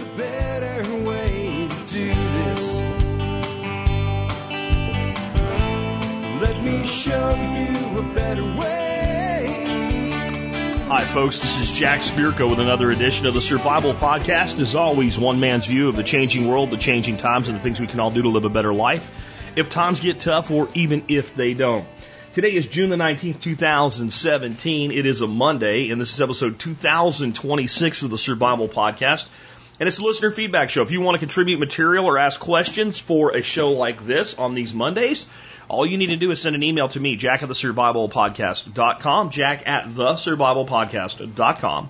a better way to do this. Let me show you a better way. Hi, folks. This is Jack Spirko with another edition of the Survival Podcast. As always, one man's view of the changing world, the changing times, and the things we can all do to live a better life if times get tough or even if they don't. Today is June the 19th, 2017. It is a Monday, and this is episode 2026 of the Survival Podcast. And it's a listener feedback show. If you want to contribute material or ask questions for a show like this on these Mondays, all you need to do is send an email to me, jack at the survivalpodcast.com, jack at the survivalpodcast.com.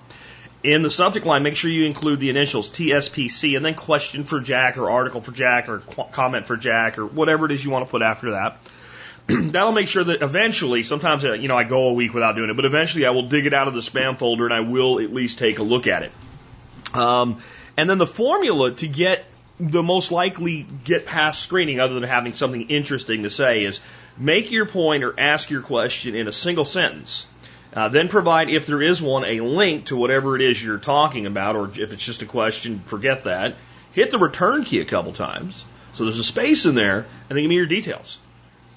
In the subject line, make sure you include the initials TSPC and then question for Jack or article for Jack or comment for Jack or whatever it is you want to put after that. That'll make sure that eventually, sometimes, uh, you know, I go a week without doing it, but eventually I will dig it out of the spam folder and I will at least take a look at it. Um, and then the formula to get the most likely get past screening, other than having something interesting to say, is make your point or ask your question in a single sentence. Uh, then provide, if there is one, a link to whatever it is you're talking about, or if it's just a question, forget that. Hit the return key a couple times, so there's a space in there, and then give me your details.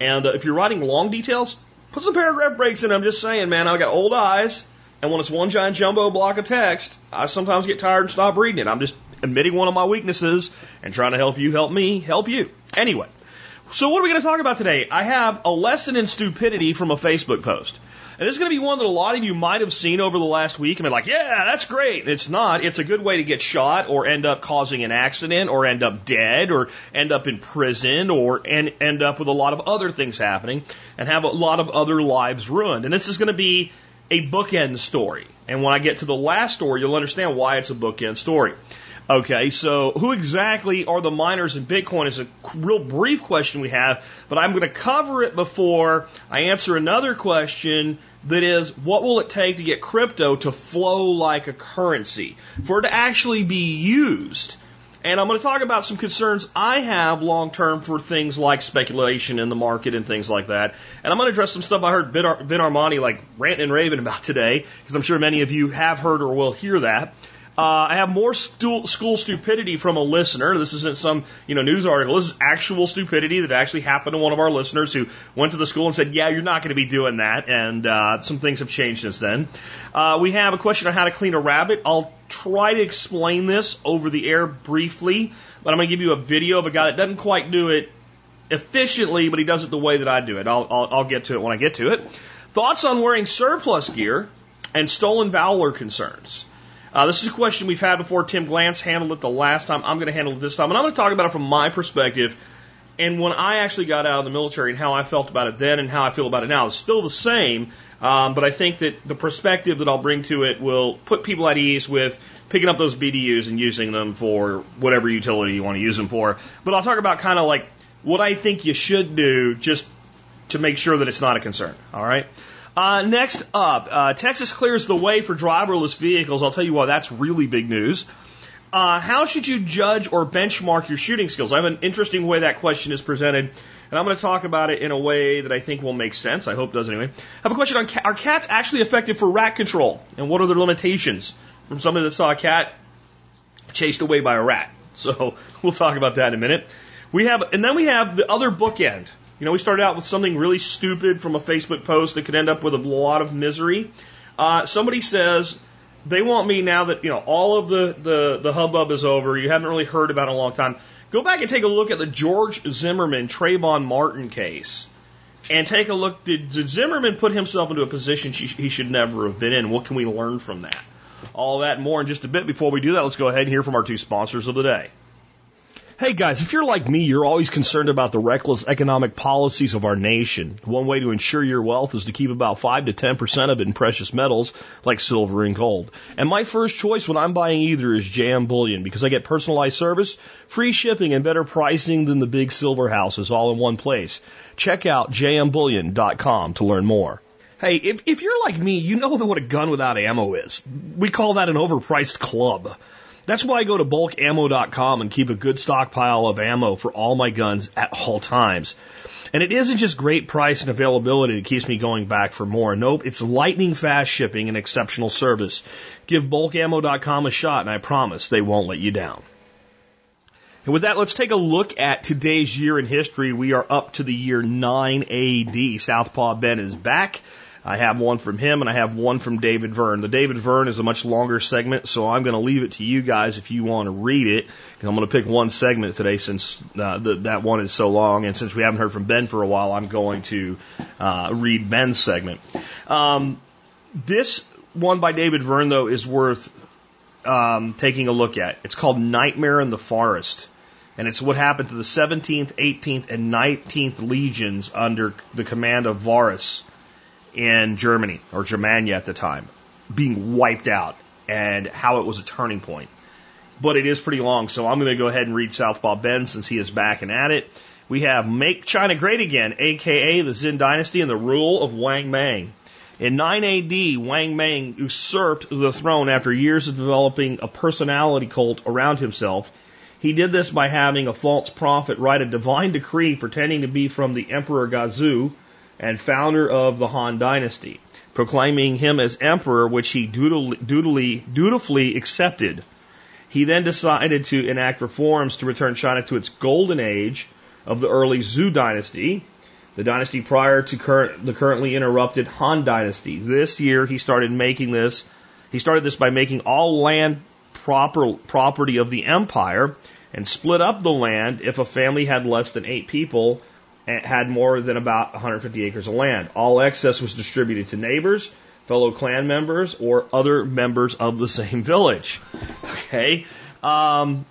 And uh, if you're writing long details, put some paragraph breaks in. I'm just saying, man, I've got old eyes, and when it's one giant jumbo block of text, I sometimes get tired and stop reading it. I'm just admitting one of my weaknesses and trying to help you help me help you. Anyway, so what are we going to talk about today? I have a lesson in stupidity from a Facebook post. And this is going to be one that a lot of you might have seen over the last week and be like, yeah, that's great. And it's not. It's a good way to get shot or end up causing an accident or end up dead or end up in prison or end, end up with a lot of other things happening and have a lot of other lives ruined. And this is going to be a bookend story. And when I get to the last story, you'll understand why it's a bookend story. Okay, so who exactly are the miners in Bitcoin is a real brief question we have, but I'm going to cover it before I answer another question that is, what will it take to get crypto to flow like a currency? For it to actually be used. And I'm going to talk about some concerns I have long term for things like speculation in the market and things like that. And I'm going to address some stuff I heard Vin, Ar- Vin Armani like ranting and raving about today, because I'm sure many of you have heard or will hear that. Uh, I have more school, school stupidity from a listener. This isn't some you know news article. This is actual stupidity that actually happened to one of our listeners who went to the school and said, "Yeah, you're not going to be doing that." And uh, some things have changed since then. Uh, we have a question on how to clean a rabbit. I'll try to explain this over the air briefly, but I'm going to give you a video of a guy that doesn't quite do it efficiently, but he does it the way that I do it. I'll, I'll, I'll get to it when I get to it. Thoughts on wearing surplus gear and stolen valor concerns. Uh, this is a question we've had before. Tim Glantz handled it the last time. I'm going to handle it this time. And I'm going to talk about it from my perspective. And when I actually got out of the military and how I felt about it then and how I feel about it now It's still the same. Um, but I think that the perspective that I'll bring to it will put people at ease with picking up those BDUs and using them for whatever utility you want to use them for. But I'll talk about kind of like what I think you should do just to make sure that it's not a concern. All right. Uh, next up, uh, Texas clears the way for driverless vehicles. I'll tell you why that's really big news. Uh, how should you judge or benchmark your shooting skills? I have an interesting way that question is presented, and I'm going to talk about it in a way that I think will make sense. I hope it does anyway. I have a question on ca- are cats actually effective for rat control, and what are their limitations? From somebody that saw a cat chased away by a rat. So we'll talk about that in a minute. We have, and then we have the other bookend. You know, we started out with something really stupid from a Facebook post that could end up with a lot of misery. Uh, somebody says they want me now that you know all of the, the the hubbub is over. You haven't really heard about it in a long time. Go back and take a look at the George Zimmerman Trayvon Martin case, and take a look. Did, did Zimmerman put himself into a position she, he should never have been in? What can we learn from that? All that and more in just a bit. Before we do that, let's go ahead and hear from our two sponsors of the day. Hey guys, if you're like me, you're always concerned about the reckless economic policies of our nation. One way to ensure your wealth is to keep about 5 to 10% of it in precious metals like silver and gold. And my first choice when I'm buying either is JM Bullion because I get personalized service, free shipping, and better pricing than the big silver houses all in one place. Check out jmbullion.com to learn more. Hey, if, if you're like me, you know what a gun without ammo is. We call that an overpriced club. That's why I go to bulkammo.com and keep a good stockpile of ammo for all my guns at all times. And it isn't just great price and availability that keeps me going back for more. Nope, it's lightning fast shipping and exceptional service. Give bulkammo.com a shot and I promise they won't let you down. And with that, let's take a look at today's year in history. We are up to the year 9 AD. Southpaw Ben is back. I have one from him and I have one from David Verne. The David Verne is a much longer segment, so I'm going to leave it to you guys if you want to read it. And I'm going to pick one segment today since uh, the, that one is so long, and since we haven't heard from Ben for a while, I'm going to uh, read Ben's segment. Um, this one by David Verne, though, is worth um, taking a look at. It's called Nightmare in the Forest and it's what happened to the 17th, 18th, and 19th legions under the command of Varus in Germany, or Germania at the time, being wiped out, and how it was a turning point. But it is pretty long, so I'm going to go ahead and read Southpaw Ben since he is back and at it. We have Make China Great Again, aka the Xin Dynasty and the rule of Wang Mang. In 9 AD, Wang Mang usurped the throne after years of developing a personality cult around himself he did this by having a false prophet write a divine decree pretending to be from the Emperor Gaozu and founder of the Han Dynasty, proclaiming him as emperor, which he dutifully, dutifully accepted. He then decided to enact reforms to return China to its golden age of the early Zhou Dynasty, the dynasty prior to current, the currently interrupted Han Dynasty. This year, he started making this. He started this by making all land proper property of the empire and split up the land if a family had less than eight people and had more than about 150 acres of land. All excess was distributed to neighbors, fellow clan members, or other members of the same village. Okay. Um,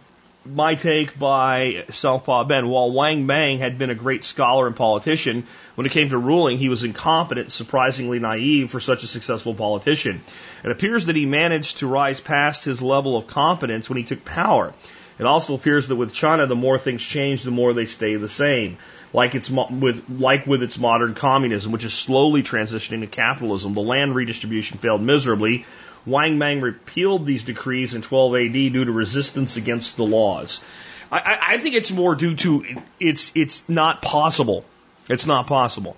my take by Southpaw Ben. While Wang Mang had been a great scholar and politician, when it came to ruling, he was incompetent, surprisingly naive for such a successful politician. It appears that he managed to rise past his level of competence when he took power. It also appears that with China, the more things change, the more they stay the same. Like it's with like with its modern communism, which is slowly transitioning to capitalism. The land redistribution failed miserably. Wang Mang repealed these decrees in 12 AD due to resistance against the laws. I, I think it's more due to it's it's not possible. It's not possible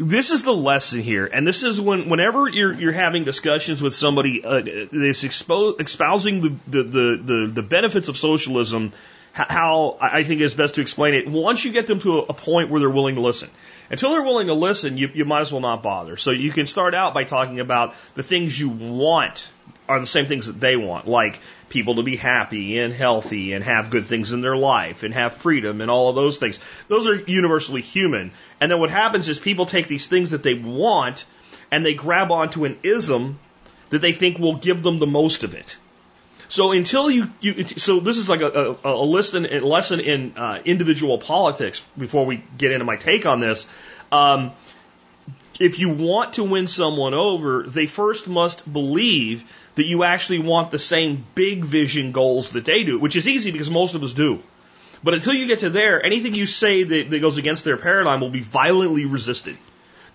this is the lesson here, and this is when whenever you're you're having discussions with somebody uh, that's expo- espousing the, the the, the benefits of socialism, how I think it's best to explain it. Once you get them to a point where they're willing to listen, until they're willing to listen, you, you might as well not bother. So you can start out by talking about the things you want are the same things that they want, like people to be happy and healthy and have good things in their life and have freedom and all of those things. Those are universally human. And then what happens is people take these things that they want and they grab onto an ism that they think will give them the most of it. So until you, you so this is like a, a, a lesson, a lesson in uh, individual politics. Before we get into my take on this, um, if you want to win someone over, they first must believe that you actually want the same big vision goals that they do, which is easy because most of us do. But until you get to there, anything you say that, that goes against their paradigm will be violently resisted.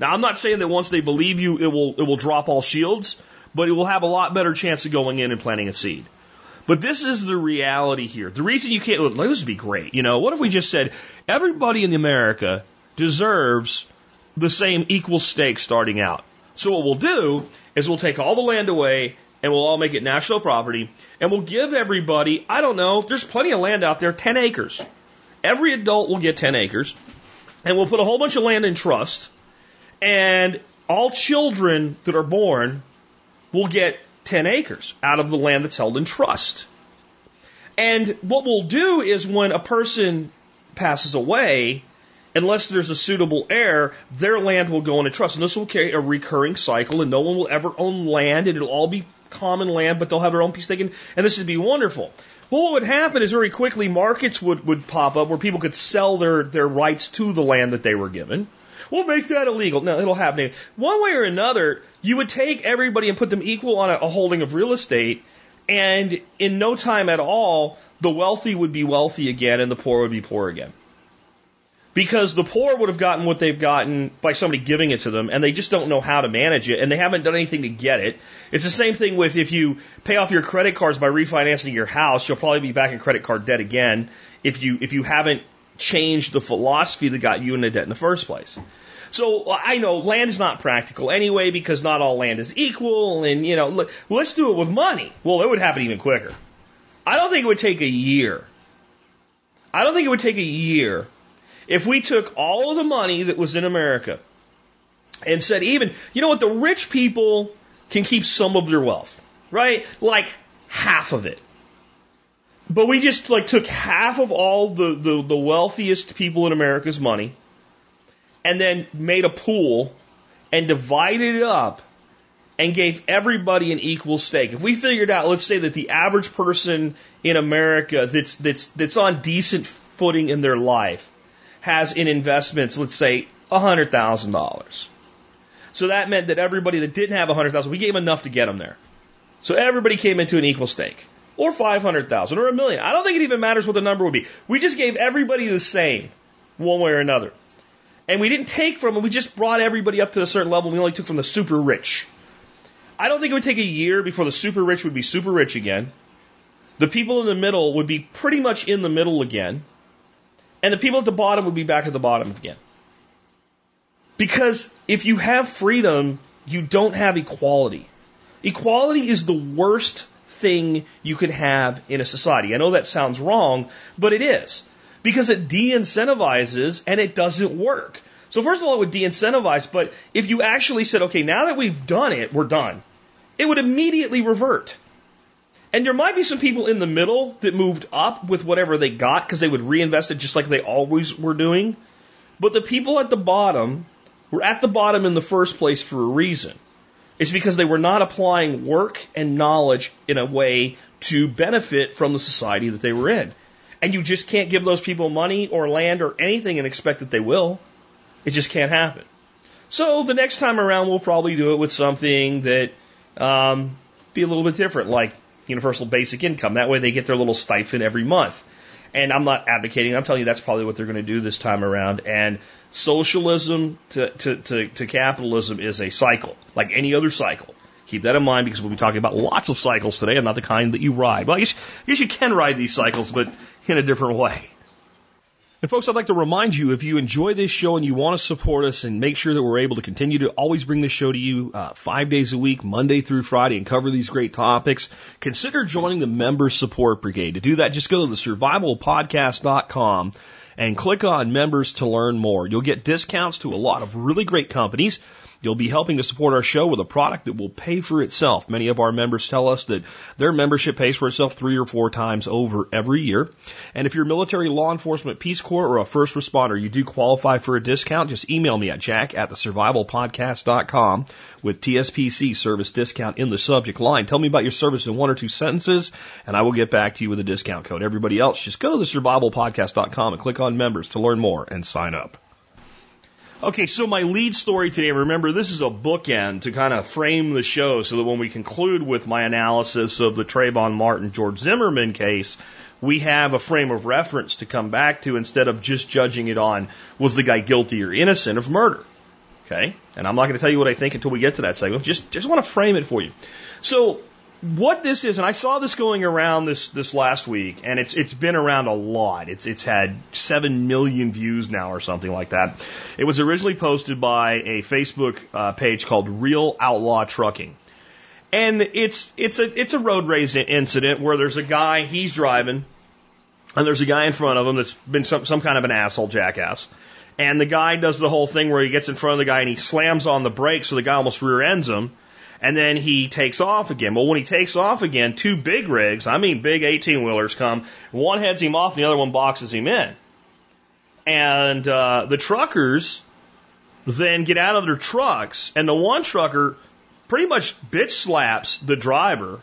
Now, I'm not saying that once they believe you, it will, it will drop all shields, but it will have a lot better chance of going in and planting a seed. But this is the reality here. The reason you can't, this would be great. You know, what if we just said everybody in America deserves the same equal stake starting out. So what we'll do is we'll take all the land away and we'll all make it national property and we'll give everybody, I don't know, there's plenty of land out there, 10 acres. Every adult will get 10 acres and we'll put a whole bunch of land in trust and all children that are born will get 10 acres out of the land that's held in trust. And what we'll do is when a person passes away, unless there's a suitable heir, their land will go into trust. And this will carry a recurring cycle, and no one will ever own land, and it'll all be common land, but they'll have their own piece taken, and this would be wonderful. Well, what would happen is very quickly markets would, would pop up where people could sell their, their rights to the land that they were given. We'll make that illegal. No, it'll happen. One way or another, you would take everybody and put them equal on a, a holding of real estate, and in no time at all, the wealthy would be wealthy again and the poor would be poor again. because the poor would have gotten what they've gotten by somebody giving it to them and they just don't know how to manage it and they haven't done anything to get it. It's the same thing with if you pay off your credit cards by refinancing your house, you'll probably be back in credit card debt again if you if you haven't changed the philosophy that got you into debt in the first place. So I know land is not practical anyway because not all land is equal and you know look, let's do it with money. Well, it would happen even quicker. I don't think it would take a year. I don't think it would take a year if we took all of the money that was in America and said, even, you know what, the rich people can keep some of their wealth, right? Like half of it. But we just like took half of all the, the, the wealthiest people in America's money and then made a pool and divided it up and gave everybody an equal stake. If we figured out, let's say that the average person in America that's that's that's on decent footing in their life has in investments, let's say, $100,000. So that meant that everybody that didn't have a 100,000, we gave them enough to get them there. So everybody came into an equal stake. Or 500,000 or a million. I don't think it even matters what the number would be. We just gave everybody the same, one way or another. And we didn't take from them, we just brought everybody up to a certain level. We only took from the super rich. I don't think it would take a year before the super rich would be super rich again. The people in the middle would be pretty much in the middle again. And the people at the bottom would be back at the bottom again. Because if you have freedom, you don't have equality. Equality is the worst thing you could have in a society. I know that sounds wrong, but it is. Because it de incentivizes and it doesn't work. So, first of all, it would de incentivize, but if you actually said, okay, now that we've done it, we're done, it would immediately revert. And there might be some people in the middle that moved up with whatever they got because they would reinvest it just like they always were doing. But the people at the bottom were at the bottom in the first place for a reason. It's because they were not applying work and knowledge in a way to benefit from the society that they were in. And you just can't give those people money or land or anything and expect that they will. It just can't happen. So the next time around, we'll probably do it with something that um, be a little bit different, like universal basic income. That way they get their little stipend every month. And I'm not advocating, I'm telling you that's probably what they're going to do this time around. And socialism to, to, to, to capitalism is a cycle, like any other cycle. Keep that in mind because we'll be talking about lots of cycles today and not the kind that you ride. Well, I guess, I guess you can ride these cycles, but in a different way. And folks, I'd like to remind you if you enjoy this show and you want to support us and make sure that we're able to continue to always bring this show to you uh, five days a week, Monday through Friday, and cover these great topics, consider joining the Member Support Brigade. To do that, just go to the survivalpodcast.com and click on members to learn more. You'll get discounts to a lot of really great companies. You'll be helping to support our show with a product that will pay for itself. Many of our members tell us that their membership pays for itself three or four times over every year. And if you're military, law enforcement, Peace Corps, or a first responder, you do qualify for a discount. Just email me at jack at the survivalpodcast.com with TSPC service discount in the subject line. Tell me about your service in one or two sentences, and I will get back to you with a discount code. Everybody else, just go to the survivalpodcast.com and click on members to learn more and sign up. Okay, so my lead story today, remember, this is a bookend to kind of frame the show so that when we conclude with my analysis of the Trayvon Martin George Zimmerman case, we have a frame of reference to come back to instead of just judging it on was the guy guilty or innocent of murder. Okay? And I'm not going to tell you what I think until we get to that segment. Just just want to frame it for you. So what this is, and I saw this going around this this last week, and it's it's been around a lot. It's it's had seven million views now or something like that. It was originally posted by a Facebook uh, page called Real Outlaw Trucking, and it's it's a it's a road rage incident where there's a guy he's driving, and there's a guy in front of him that's been some some kind of an asshole jackass. And the guy does the whole thing where he gets in front of the guy and he slams on the brakes so the guy almost rear ends him and then he takes off again. Well, when he takes off again, two big rigs, I mean big 18 wheelers come, one heads him off and the other one boxes him in. And uh, the truckers then get out of their trucks, and the one trucker pretty much bitch slaps the driver,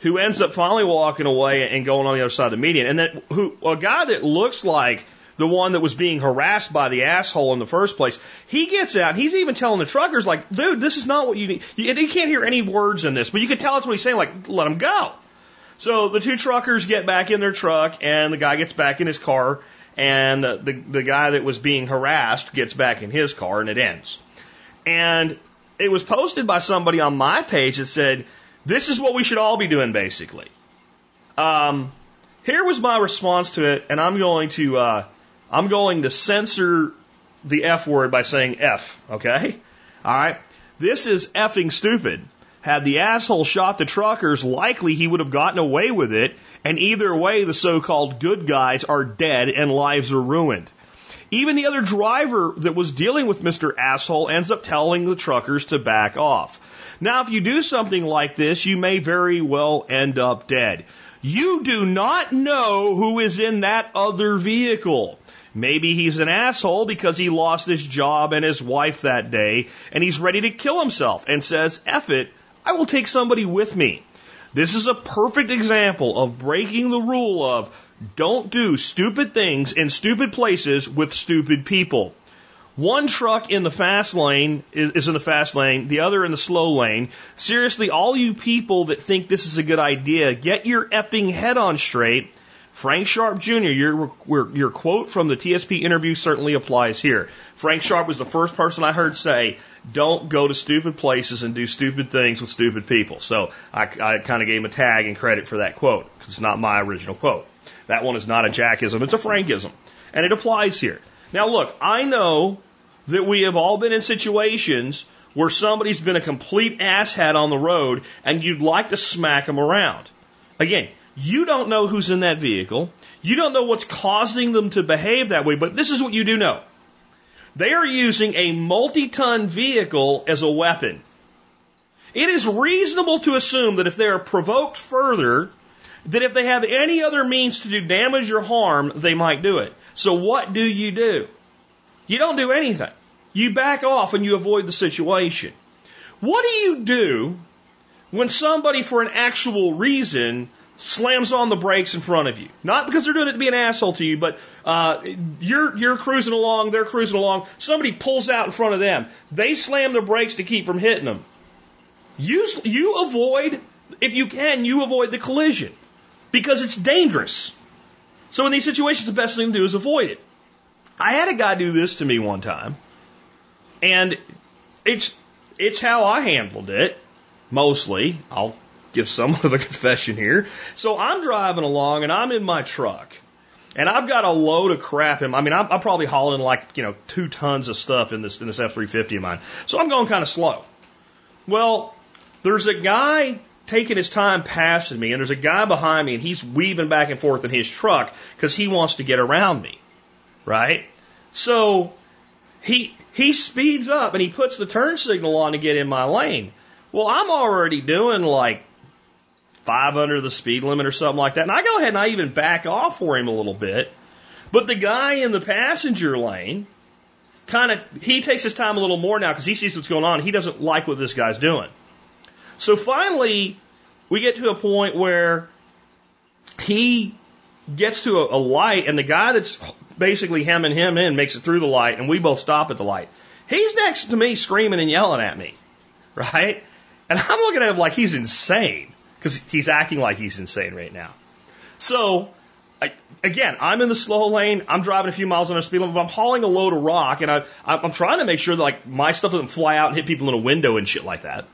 who ends up finally walking away and going on the other side of the median. And then who a guy that looks like the one that was being harassed by the asshole in the first place, he gets out. He's even telling the truckers, like, dude, this is not what you need. You, you can't hear any words in this, but you can tell it's what he's saying, like, let him go. So the two truckers get back in their truck, and the guy gets back in his car, and the the guy that was being harassed gets back in his car and it ends. And it was posted by somebody on my page that said, "This is what we should all be doing, basically." Um, here was my response to it, and I'm going to uh, I'm going to censor the F word by saying F. Okay, all right. This is effing stupid. Had the asshole shot the truckers, likely he would have gotten away with it, and either way, the so called good guys are dead and lives are ruined. Even the other driver that was dealing with Mr. Asshole ends up telling the truckers to back off. Now, if you do something like this, you may very well end up dead. You do not know who is in that other vehicle. Maybe he's an asshole because he lost his job and his wife that day, and he's ready to kill himself and says, F it, I will take somebody with me. This is a perfect example of breaking the rule of don't do stupid things in stupid places with stupid people. One truck in the fast lane is in the fast lane, the other in the slow lane. Seriously, all you people that think this is a good idea, get your effing head on straight. Frank Sharp Jr., your, your quote from the TSP interview certainly applies here. Frank Sharp was the first person I heard say, don't go to stupid places and do stupid things with stupid people. So I, I kind of gave him a tag and credit for that quote because it's not my original quote. That one is not a Jackism, it's a Frankism. And it applies here. Now look, I know that we have all been in situations where somebody's been a complete asshat on the road and you'd like to smack them around. Again, you don't know who's in that vehicle. You don't know what's causing them to behave that way, but this is what you do know. They are using a multi-ton vehicle as a weapon. It is reasonable to assume that if they are provoked further, that if they have any other means to do damage or harm, they might do it. So what do you do? You don't do anything. You back off and you avoid the situation. What do you do when somebody, for an actual reason, slams on the brakes in front of you. Not because they're doing it to be an asshole to you, but uh, you're you're cruising along, they're cruising along. Somebody pulls out in front of them. They slam the brakes to keep from hitting them. You you avoid if you can, you avoid the collision because it's dangerous. So in these situations, the best thing to do is avoid it. I had a guy do this to me one time, and it's it's how I handled it mostly. I'll give somewhat of a confession here. So I'm driving along and I'm in my truck. And I've got a load of crap in. I mean, I'm, I'm probably hauling like you know two tons of stuff in this in this F350 of mine. So I'm going kind of slow. Well, there's a guy taking his time passing me, and there's a guy behind me, and he's weaving back and forth in his truck because he wants to get around me, right? So he he speeds up and he puts the turn signal on to get in my lane. Well, I'm already doing like five under the speed limit or something like that. And I go ahead and I even back off for him a little bit. But the guy in the passenger lane kind of, he takes his time a little more now because he sees what's going on. He doesn't like what this guy's doing. So finally, we get to a point where he gets to a, a light and the guy that's basically hemming him in makes it through the light and we both stop at the light. He's next to me screaming and yelling at me, right? And I'm looking at him like he's insane because he's acting like he's insane right now. So, I, again, I'm in the slow lane. I'm driving a few miles on a speed limit, but I'm hauling a load of rock, and I, I'm trying to make sure that like my stuff doesn't fly out and hit people in a window and shit like that.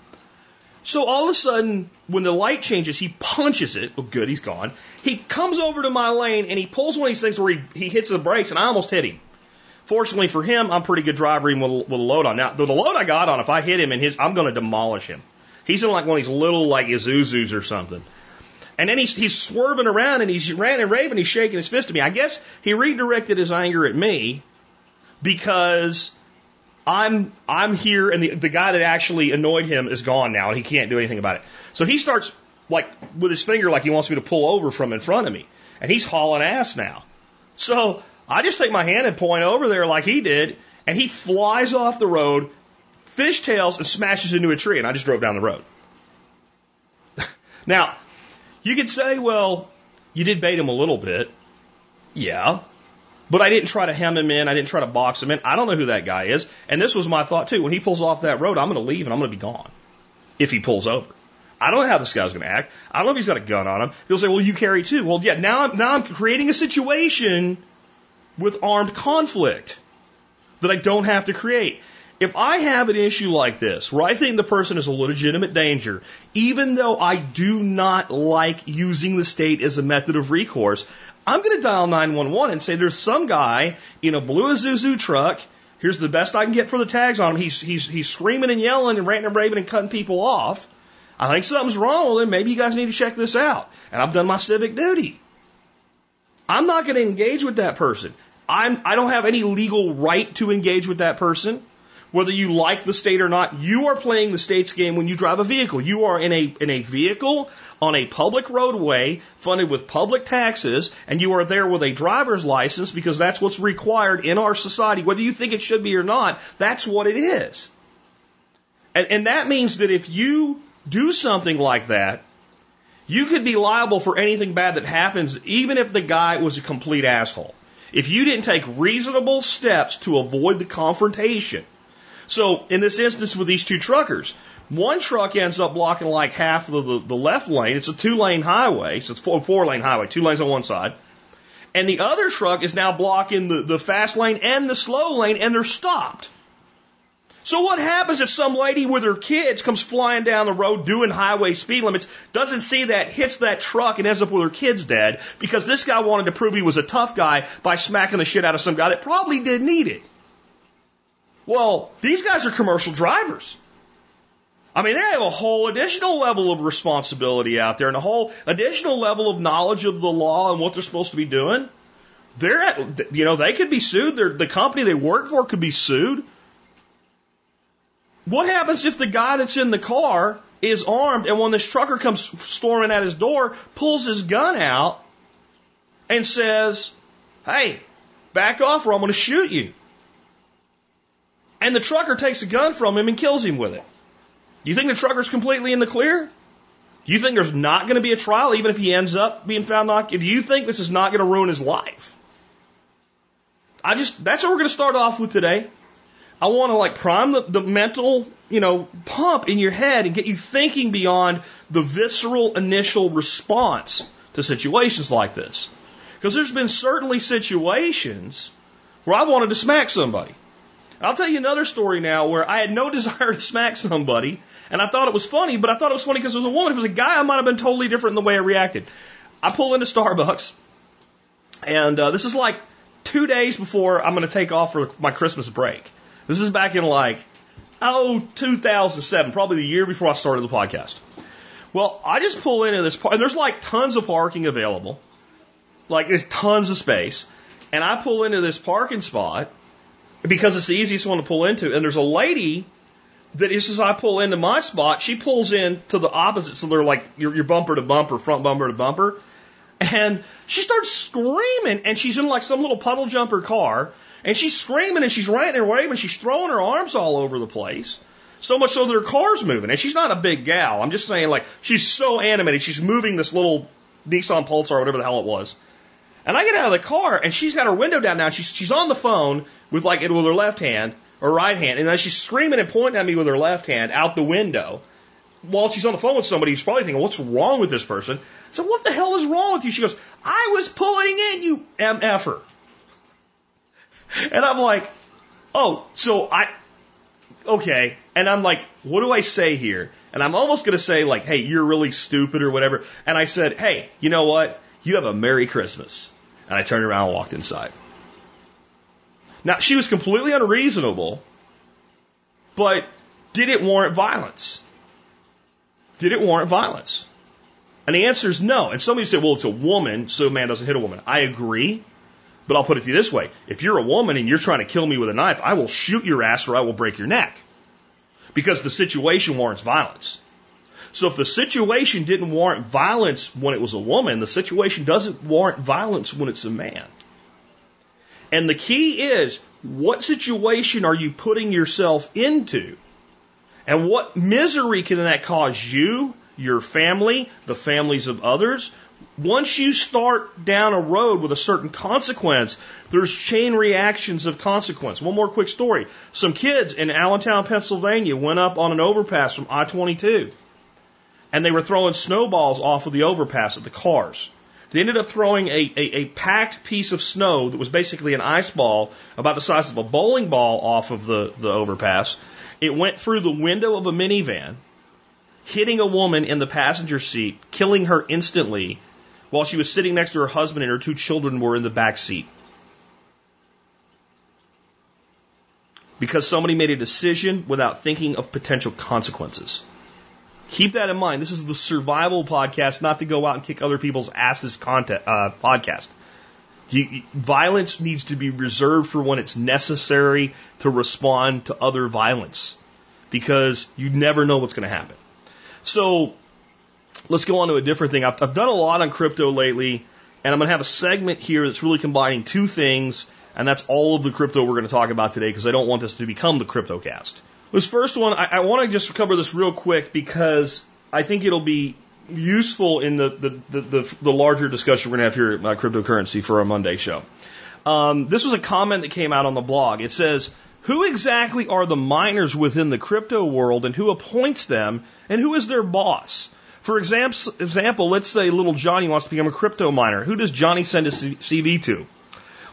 So all of a sudden, when the light changes, he punches it. Oh, good, he's gone. He comes over to my lane and he pulls one of these things where he, he hits the brakes, and I almost hit him. Fortunately for him, I'm pretty good driver even with, with a load on. Now, the load I got on, if I hit him in his, I'm going to demolish him. He's in like one of these little like Isuzus or something. And then he's, he's swerving around and he's ranting and raving. He's shaking his fist at me. I guess he redirected his anger at me because I'm I'm here and the, the guy that actually annoyed him is gone now and he can't do anything about it. So he starts like with his finger like he wants me to pull over from in front of me. And he's hauling ass now. So I just take my hand and point over there like he did, and he flies off the road, fishtails and smashes into a tree, and I just drove down the road. now, you could say, well, you did bait him a little bit. Yeah. But I didn't try to hem him in. I didn't try to box him in. I don't know who that guy is. And this was my thought too. When he pulls off that road, I'm going to leave and I'm going to be gone. If he pulls over. I don't know how this guy's going to act. I don't know if he's got a gun on him. He'll say, well, you carry too. Well, yeah, now I'm, now I'm creating a situation with armed conflict that I don't have to create. If I have an issue like this, where I think the person is a legitimate danger, even though I do not like using the state as a method of recourse, I'm going to dial 911 and say there's some guy in a blue Isuzu truck. Here's the best I can get for the tags on him. He's, he's, he's screaming and yelling and ranting and raving and cutting people off. I think something's wrong with him. Maybe you guys need to check this out. And I've done my civic duty. I'm not going to engage with that person. I'm, I don't have any legal right to engage with that person. Whether you like the state or not, you are playing the state's game when you drive a vehicle. You are in a, in a vehicle on a public roadway funded with public taxes, and you are there with a driver's license because that's what's required in our society. Whether you think it should be or not, that's what it is. And, and that means that if you do something like that, you could be liable for anything bad that happens, even if the guy was a complete asshole. If you didn't take reasonable steps to avoid the confrontation, so in this instance with these two truckers, one truck ends up blocking like half of the, the left lane. It's a two lane highway, so it's four, four lane highway, two lanes on one side. And the other truck is now blocking the, the fast lane and the slow lane, and they're stopped. So what happens if some lady with her kids comes flying down the road doing highway speed limits, doesn't see that, hits that truck and ends up with her kids dead because this guy wanted to prove he was a tough guy by smacking the shit out of some guy that probably didn't need it? Well, these guys are commercial drivers. I mean, they have a whole additional level of responsibility out there and a whole additional level of knowledge of the law and what they're supposed to be doing. They're at, you know, they could be sued. They're, the company they work for could be sued. What happens if the guy that's in the car is armed and when this trucker comes storming at his door, pulls his gun out and says, Hey, back off or I'm going to shoot you. And the trucker takes a gun from him and kills him with it. Do you think the trucker's completely in the clear? Do you think there's not going to be a trial even if he ends up being found not guilty? Do you think this is not going to ruin his life? I just, that's what we're going to start off with today. I want to like prime the, the mental, you know, pump in your head and get you thinking beyond the visceral initial response to situations like this. Because there's been certainly situations where I wanted to smack somebody. I'll tell you another story now where I had no desire to smack somebody, and I thought it was funny, but I thought it was funny because it was a woman. If it was a guy, I might have been totally different in the way I reacted. I pull into Starbucks, and uh, this is like two days before I'm going to take off for my Christmas break. This is back in like, oh, 2007, probably the year before I started the podcast. Well, I just pull into this, park, and there's like tons of parking available. Like there's tons of space. And I pull into this parking spot because it's the easiest one to pull into. And there's a lady that just as I pull into my spot, she pulls in to the opposite. So they're like your, your bumper to bumper, front bumper to bumper. And she starts screaming and she's in like some little puddle jumper car and she's screaming and she's ranting and waving. She's throwing her arms all over the place. So much so that her car's moving. And she's not a big gal. I'm just saying like she's so animated. She's moving this little Nissan Pulsar whatever the hell it was. And I get out of the car and she's got her window down now. She's, she's on the phone with like it with her left hand or right hand. And then she's screaming and pointing at me with her left hand out the window while she's on the phone with somebody who's probably thinking, what's wrong with this person? So what the hell is wrong with you? She goes, I was pulling in, you MFer. And I'm like, oh, so I, okay. And I'm like, what do I say here? And I'm almost going to say like, hey, you're really stupid or whatever. And I said, hey, you know what? You have a Merry Christmas. And I turned around and walked inside. Now, she was completely unreasonable, but did it warrant violence? Did it warrant violence? And the answer is no. And somebody said, well, it's a woman, so a man doesn't hit a woman. I agree. But I'll put it to you this way. If you're a woman and you're trying to kill me with a knife, I will shoot your ass or I will break your neck. Because the situation warrants violence. So if the situation didn't warrant violence when it was a woman, the situation doesn't warrant violence when it's a man. And the key is, what situation are you putting yourself into? And what misery can that cause you, your family, the families of others? Once you start down a road with a certain consequence, there's chain reactions of consequence. One more quick story. Some kids in Allentown, Pennsylvania went up on an overpass from I 22 and they were throwing snowballs off of the overpass at the cars. They ended up throwing a, a, a packed piece of snow that was basically an ice ball about the size of a bowling ball off of the, the overpass. It went through the window of a minivan, hitting a woman in the passenger seat, killing her instantly while she was sitting next to her husband and her two children were in the back seat. Because somebody made a decision without thinking of potential consequences. Keep that in mind. This is the survival podcast, not to go out and kick other people's asses content, uh, podcast. You, violence needs to be reserved for when it's necessary to respond to other violence because you never know what's going to happen. So let's go on to a different thing. I've, I've done a lot on crypto lately, and I'm going to have a segment here that's really combining two things, and that's all of the crypto we're going to talk about today because I don't want this to become the CryptoCast. This first one, I, I want to just cover this real quick because I think it'll be useful in the, the, the, the, the larger discussion we're going to have here about cryptocurrency for our Monday show. Um, this was a comment that came out on the blog. It says, who exactly are the miners within the crypto world and who appoints them and who is their boss? For example, let's say little Johnny wants to become a crypto miner. Who does Johnny send a CV to?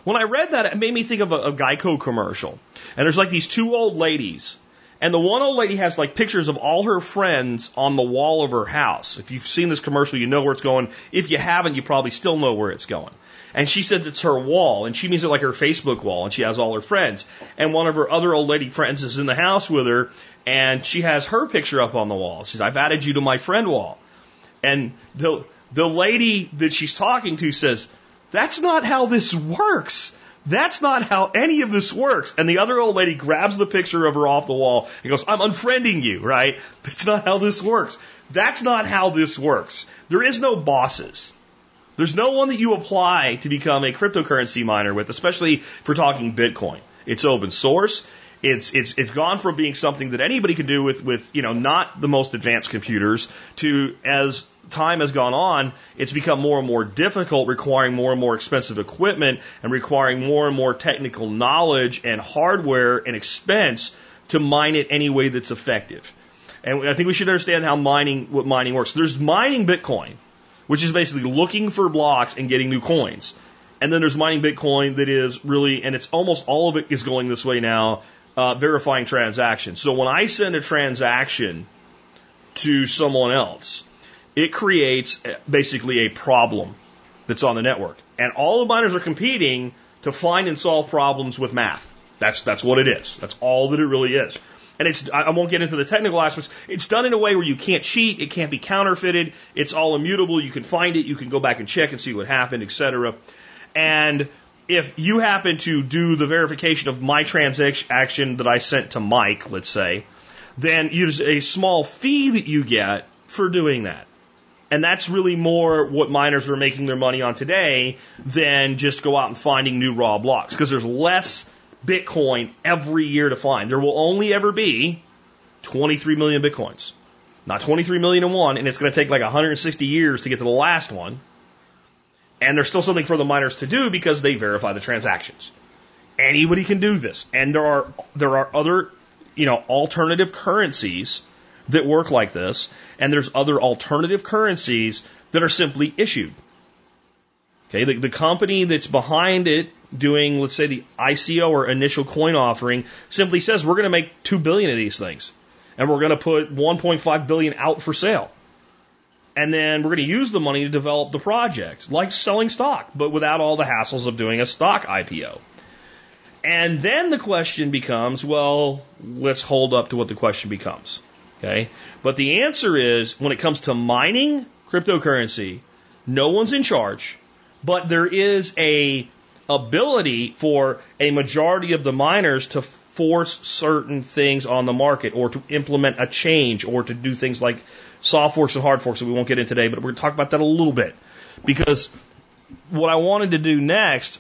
When I read that, it made me think of a, a Geico commercial. And there's like these two old ladies. And the one old lady has like pictures of all her friends on the wall of her house. If you've seen this commercial, you know where it's going. If you haven't, you probably still know where it's going. And she says it's her wall, and she means it like her Facebook wall, and she has all her friends. And one of her other old lady friends is in the house with her, and she has her picture up on the wall. She says, I've added you to my friend wall. And the, the lady that she's talking to says, That's not how this works. That's not how any of this works. And the other old lady grabs the picture of her off the wall and goes, I'm unfriending you, right? That's not how this works. That's not how this works. There is no bosses. There's no one that you apply to become a cryptocurrency miner with, especially if we're talking Bitcoin. It's open source. It's it's it's gone from being something that anybody can do with with you know not the most advanced computers to as time has gone on, it's become more and more difficult, requiring more and more expensive equipment and requiring more and more technical knowledge and hardware and expense to mine it any way that's effective. And I think we should understand how mining what mining works. There's mining Bitcoin, which is basically looking for blocks and getting new coins. And then there's mining Bitcoin that is really, and it's almost all of it is going this way now, uh, verifying transactions. So when I send a transaction to someone else, it creates basically a problem that's on the network. And all the miners are competing to find and solve problems with math. That's, that's what it is. That's all that it really is. And it's, I won't get into the technical aspects. It's done in a way where you can't cheat. It can't be counterfeited. It's all immutable. You can find it. You can go back and check and see what happened, etc. And if you happen to do the verification of my transaction that I sent to Mike, let's say, then there's a small fee that you get for doing that. And that's really more what miners are making their money on today than just go out and finding new raw blocks because there's less Bitcoin every year to find. There will only ever be 23 million Bitcoins, not 23 million in one, and it's going to take like 160 years to get to the last one. And there's still something for the miners to do because they verify the transactions. Anybody can do this. And there are, there are other, you know, alternative currencies that work like this. And there's other alternative currencies that are simply issued. Okay. The, the company that's behind it doing, let's say the ICO or initial coin offering simply says we're going to make 2 billion of these things and we're going to put 1.5 billion out for sale. And then we're going to use the money to develop the project, like selling stock, but without all the hassles of doing a stock IPO. And then the question becomes, well, let's hold up to what the question becomes. Okay. But the answer is when it comes to mining cryptocurrency, no one's in charge, but there is a ability for a majority of the miners to force certain things on the market or to implement a change or to do things like soft forks and hard forks that we won't get in today, but we're going to talk about that a little bit. Because what I wanted to do next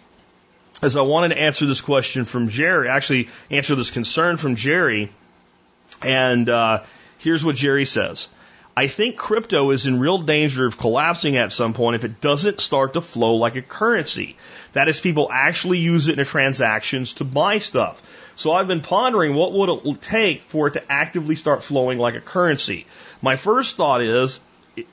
is I wanted to answer this question from Jerry, actually answer this concern from Jerry. And uh, here's what Jerry says. I think crypto is in real danger of collapsing at some point if it doesn't start to flow like a currency. That is, people actually use it in transactions to buy stuff. So I've been pondering what would it take for it to actively start flowing like a currency. My first thought is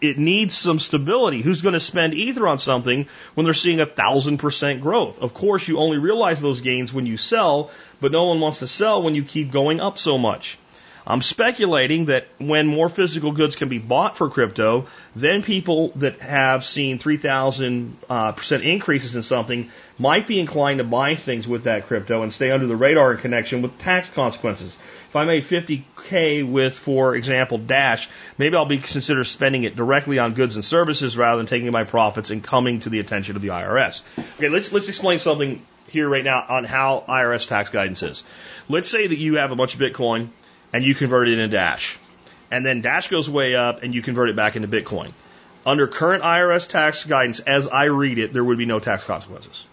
it needs some stability. Who's going to spend Ether on something when they're seeing a thousand percent growth? Of course, you only realize those gains when you sell, but no one wants to sell when you keep going up so much. I'm speculating that when more physical goods can be bought for crypto, then people that have seen 3,000 uh, percent increases in something might be inclined to buy things with that crypto and stay under the radar in connection with tax consequences. If I made 50k with, for example, Dash, maybe I'll be consider spending it directly on goods and services rather than taking my profits and coming to the attention of the IRS. Okay, let's let's explain something here right now on how IRS tax guidance is. Let's say that you have a bunch of Bitcoin and you convert it into Dash. And then Dash goes way up and you convert it back into Bitcoin. Under current IRS tax guidance, as I read it, there would be no tax consequences.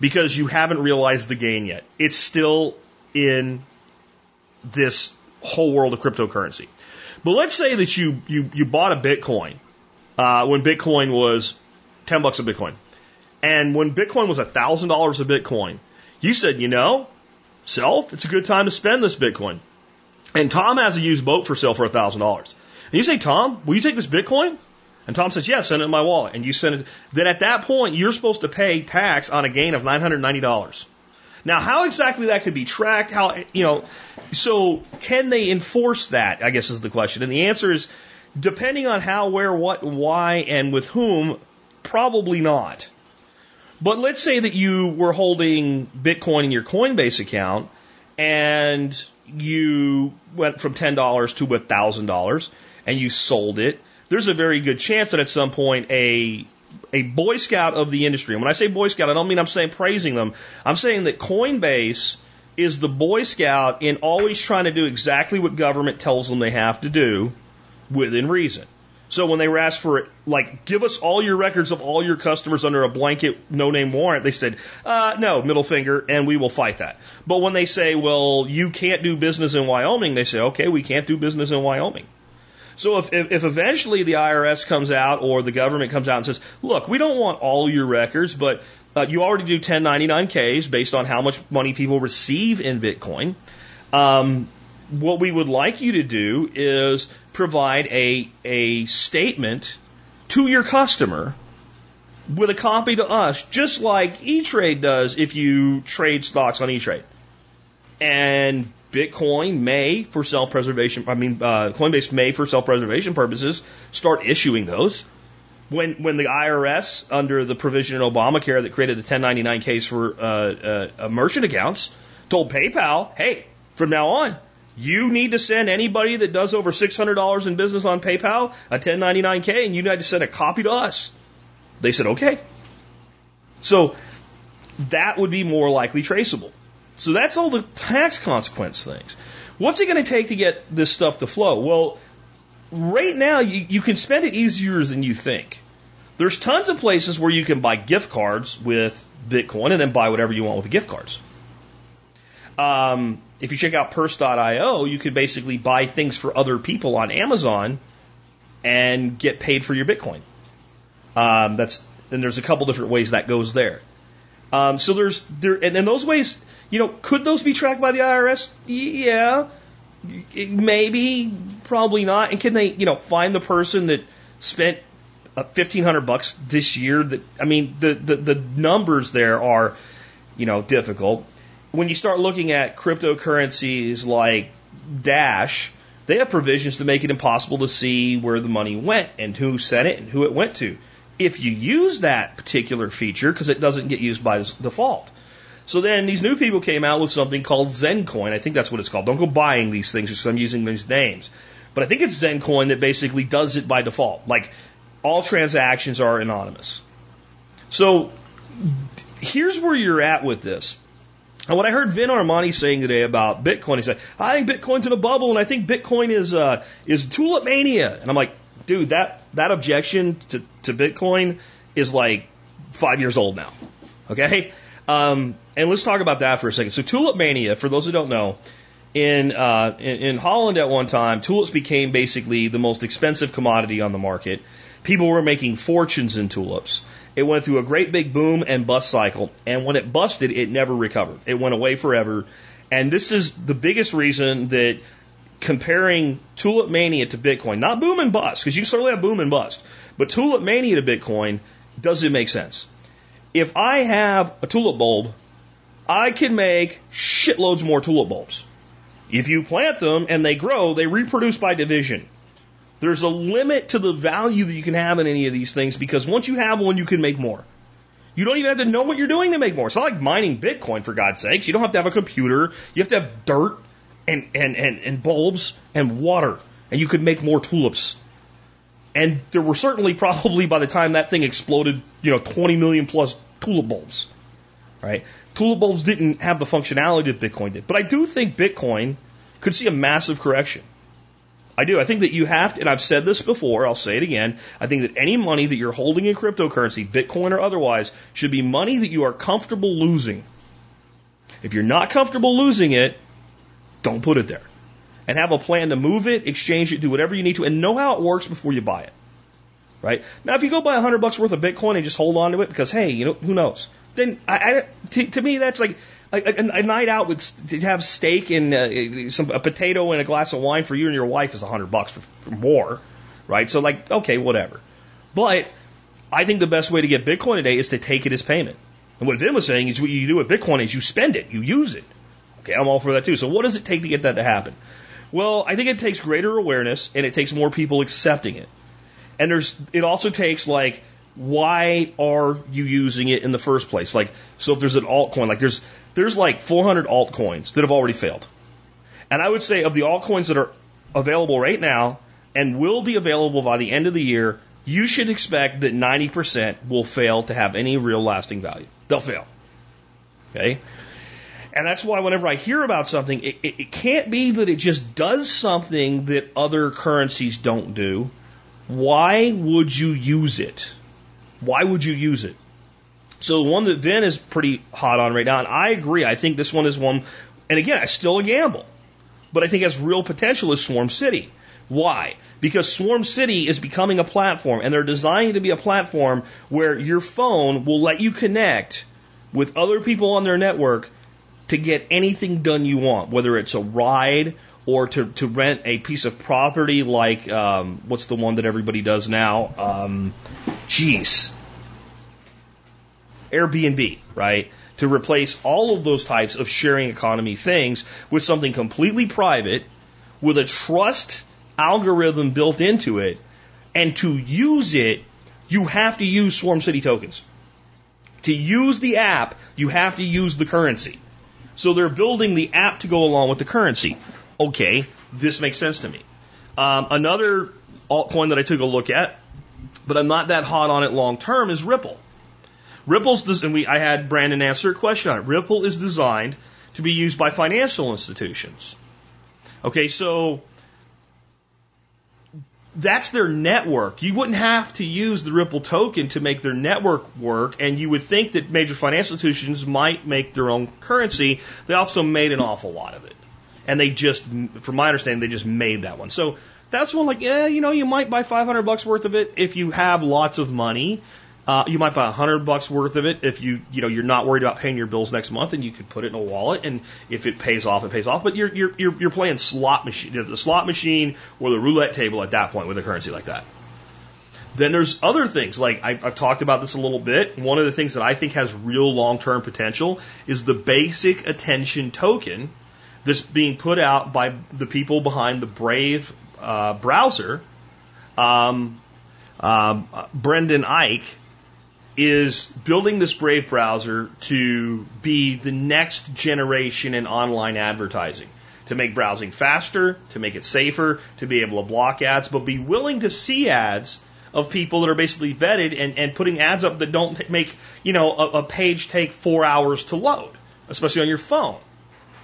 Because you haven't realized the gain yet. It's still in this whole world of cryptocurrency. But let's say that you, you, you bought a Bitcoin uh, when Bitcoin was 10 bucks a Bitcoin. And when Bitcoin was $1,000 a Bitcoin, you said, you know, self, it's a good time to spend this Bitcoin. And Tom has a used boat for sale for $1,000. And you say, Tom, will you take this Bitcoin? And Tom says, yeah, send it in my wallet. And you send it. Then at that point, you're supposed to pay tax on a gain of $990. Now, how exactly that could be tracked, how, you know, so can they enforce that, I guess is the question. And the answer is, depending on how, where, what, why, and with whom, probably not. But let's say that you were holding Bitcoin in your Coinbase account and you went from $10 to $1,000 and you sold it, there's a very good chance that at some point a a Boy Scout of the industry, and when I say Boy Scout, I don't mean I'm saying praising them. I'm saying that Coinbase is the Boy Scout in always trying to do exactly what government tells them they have to do within reason. So when they were asked for, like, give us all your records of all your customers under a blanket no name warrant, they said, uh, no, middle finger, and we will fight that. But when they say, well, you can't do business in Wyoming, they say, okay, we can't do business in Wyoming. So if, if, if eventually the IRS comes out or the government comes out and says, look, we don't want all your records, but uh, you already do 1099Ks based on how much money people receive in Bitcoin. Um, what we would like you to do is provide a, a statement to your customer with a copy to us, just like E-Trade does if you trade stocks on E-Trade. And Bitcoin may, for self-preservation, I mean, uh, Coinbase may, for self-preservation purposes, start issuing those. When, when the IRS, under the provision in Obamacare that created the 1099Ks for uh, uh, merchant accounts, told PayPal, hey, from now on, you need to send anybody that does over $600 in business on PayPal a 1099K and you need to send a copy to us. They said, okay. So that would be more likely traceable. So that's all the tax consequence things. What's it going to take to get this stuff to flow? Well, right now you, you can spend it easier than you think. There's tons of places where you can buy gift cards with Bitcoin and then buy whatever you want with the gift cards. Um, if you check out purse.io, you could basically buy things for other people on Amazon and get paid for your Bitcoin. Um, that's and there's a couple different ways that goes there. Um, so there's there and in those ways, you know, could those be tracked by the IRS? Yeah, maybe, probably not. And can they, you know, find the person that spent uh, fifteen hundred bucks this year? That I mean, the, the the numbers there are, you know, difficult when you start looking at cryptocurrencies like Dash, they have provisions to make it impossible to see where the money went and who sent it and who it went to. If you use that particular feature, because it doesn't get used by default. So then these new people came out with something called Zencoin. I think that's what it's called. Don't go buying these things because I'm using these names. But I think it's Zencoin that basically does it by default. Like all transactions are anonymous. So here's where you're at with this. And what I heard Vin Armani saying today about Bitcoin, he said, I think Bitcoin's in a bubble and I think Bitcoin is, uh, is tulip mania. And I'm like, dude, that, that objection to, to Bitcoin is like five years old now. Okay? Um, and let's talk about that for a second. So tulip mania, for those who don't know, in, uh, in, in Holland at one time, tulips became basically the most expensive commodity on the market. People were making fortunes in tulips. It went through a great big boom and bust cycle. And when it busted, it never recovered. It went away forever. And this is the biggest reason that comparing Tulip Mania to Bitcoin, not boom and bust, because you certainly have boom and bust, but Tulip Mania to Bitcoin, does it make sense? If I have a tulip bulb, I can make shitloads more tulip bulbs. If you plant them and they grow, they reproduce by division. There's a limit to the value that you can have in any of these things because once you have one, you can make more. You don't even have to know what you're doing to make more. It's not like mining Bitcoin, for God's sakes. You don't have to have a computer. You have to have dirt and, and, and, and bulbs and water, and you could make more tulips. And there were certainly probably by the time that thing exploded, you know, 20 million plus tulip bulbs, right? Tulip bulbs didn't have the functionality that Bitcoin did. But I do think Bitcoin could see a massive correction. I do. I think that you have to, and I've said this before, I'll say it again. I think that any money that you're holding in cryptocurrency, Bitcoin or otherwise, should be money that you are comfortable losing. If you're not comfortable losing it, don't put it there. And have a plan to move it, exchange it, do whatever you need to, and know how it works before you buy it. Right? Now, if you go buy a hundred bucks worth of Bitcoin and just hold on to it because, hey, you know, who knows? Then I, I to, to me, that's like, a, a, a night out with to have steak and uh, some a potato and a glass of wine for you and your wife is a hundred bucks for, for more, right? So like, okay, whatever. But I think the best way to get Bitcoin today is to take it as payment. And what Vin was saying is what you do with Bitcoin is you spend it, you use it. Okay, I'm all for that too. So what does it take to get that to happen? Well, I think it takes greater awareness and it takes more people accepting it. And there's it also takes like why are you using it in the first place? Like so if there's an altcoin, like there's there's like 400 altcoins that have already failed. And I would say of the altcoins that are available right now and will be available by the end of the year, you should expect that 90% will fail to have any real lasting value. They'll fail. Okay? And that's why whenever I hear about something, it, it, it can't be that it just does something that other currencies don't do. Why would you use it? Why would you use it? So the one that Vin is pretty hot on right now, and I agree. I think this one is one, and again, it's still a gamble, but I think has real potential is Swarm City. Why? Because Swarm City is becoming a platform, and they're designing to be a platform where your phone will let you connect with other people on their network to get anything done you want, whether it's a ride or to, to rent a piece of property like um, what's the one that everybody does now? Um, jeez, Airbnb, right? To replace all of those types of sharing economy things with something completely private with a trust algorithm built into it. And to use it, you have to use Swarm City tokens. To use the app, you have to use the currency. So they're building the app to go along with the currency. Okay, this makes sense to me. Um, another altcoin that I took a look at, but I'm not that hot on it long term, is Ripple. Ripple's and we I had Brandon answer a question on it. Ripple is designed to be used by financial institutions. Okay, so that's their network. You wouldn't have to use the Ripple token to make their network work, and you would think that major financial institutions might make their own currency. They also made an awful lot of it. And they just, from my understanding, they just made that one. So that's one like, yeah, you know, you might buy 500 bucks worth of it if you have lots of money. Uh, you might buy a hundred bucks worth of it if you you know you're not worried about paying your bills next month, and you could put it in a wallet, and if it pays off, it pays off. But you're you're you're, you're playing slot machine, the slot machine or the roulette table at that point with a currency like that. Then there's other things like I've, I've talked about this a little bit. One of the things that I think has real long term potential is the basic attention token that's being put out by the people behind the Brave uh, browser. Um, um, Brendan Eich is building this Brave browser to be the next generation in online advertising. To make browsing faster, to make it safer, to be able to block ads, but be willing to see ads of people that are basically vetted and, and putting ads up that don't make, you know, a, a page take four hours to load, especially on your phone.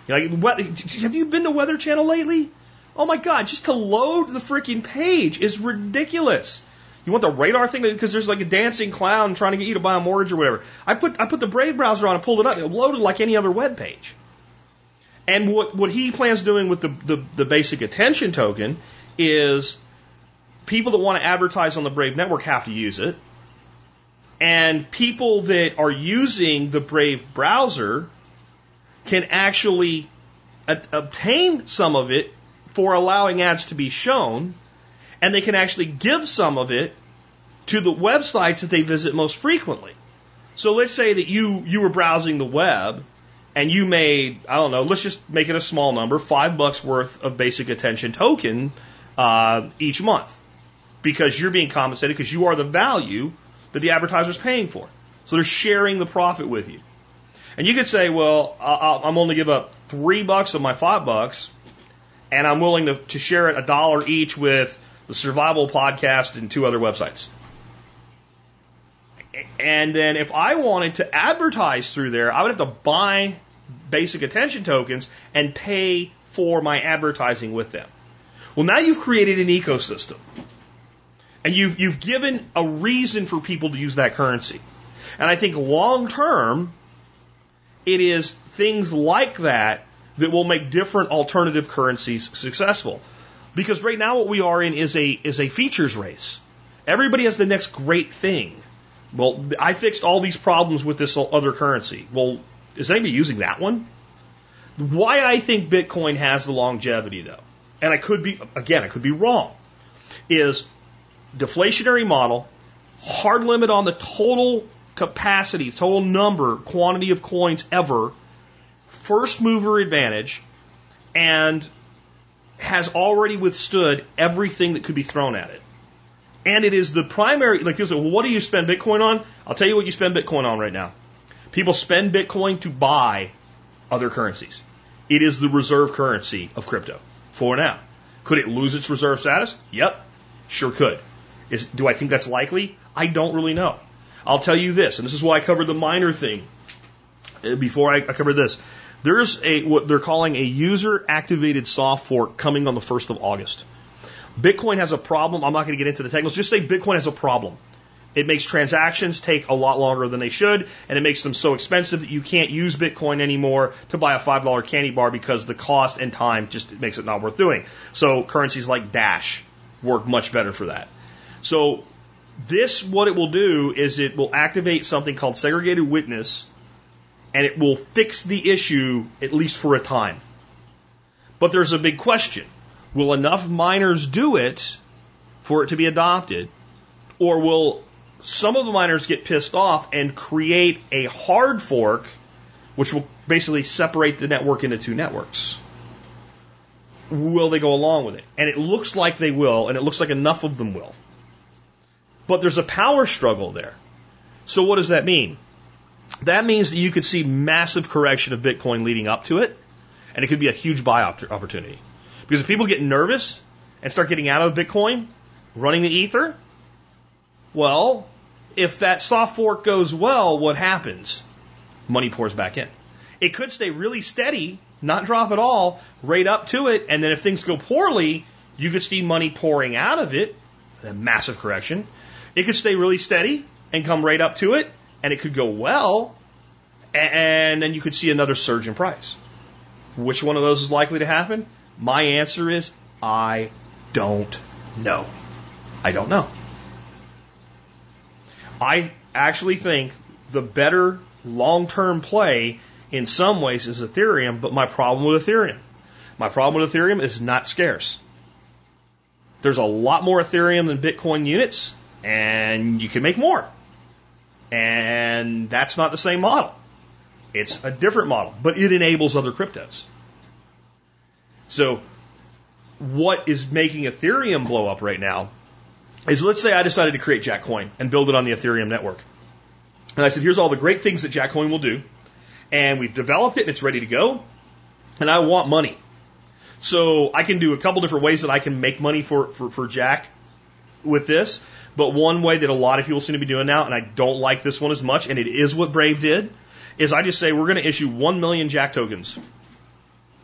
Know, what, have you been to Weather Channel lately? Oh my God, just to load the freaking page is ridiculous. You want the radar thing because there's like a dancing clown trying to get you to buy a mortgage or whatever. I put I put the Brave browser on and pulled it up. It loaded like any other web page. And what what he plans doing with the, the, the basic attention token is people that want to advertise on the Brave network have to use it. And people that are using the Brave browser can actually a- obtain some of it for allowing ads to be shown, and they can actually give some of it to the websites that they visit most frequently. So let's say that you you were browsing the web and you made I don't know, let's just make it a small number, five bucks worth of basic attention token uh, each month because you're being compensated because you are the value that the advertiser is paying for. So they're sharing the profit with you. And you could say, well, I'm only give up three bucks of my five bucks, and I'm willing to, to share it a dollar each with the Survival Podcast and two other websites. And then if I wanted to advertise through there, I would have to buy basic attention tokens and pay for my advertising with them. Well, now you've created an ecosystem. And you've, you've given a reason for people to use that currency. And I think long term, it is things like that that will make different alternative currencies successful. Because right now what we are in is a is a features race. Everybody has the next great thing. Well, I fixed all these problems with this other currency. Well, is anybody using that one? Why I think Bitcoin has the longevity though, and I could be again, I could be wrong, is deflationary model, hard limit on the total capacity, total number, quantity of coins ever, first mover advantage, and has already withstood everything that could be thrown at it. And it is the primary, like people say, well, what do you spend Bitcoin on? I'll tell you what you spend Bitcoin on right now. People spend Bitcoin to buy other currencies. It is the reserve currency of crypto for now. Could it lose its reserve status? Yep, sure could. Is, do I think that's likely? I don't really know. I'll tell you this, and this is why I covered the miner thing uh, before I, I covered this. There's a what they're calling a user activated soft fork coming on the 1st of August. Bitcoin has a problem. I'm not going to get into the technicals. Just say Bitcoin has a problem. It makes transactions take a lot longer than they should, and it makes them so expensive that you can't use Bitcoin anymore to buy a $5 candy bar because the cost and time just makes it not worth doing. So currencies like Dash work much better for that. So this, what it will do is it will activate something called segregated witness and it will fix the issue at least for a time. But there's a big question. Will enough miners do it for it to be adopted? Or will some of the miners get pissed off and create a hard fork, which will basically separate the network into two networks? Will they go along with it? And it looks like they will, and it looks like enough of them will. But there's a power struggle there. So what does that mean? That means that you could see massive correction of Bitcoin leading up to it, and it could be a huge buy opportunity. Because if people get nervous and start getting out of Bitcoin, running the Ether, well, if that soft fork goes well, what happens? Money pours back in. It could stay really steady, not drop at all, right up to it, and then if things go poorly, you could see money pouring out of it, a massive correction. It could stay really steady and come right up to it, and it could go well, and then you could see another surge in price. Which one of those is likely to happen? My answer is I don't know. I don't know. I actually think the better long term play in some ways is Ethereum, but my problem with Ethereum, my problem with Ethereum is not scarce. There's a lot more Ethereum than Bitcoin units, and you can make more. And that's not the same model. It's a different model, but it enables other cryptos. So, what is making Ethereum blow up right now is let's say I decided to create Jackcoin and build it on the Ethereum network. And I said, here's all the great things that Jackcoin will do. And we've developed it and it's ready to go. And I want money. So I can do a couple different ways that I can make money for, for, for Jack with this. But one way that a lot of people seem to be doing now, and I don't like this one as much, and it is what Brave did, is I just say we're going to issue 1 million Jack tokens.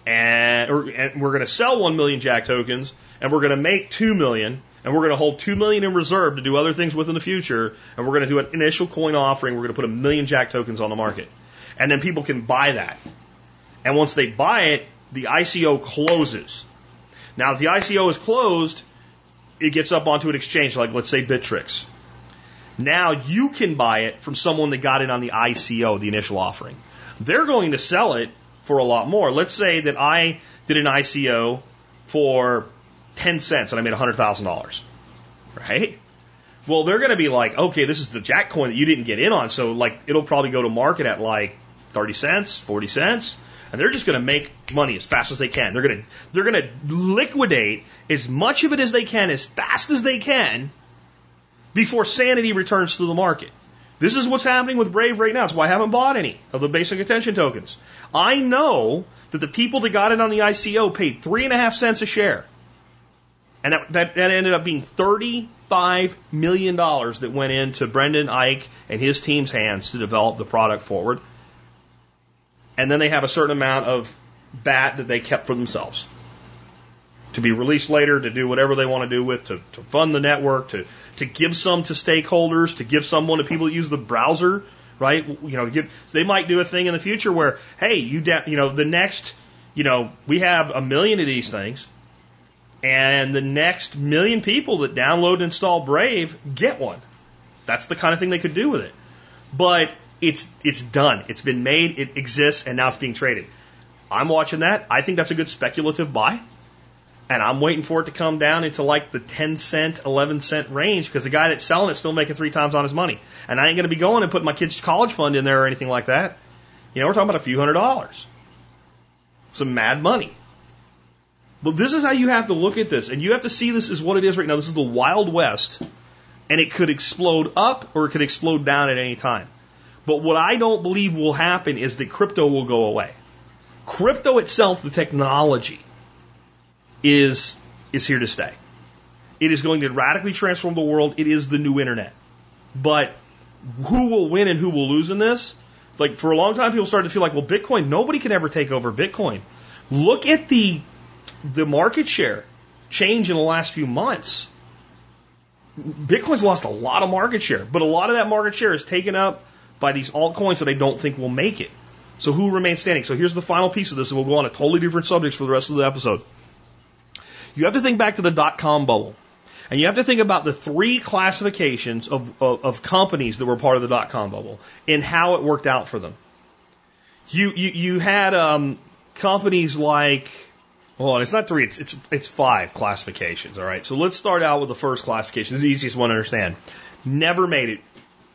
And, or, and we're going to sell 1 million Jack tokens, and we're going to make 2 million, and we're going to hold 2 million in reserve to do other things with in the future, and we're going to do an initial coin offering, we're going to put a million Jack tokens on the market. And then people can buy that. And once they buy it, the ICO closes. Now, if the ICO is closed, it gets up onto an exchange, like let's say Bittrex. Now you can buy it from someone that got it on the ICO, the initial offering. They're going to sell it for a lot more. Let's say that I did an ICO for 10 cents and I made $100,000. Right? Well, they're going to be like, okay, this is the Jack coin that you didn't get in on. So, like, it'll probably go to market at like 30 cents, 40 cents. And they're just going to make money as fast as they can. They're going to, they're going to liquidate as much of it as they can, as fast as they can, before sanity returns to the market. This is what's happening with Brave right now. It's why I haven't bought any of the basic attention tokens. I know that the people that got it on the ICO paid three and a half cents a share. And that, that, that ended up being $35 million that went into Brendan Eich and his team's hands to develop the product forward. And then they have a certain amount of BAT that they kept for themselves to be released later, to do whatever they want to do with, to, to fund the network, to, to give some to stakeholders, to give someone to people that use the browser, right? You know, give, they might do a thing in the future where, hey, you, you know, the next, you know, we have a million of these things, and the next million people that download and install Brave get one. That's the kind of thing they could do with it. But it's it's done. It's been made. It exists, and now it's being traded. I'm watching that. I think that's a good speculative buy. And I'm waiting for it to come down into like the 10 cent, 11 cent range because the guy that's selling it's still making three times on his money. And I ain't going to be going and putting my kid's college fund in there or anything like that. You know, we're talking about a few hundred dollars. Some mad money. But this is how you have to look at this. And you have to see this as what it is right now. This is the Wild West. And it could explode up or it could explode down at any time. But what I don't believe will happen is that crypto will go away. Crypto itself, the technology, is, is here to stay. It is going to radically transform the world. It is the new internet. But who will win and who will lose in this? Like for a long time, people started to feel like, well, Bitcoin, nobody can ever take over Bitcoin. Look at the the market share change in the last few months. Bitcoin's lost a lot of market share, but a lot of that market share is taken up by these altcoins that I don't think will make it. So who remains standing? So here's the final piece of this, and we'll go on to totally different subjects for the rest of the episode. You have to think back to the dot com bubble. And you have to think about the three classifications of, of, of companies that were part of the dot com bubble and how it worked out for them. You, you, you had um, companies like, hold on, it's not three, it's, it's, it's five classifications, all right? So let's start out with the first classification. This is the easiest one to understand. Never made it.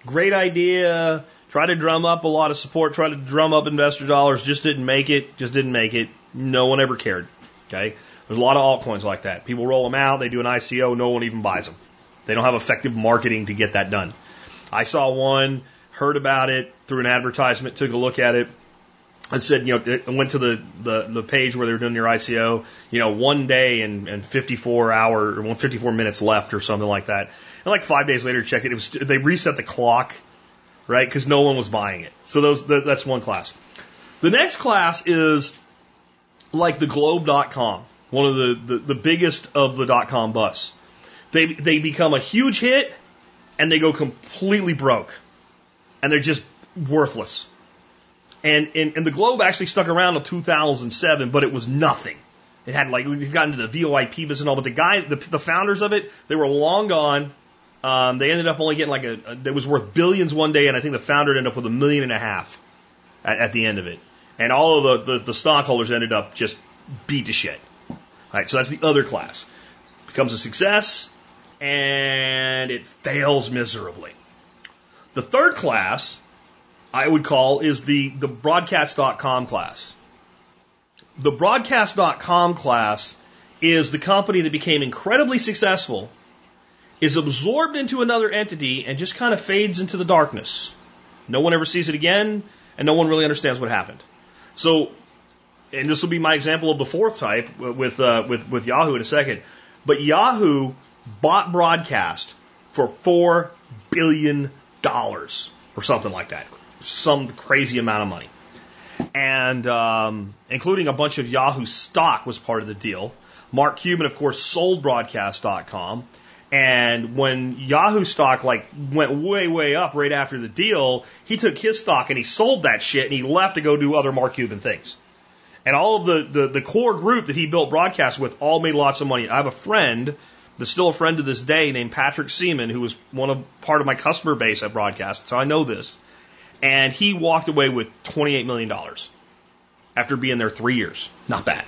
Great idea, try to drum up a lot of support, try to drum up investor dollars, just didn't make it, just didn't make it. No one ever cared, okay? There's a lot of altcoins like that. People roll them out, they do an ICO, no one even buys them. They don't have effective marketing to get that done. I saw one, heard about it through an advertisement, took a look at it, and said, you know, it went to the, the, the page where they were doing their ICO, you know, one day and, and 54 hour or 54 minutes left or something like that. And like five days later, check it. It was, they reset the clock, right? Because no one was buying it. So those, that's one class. The next class is like the globe.com one of the, the, the biggest of the dot com busts. They, they become a huge hit and they go completely broke. And they're just worthless. And, and, and the Globe actually stuck around until 2007, but it was nothing. It had like, we got into the VoIP business and all, but the guy, the, the founders of it, they were long gone. Um, they ended up only getting like a, a, it was worth billions one day, and I think the founder ended up with a million and a half at, at the end of it. And all of the, the, the stockholders ended up just beat to shit. Right, so that's the other class. Becomes a success and it fails miserably. The third class I would call is the, the broadcast.com class. The broadcast.com class is the company that became incredibly successful, is absorbed into another entity, and just kind of fades into the darkness. No one ever sees it again, and no one really understands what happened. So and this will be my example of the fourth type with, uh, with, with Yahoo in a second. But Yahoo bought broadcast for $4 billion or something like that. Some crazy amount of money. And um, including a bunch of Yahoo stock was part of the deal. Mark Cuban, of course, sold broadcast.com. And when Yahoo stock like went way, way up right after the deal, he took his stock and he sold that shit and he left to go do other Mark Cuban things. And all of the, the, the core group that he built broadcast with all made lots of money. I have a friend that's still a friend to this day named Patrick Seaman, who was one of part of my customer base at broadcast, so I know this. And he walked away with $28 million after being there three years. Not bad.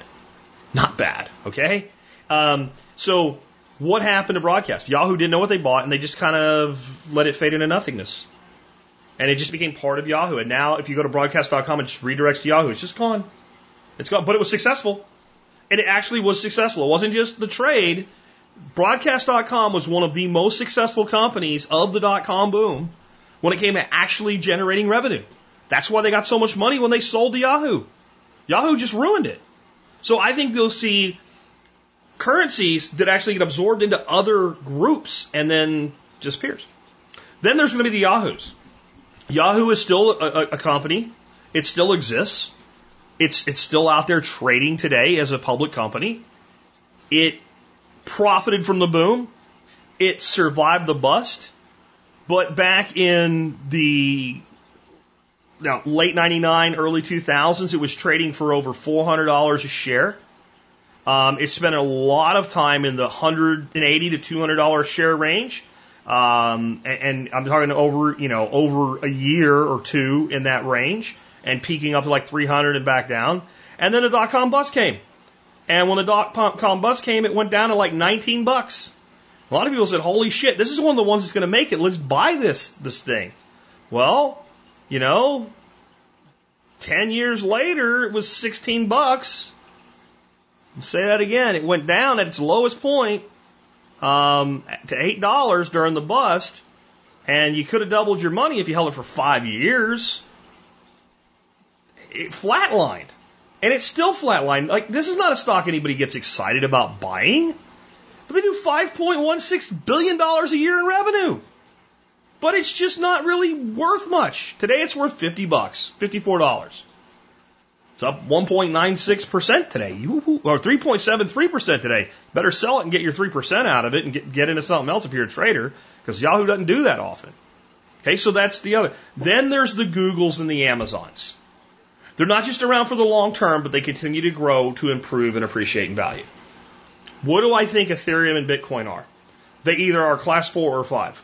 Not bad, okay? Um, so what happened to broadcast? Yahoo didn't know what they bought, and they just kind of let it fade into nothingness. And it just became part of Yahoo. And now, if you go to broadcast.com, it just redirects to Yahoo. It's just gone. It's gone. But it was successful. And it actually was successful. It wasn't just the trade. Broadcast.com was one of the most successful companies of the dot com boom when it came to actually generating revenue. That's why they got so much money when they sold to Yahoo. Yahoo just ruined it. So I think you'll see currencies that actually get absorbed into other groups and then disappears. Then there's going to be the Yahoos. Yahoo is still a, a, company. It still exists. It's it's still out there trading today as a public company. It profited from the boom. It survived the bust. But back in the now, late 99, early 2000s, it was trading for over $400 a share. Um, it spent a lot of time in the 180 to $200 share range. Um, and, and I'm talking over, you know, over a year or two in that range and peaking up to like 300 and back down. And then the dot com bust came. And when the dot com bust came, it went down to like 19 bucks. A lot of people said, holy shit, this is one of the ones that's going to make it. Let's buy this, this thing. Well, you know, 10 years later, it was 16 bucks. I'll say that again. It went down at its lowest point um, to $8 during the bust, and you could have doubled your money if you held it for five years. It flatlined. And it's still flatlined. Like, this is not a stock anybody gets excited about buying. But they do $5.16 billion a year in revenue but it's just not really worth much. Today it's worth 50 bucks, $54. It's up 1.96% today, or 3.73% today. Better sell it and get your 3% out of it and get, get into something else if you're a trader, because Yahoo doesn't do that often. Okay, so that's the other. Then there's the Googles and the Amazons. They're not just around for the long term, but they continue to grow to improve and appreciate in value. What do I think Ethereum and Bitcoin are? They either are class four or five.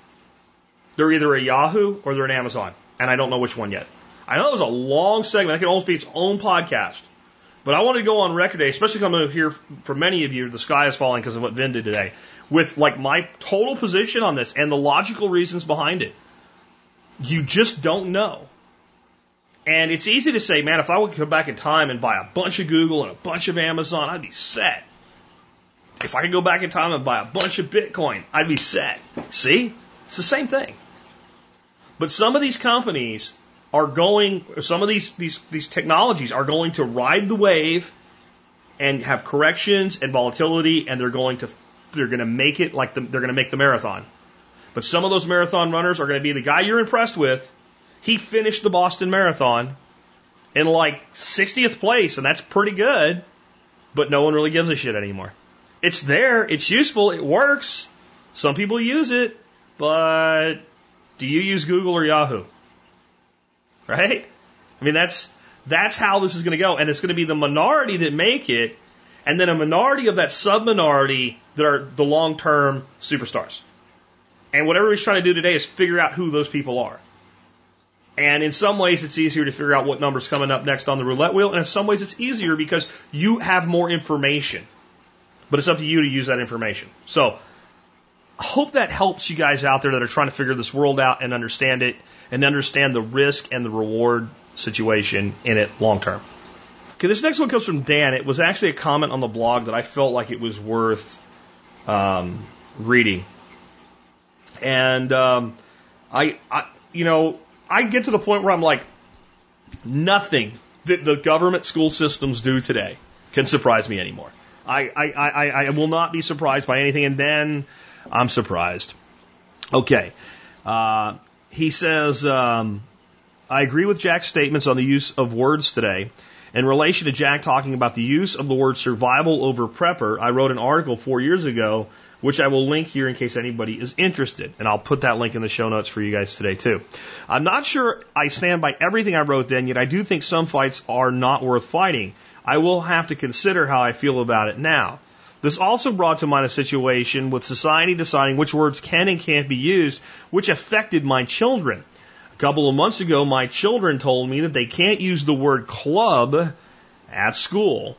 They're either a Yahoo or they're an Amazon, and I don't know which one yet. I know it was a long segment. That could almost be its own podcast. But I want to go on record today, especially coming here for many of you, the sky is falling because of what Vin did today, with like my total position on this and the logical reasons behind it. You just don't know. And it's easy to say, man, if I would come back in time and buy a bunch of Google and a bunch of Amazon, I'd be set. If I could go back in time and buy a bunch of Bitcoin, I'd be set. See? It's the same thing. But some of these companies are going, some of these, these, these technologies are going to ride the wave and have corrections and volatility, and they're going to, they're going to make it like the, they're going to make the marathon. But some of those marathon runners are going to be the guy you're impressed with. He finished the Boston Marathon in like 60th place, and that's pretty good, but no one really gives a shit anymore. It's there, it's useful, it works. Some people use it, but do you use Google or Yahoo? Right? I mean, that's, that's how this is going to go. And it's going to be the minority that make it, and then a minority of that sub minority that are the long term superstars. And what everybody's trying to do today is figure out who those people are. And in some ways, it's easier to figure out what number's coming up next on the roulette wheel. And in some ways, it's easier because you have more information. But it's up to you to use that information. So I hope that helps you guys out there that are trying to figure this world out and understand it and understand the risk and the reward situation in it long term. Okay, this next one comes from Dan. It was actually a comment on the blog that I felt like it was worth um, reading. And um, I, I, you know, I get to the point where I'm like, nothing that the government school systems do today can surprise me anymore. I, I, I, I will not be surprised by anything. And then I'm surprised. Okay. Uh, he says, um, I agree with Jack's statements on the use of words today. In relation to Jack talking about the use of the word survival over prepper, I wrote an article four years ago, which I will link here in case anybody is interested. And I'll put that link in the show notes for you guys today, too. I'm not sure I stand by everything I wrote then, yet I do think some fights are not worth fighting. I will have to consider how I feel about it now. This also brought to mind a situation with society deciding which words can and can't be used, which affected my children. A couple of months ago, my children told me that they can't use the word club at school.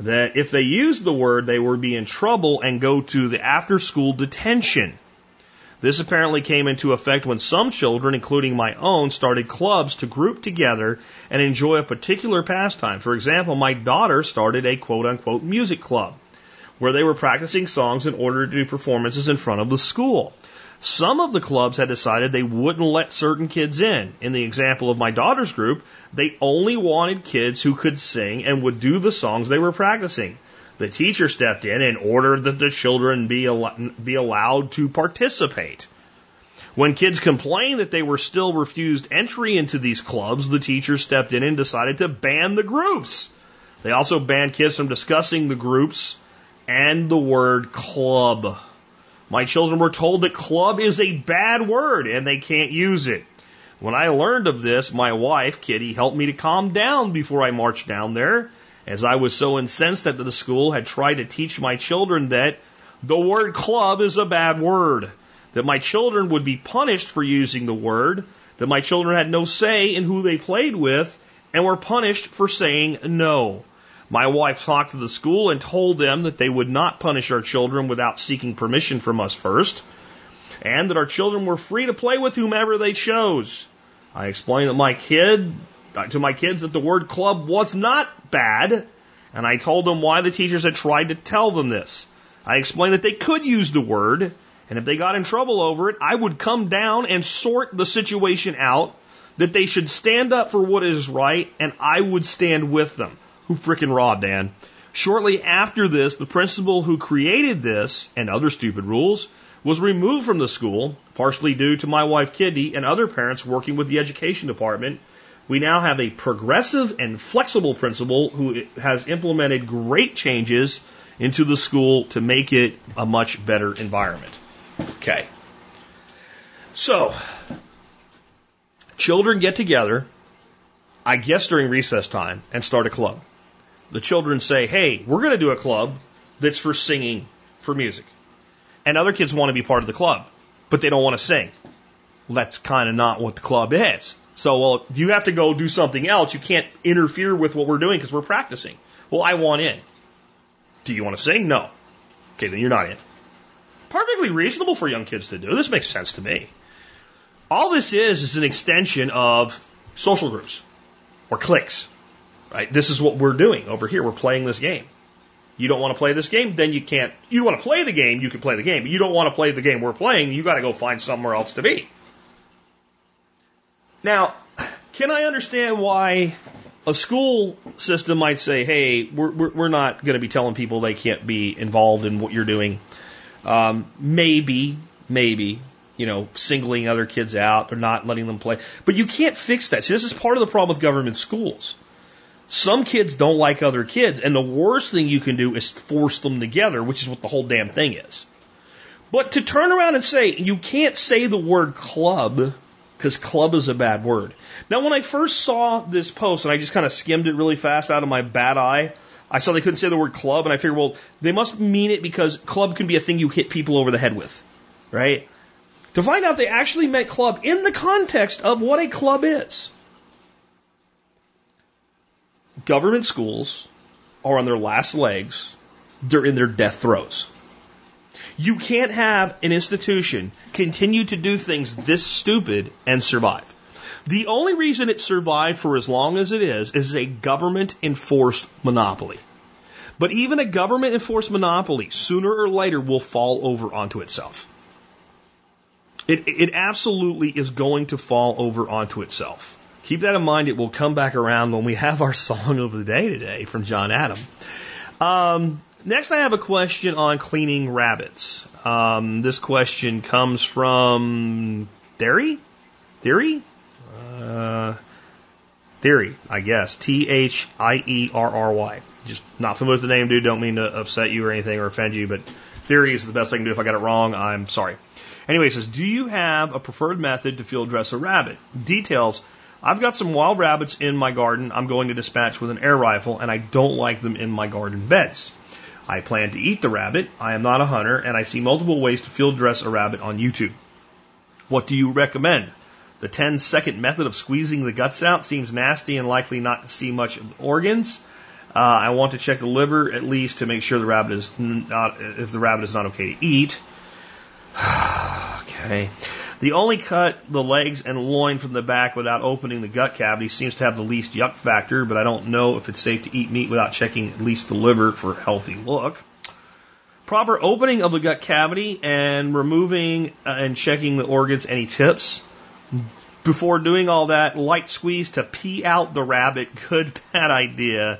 That if they used the word, they would be in trouble and go to the after school detention. This apparently came into effect when some children, including my own, started clubs to group together and enjoy a particular pastime. For example, my daughter started a quote unquote music club where they were practicing songs in order to do performances in front of the school. Some of the clubs had decided they wouldn't let certain kids in. In the example of my daughter's group, they only wanted kids who could sing and would do the songs they were practicing. The teacher stepped in and ordered that the children be, al- be allowed to participate. When kids complained that they were still refused entry into these clubs, the teacher stepped in and decided to ban the groups. They also banned kids from discussing the groups and the word club. My children were told that club is a bad word and they can't use it. When I learned of this, my wife, Kitty, helped me to calm down before I marched down there, as I was so incensed that the school had tried to teach my children that the word club is a bad word, that my children would be punished for using the word, that my children had no say in who they played with, and were punished for saying no. My wife talked to the school and told them that they would not punish our children without seeking permission from us first, and that our children were free to play with whomever they chose. I explained that my kid, uh, to my kids that the word club was not bad, and I told them why the teachers had tried to tell them this. I explained that they could use the word, and if they got in trouble over it, I would come down and sort the situation out, that they should stand up for what is right, and I would stand with them. Who frickin' raw, Dan? Shortly after this, the principal who created this and other stupid rules was removed from the school, partially due to my wife Kitty and other parents working with the education department. We now have a progressive and flexible principal who has implemented great changes into the school to make it a much better environment. Okay. So, children get together, I guess during recess time, and start a club the children say, hey, we're going to do a club that's for singing, for music. And other kids want to be part of the club, but they don't want to sing. Well, that's kind of not what the club is. So, well, you have to go do something else. You can't interfere with what we're doing because we're practicing. Well, I want in. Do you want to sing? No. Okay, then you're not in. Perfectly reasonable for young kids to do. This makes sense to me. All this is is an extension of social groups or cliques. Right? This is what we're doing over here. We're playing this game. You don't want to play this game, then you can't. You want to play the game, you can play the game. But you don't want to play the game we're playing, you got to go find somewhere else to be. Now, can I understand why a school system might say, hey, we're, we're, not going to be telling people they can't be involved in what you're doing? Um, maybe, maybe, you know, singling other kids out or not letting them play. But you can't fix that. See, this is part of the problem with government schools. Some kids don't like other kids, and the worst thing you can do is force them together, which is what the whole damn thing is. But to turn around and say, you can't say the word club, because club is a bad word. Now, when I first saw this post, and I just kind of skimmed it really fast out of my bad eye, I saw they couldn't say the word club, and I figured, well, they must mean it because club can be a thing you hit people over the head with, right? To find out they actually meant club in the context of what a club is government schools are on their last legs, they're in their death throes. You can't have an institution continue to do things this stupid and survive. The only reason it survived for as long as it is is a government enforced monopoly. But even a government enforced monopoly sooner or later will fall over onto itself. It, it absolutely is going to fall over onto itself. Keep that in mind. It will come back around when we have our song of the day today from John Adam. Um, next, I have a question on cleaning rabbits. Um, this question comes from Theory? Theory? Uh, theory, I guess. T H I E R R Y. Just not familiar with the name, dude. Don't mean to upset you or anything or offend you, but theory is the best I can do. If I got it wrong, I'm sorry. Anyway, it says, Do you have a preferred method to field dress a rabbit? Details I've got some wild rabbits in my garden I'm going to dispatch with an air rifle, and I don't like them in my garden beds. I plan to eat the rabbit. I am not a hunter, and I see multiple ways to field dress a rabbit on YouTube. What do you recommend? The 10 second method of squeezing the guts out seems nasty and likely not to see much of the organs. Uh, I want to check the liver at least to make sure the rabbit is not, if the rabbit is not okay to eat. okay. The only cut the legs and loin from the back without opening the gut cavity seems to have the least yuck factor, but I don't know if it's safe to eat meat without checking at least the liver for healthy look. Proper opening of the gut cavity and removing uh, and checking the organs. Any tips? Before doing all that, light squeeze to pee out the rabbit. Good, bad idea.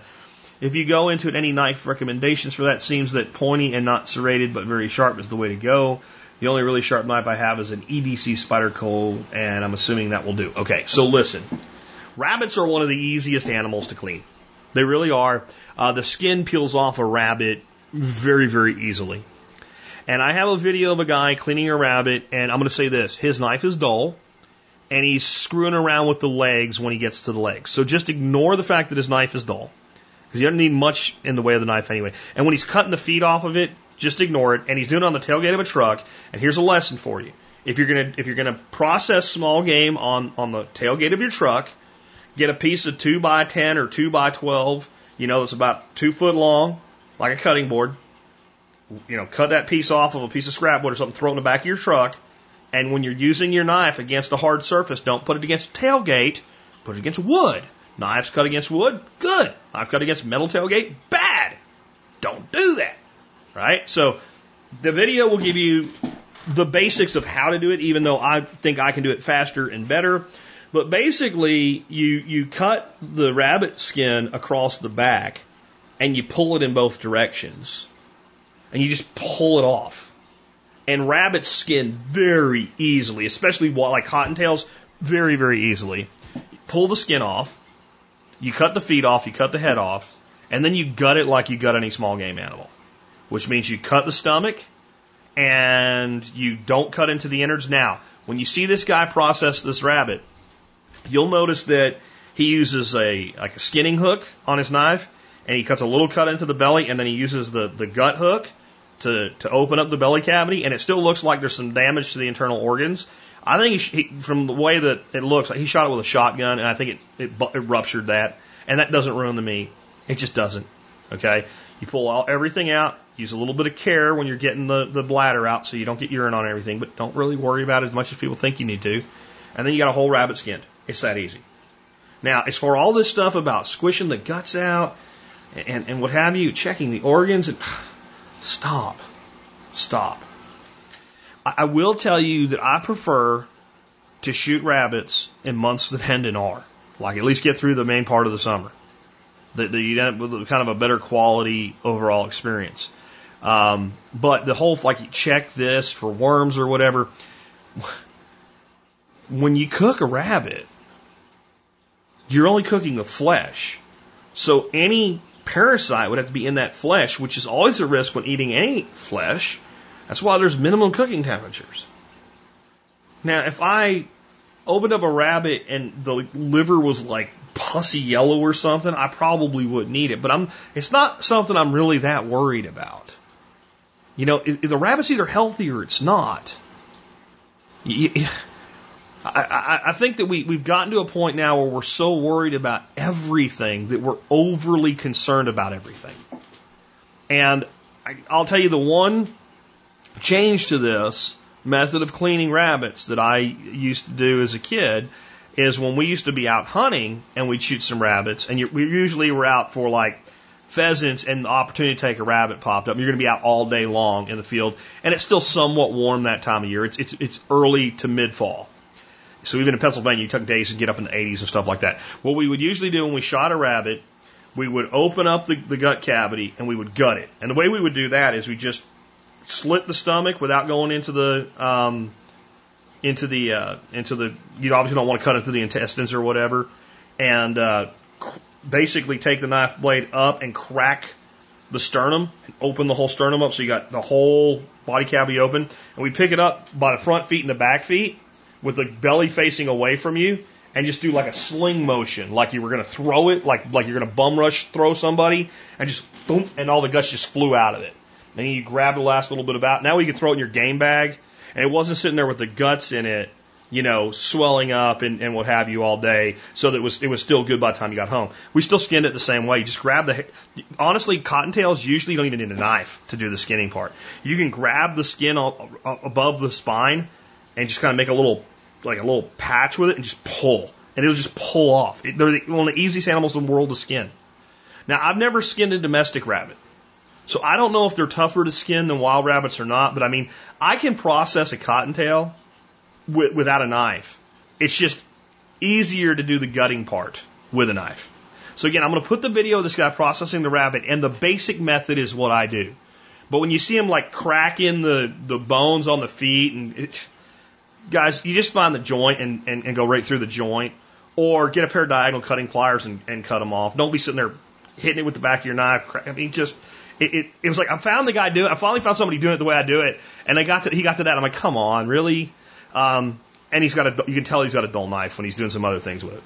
If you go into it, any knife recommendations for that seems that pointy and not serrated but very sharp is the way to go. The only really sharp knife I have is an EDC spider Spyderco, and I'm assuming that will do. Okay, so listen. Rabbits are one of the easiest animals to clean. They really are. Uh, the skin peels off a rabbit very, very easily. And I have a video of a guy cleaning a rabbit, and I'm going to say this his knife is dull, and he's screwing around with the legs when he gets to the legs. So just ignore the fact that his knife is dull, because you don't need much in the way of the knife anyway. And when he's cutting the feet off of it, just ignore it. And he's doing it on the tailgate of a truck. And here's a lesson for you. If you're gonna if you're gonna process small game on on the tailgate of your truck, get a piece of two by ten or two by twelve. You know, it's about two foot long, like a cutting board. You know, cut that piece off of a piece of scrap wood or something, throw it in the back of your truck. And when you're using your knife against a hard surface, don't put it against a tailgate, put it against wood. Knives cut against wood, good. Knife cut against metal tailgate, bad. Don't do that right? So the video will give you the basics of how to do it, even though I think I can do it faster and better. But basically, you, you cut the rabbit skin across the back and you pull it in both directions. And you just pull it off. And rabbit skin very easily, especially like cottontails, very, very easily. Pull the skin off. You cut the feet off, you cut the head off, and then you gut it like you gut any small game animal which means you cut the stomach and you don't cut into the innards. Now, when you see this guy process this rabbit, you'll notice that he uses a like a skinning hook on his knife, and he cuts a little cut into the belly, and then he uses the the gut hook to to open up the belly cavity, and it still looks like there's some damage to the internal organs. I think he, he, from the way that it looks, he shot it with a shotgun, and I think it, it, it ruptured that, and that doesn't ruin the meat. It just doesn't. Okay, you pull all, everything out, Use a little bit of care when you're getting the, the bladder out so you don't get urine on everything, but don't really worry about it as much as people think you need to. And then you got a whole rabbit skinned. It's that easy. Now, as for all this stuff about squishing the guts out and, and what have you, checking the organs, and stop. Stop. I, I will tell you that I prefer to shoot rabbits in months that end in R. Like at least get through the main part of the summer. That you end up with kind of a better quality overall experience. Um, but the whole like you check this for worms or whatever. When you cook a rabbit, you're only cooking the flesh. So any parasite would have to be in that flesh, which is always a risk when eating any flesh. That's why there's minimum cooking temperatures. Now, if I opened up a rabbit and the liver was like pussy yellow or something, I probably wouldn't eat it. But I'm, it's not something I'm really that worried about. You know, if the rabbit's either healthy or it's not. I, I, I think that we, we've gotten to a point now where we're so worried about everything that we're overly concerned about everything. And I, I'll tell you the one change to this method of cleaning rabbits that I used to do as a kid is when we used to be out hunting and we'd shoot some rabbits, and you, we usually were out for like pheasants and the opportunity to take a rabbit popped up. You're going to be out all day long in the field, and it's still somewhat warm that time of year. It's it's, it's early to mid fall. So even in Pennsylvania, you took days to get up in the 80s and stuff like that. What we would usually do when we shot a rabbit, we would open up the, the gut cavity and we would gut it. And the way we would do that is we just slit the stomach without going into the um, into the uh, into the. You obviously don't want to cut into the intestines or whatever, and uh, basically take the knife blade up and crack the sternum and open the whole sternum up so you got the whole body cavity open. And we pick it up by the front feet and the back feet with the belly facing away from you and just do like a sling motion, like you were going to throw it, like, like you're going to bum rush throw somebody and just boom, and all the guts just flew out of it. Then you grab the last little bit of out. Now you can throw it in your game bag and it wasn't sitting there with the guts in it you know, swelling up and, and what have you all day, so that it was it was still good by the time you got home. We still skinned it the same way. You just grab the honestly, cottontails usually don't even need a knife to do the skinning part. You can grab the skin all, above the spine and just kind of make a little like a little patch with it and just pull, and it'll just pull off. It, they're the, one of the easiest animals in the world to skin. Now I've never skinned a domestic rabbit. So I don't know if they're tougher to skin than wild rabbits or not, but I mean, I can process a cottontail with, without a knife. It's just easier to do the gutting part with a knife. So again, I'm going to put the video of this guy processing the rabbit, and the basic method is what I do. But when you see him like cracking the, the bones on the feet, and it, guys, you just find the joint and, and, and go right through the joint, or get a pair of diagonal cutting pliers and, and cut them off. Don't be sitting there hitting it with the back of your knife. I mean, just it, it, it was like I found the guy doing. I finally found somebody doing it the way I do it, and I got to he got to that. I'm like, come on, really? Um, and he's got a you can tell he's got a dull knife when he's doing some other things with it.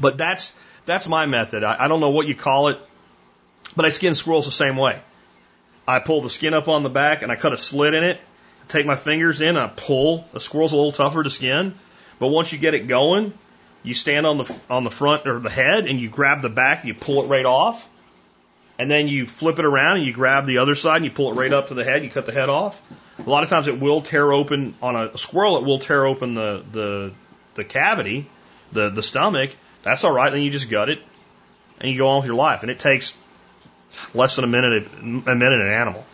But that's that's my method. I, I don't know what you call it, but I skin squirrels the same way. I pull the skin up on the back and I cut a slit in it. Take my fingers in and I pull. A squirrel's a little tougher to skin, but once you get it going, you stand on the on the front or the head and you grab the back and you pull it right off and then you flip it around and you grab the other side and you pull it right up to the head. You cut the head off. A lot of times it will tear open on a, squirrel. It will tear open the the the cavity, the the stomach. That's all right. Then you just gut it and you go on with your life. And it takes less than a minute a minute an animal.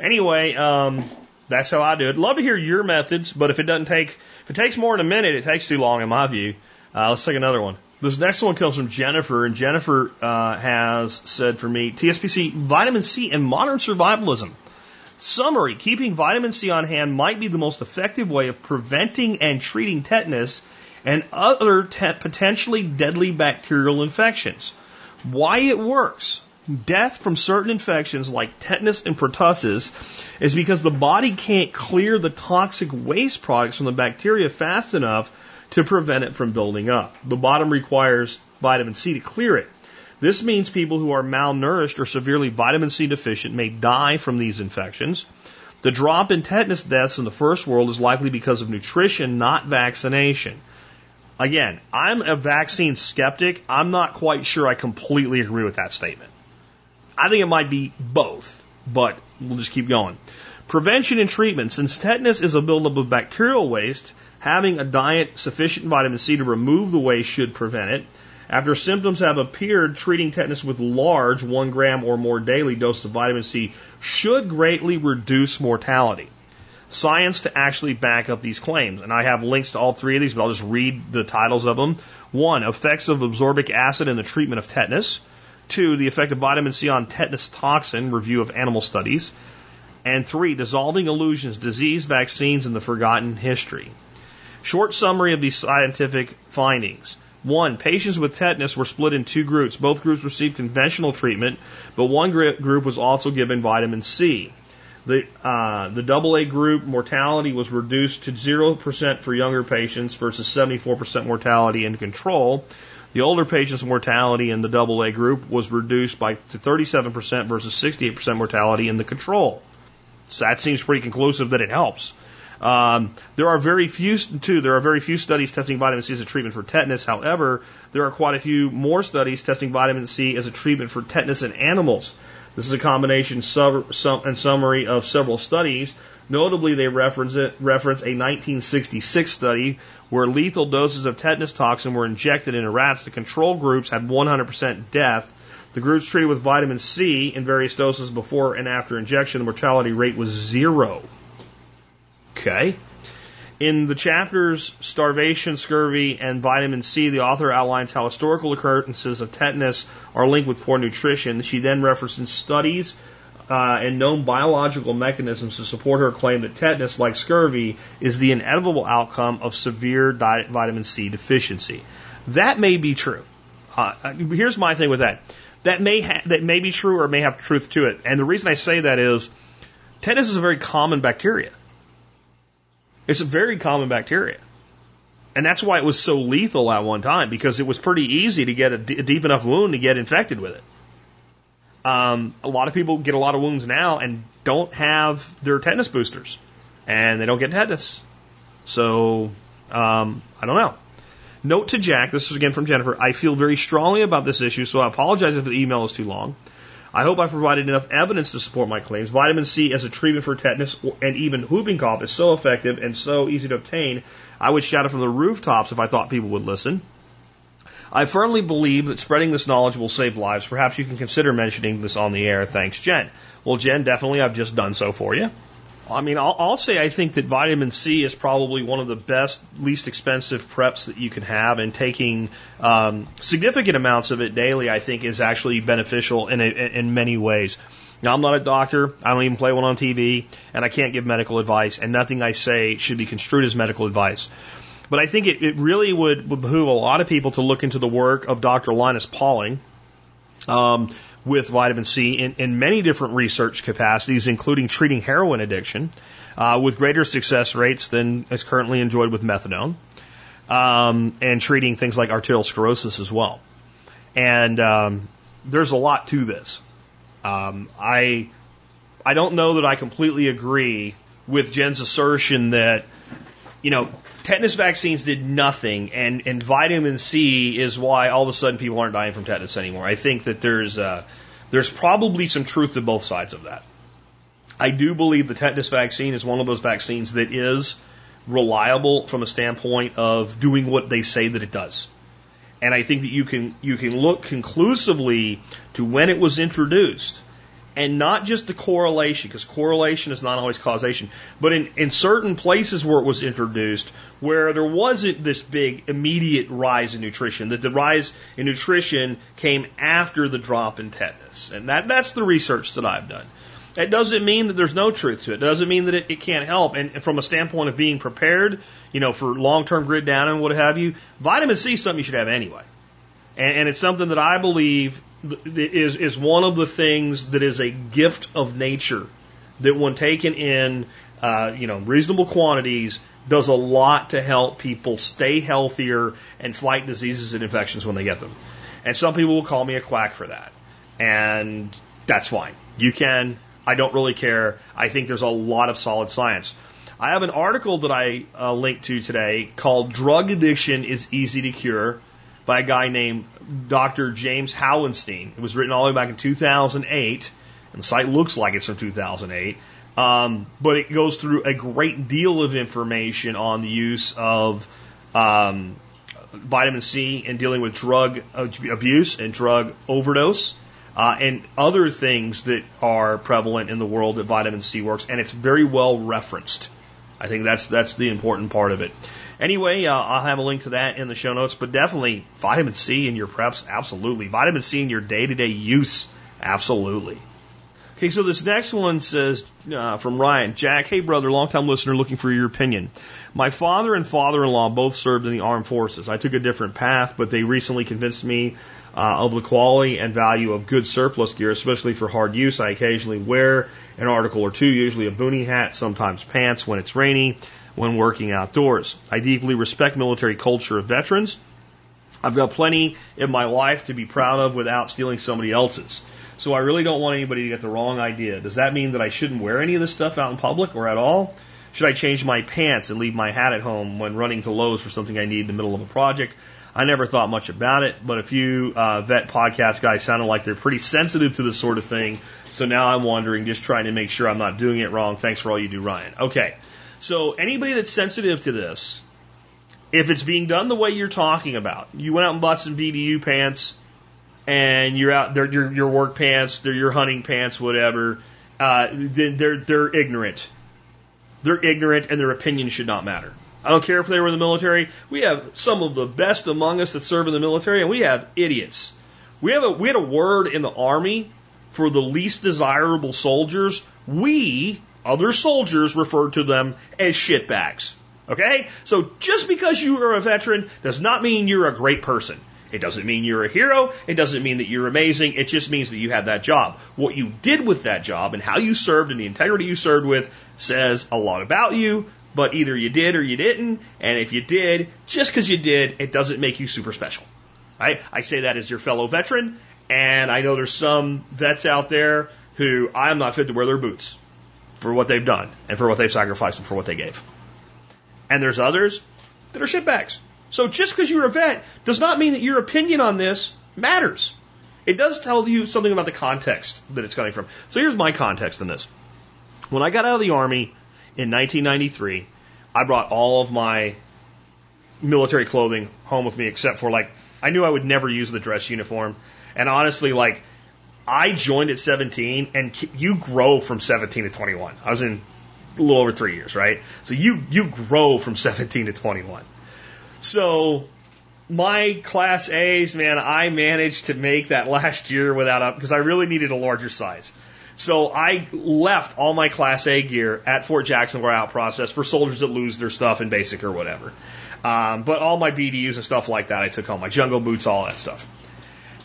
Anyway, um, that's how I do it. Love to hear your methods, but if it doesn't take if it takes more than a minute, it takes too long in my view. Uh, let's take another one. This next one comes from Jennifer, and Jennifer uh, has said for me TSPC, vitamin C and modern survivalism. Summary Keeping vitamin C on hand might be the most effective way of preventing and treating tetanus and other te- potentially deadly bacterial infections. Why it works. Death from certain infections like tetanus and pertussis is because the body can't clear the toxic waste products from the bacteria fast enough to prevent it from building up. The bottom requires vitamin C to clear it. This means people who are malnourished or severely vitamin C deficient may die from these infections. The drop in tetanus deaths in the first world is likely because of nutrition, not vaccination. Again, I'm a vaccine skeptic. I'm not quite sure I completely agree with that statement. I think it might be both, but we'll just keep going. Prevention and treatment. Since tetanus is a buildup of bacterial waste, Having a diet sufficient in vitamin C to remove the waste should prevent it. After symptoms have appeared, treating tetanus with large, one gram or more daily dose of vitamin C should greatly reduce mortality. Science to actually back up these claims. And I have links to all three of these, but I'll just read the titles of them. One, effects of absorbic acid in the treatment of tetanus. Two, the effect of vitamin C on tetanus toxin, review of animal studies. And three, dissolving illusions, disease, vaccines, and the forgotten history. Short summary of these scientific findings. One, patients with tetanus were split in two groups. Both groups received conventional treatment, but one group was also given vitamin C. The, uh, the AA group mortality was reduced to 0% for younger patients versus 74% mortality in control. The older patients' mortality in the AA group was reduced by to 37% versus 68% mortality in the control. So that seems pretty conclusive that it helps. Um, there are very few, too, there are very few studies testing vitamin C as a treatment for tetanus. However, there are quite a few more studies testing vitamin C as a treatment for tetanus in animals. This is a combination sub, sum, and summary of several studies. Notably, they reference, it, reference a 1966 study where lethal doses of tetanus toxin were injected into rats. The control groups had 100% death. The groups treated with vitamin C in various doses before and after injection, the mortality rate was zero. Okay. In the chapters Starvation, Scurvy, and Vitamin C, the author outlines how historical occurrences of tetanus are linked with poor nutrition. She then references studies uh, and known biological mechanisms to support her claim that tetanus, like scurvy, is the inevitable outcome of severe vitamin C deficiency. That may be true. Uh, uh, here's my thing with that. That may ha- that may be true or may have truth to it. And the reason I say that is tetanus is a very common bacteria. It's a very common bacteria. And that's why it was so lethal at one time, because it was pretty easy to get a, d- a deep enough wound to get infected with it. Um, a lot of people get a lot of wounds now and don't have their tetanus boosters, and they don't get tetanus. So Um, I don't know. Note to Jack, this is again from Jennifer. I feel very strongly about this issue, so I apologize if the email is too long. I hope I provided enough evidence to support my claims. Vitamin C as a treatment for tetanus and even whooping cough is so effective and so easy to obtain. I would shout it from the rooftops if I thought people would listen. I firmly believe that spreading this knowledge will save lives. Perhaps you can consider mentioning this on the air. Thanks, Jen. Well, Jen, definitely, I've just done so for you. I mean, I'll, I'll, say I think that vitamin C is probably one of the best, least expensive preps that you can have, and taking um, significant amounts of it daily, I think, is actually beneficial in, a, in many ways. Now, I'm not a doctor. I don't even play one on TV, and I can't give medical advice, and nothing I say should be construed as medical advice. But I think it, it really would, would behoove a lot of people to look into the work of Dr. Linus Pauling. Um, with vitamin C in, in many different research capacities, including treating heroin addiction, uh, with greater success rates than is currently enjoyed with methadone, um, and treating things like arterial sclerosis as well. And um, there's a lot to this. Um, I I don't know that I completely agree with Jen's assertion that you know tetanus vaccines did nothing, and, and vitamin C is why all of a sudden people aren't dying from tetanus anymore. I think that there's uh, there's probably some truth to both sides of that. I do believe the tetanus vaccine is one of those vaccines that is reliable from a standpoint of doing what they say that it does. And I think that you can you can look conclusively to when it was introduced and not just the correlation, because correlation is not always causation, but in, in certain places where it was introduced, where there wasn't this big immediate rise in nutrition, that the rise in nutrition came after the drop in tetanus. And that, that's the research that I've done. It doesn't mean that there's no truth to it. It doesn't mean that it, it can't help. And from a standpoint of being prepared, you know, for long-term grid down and what have you, vitamin C is something you should have anyway. And, and it's something that I believe is is one of the things that is a gift of nature that when taken in uh, you know reasonable quantities does a lot to help people stay healthier and fight diseases and infections when they get them. And some people will call me a quack for that. And that's fine. You can. I don't really care. I think there's a lot of solid science. I have an article that I uh, linked to today called Drug Addiction is Easy to Cure by a guy named Dr. James Hauenstein. It was written all the way back in 2008, and the site looks like it's from 2008. Um, but it goes through a great deal of information on the use of um, vitamin C in dealing with drug abuse and drug overdose. Uh, and other things that are prevalent in the world that vitamin C works, and it's very well referenced. I think that's that's the important part of it. Anyway, uh, I'll have a link to that in the show notes, but definitely vitamin C in your preps, absolutely. Vitamin C in your day to day use, absolutely. Okay, so this next one says uh, from Ryan Jack, hey brother, longtime listener looking for your opinion. My father and father in law both served in the armed forces. I took a different path, but they recently convinced me uh, of the quality and value of good surplus gear, especially for hard use. I occasionally wear an article or two, usually a boonie hat, sometimes pants when it's rainy when working outdoors. I deeply respect military culture of veterans. I've got plenty in my life to be proud of without stealing somebody else's. So I really don't want anybody to get the wrong idea. Does that mean that I shouldn't wear any of this stuff out in public or at all? Should I change my pants and leave my hat at home when running to Lowe's for something I need in the middle of a project? I never thought much about it, but a few uh, vet podcast guys sounded like they're pretty sensitive to this sort of thing. So now I'm wondering, just trying to make sure I'm not doing it wrong. Thanks for all you do, Ryan. Okay. So anybody that's sensitive to this, if it's being done the way you're talking about, you went out and bought some BDU pants, and you're out, they're your your work pants, they're your hunting pants, whatever. Uh, they're they're ignorant. They're ignorant, and their opinion should not matter. I don't care if they were in the military. We have some of the best among us that serve in the military, and we have idiots. We have a we had a word in the army for the least desirable soldiers. We other soldiers referred to them as shitbags. Okay? So just because you are a veteran does not mean you're a great person. It doesn't mean you're a hero. It doesn't mean that you're amazing. It just means that you had that job. What you did with that job and how you served and the integrity you served with says a lot about you, but either you did or you didn't. And if you did, just because you did, it doesn't make you super special. Right? I say that as your fellow veteran, and I know there's some vets out there who I am not fit to wear their boots for what they've done and for what they've sacrificed and for what they gave. And there's others that are shitbags. So just because you're a vet does not mean that your opinion on this matters. It does tell you something about the context that it's coming from. So here's my context in this. When I got out of the Army in 1993, I brought all of my military clothing home with me except for like, I knew I would never use the dress uniform. And honestly, like, I joined at 17 and you grow from 17 to 21. I was in a little over three years, right? So you, you grow from 17 to 21. So my class A's, man, I managed to make that last year without up because I really needed a larger size. So I left all my class A gear at Fort Jackson where I out process for soldiers that lose their stuff in basic or whatever. Um, but all my BDUs and stuff like that, I took home my jungle boots, all that stuff.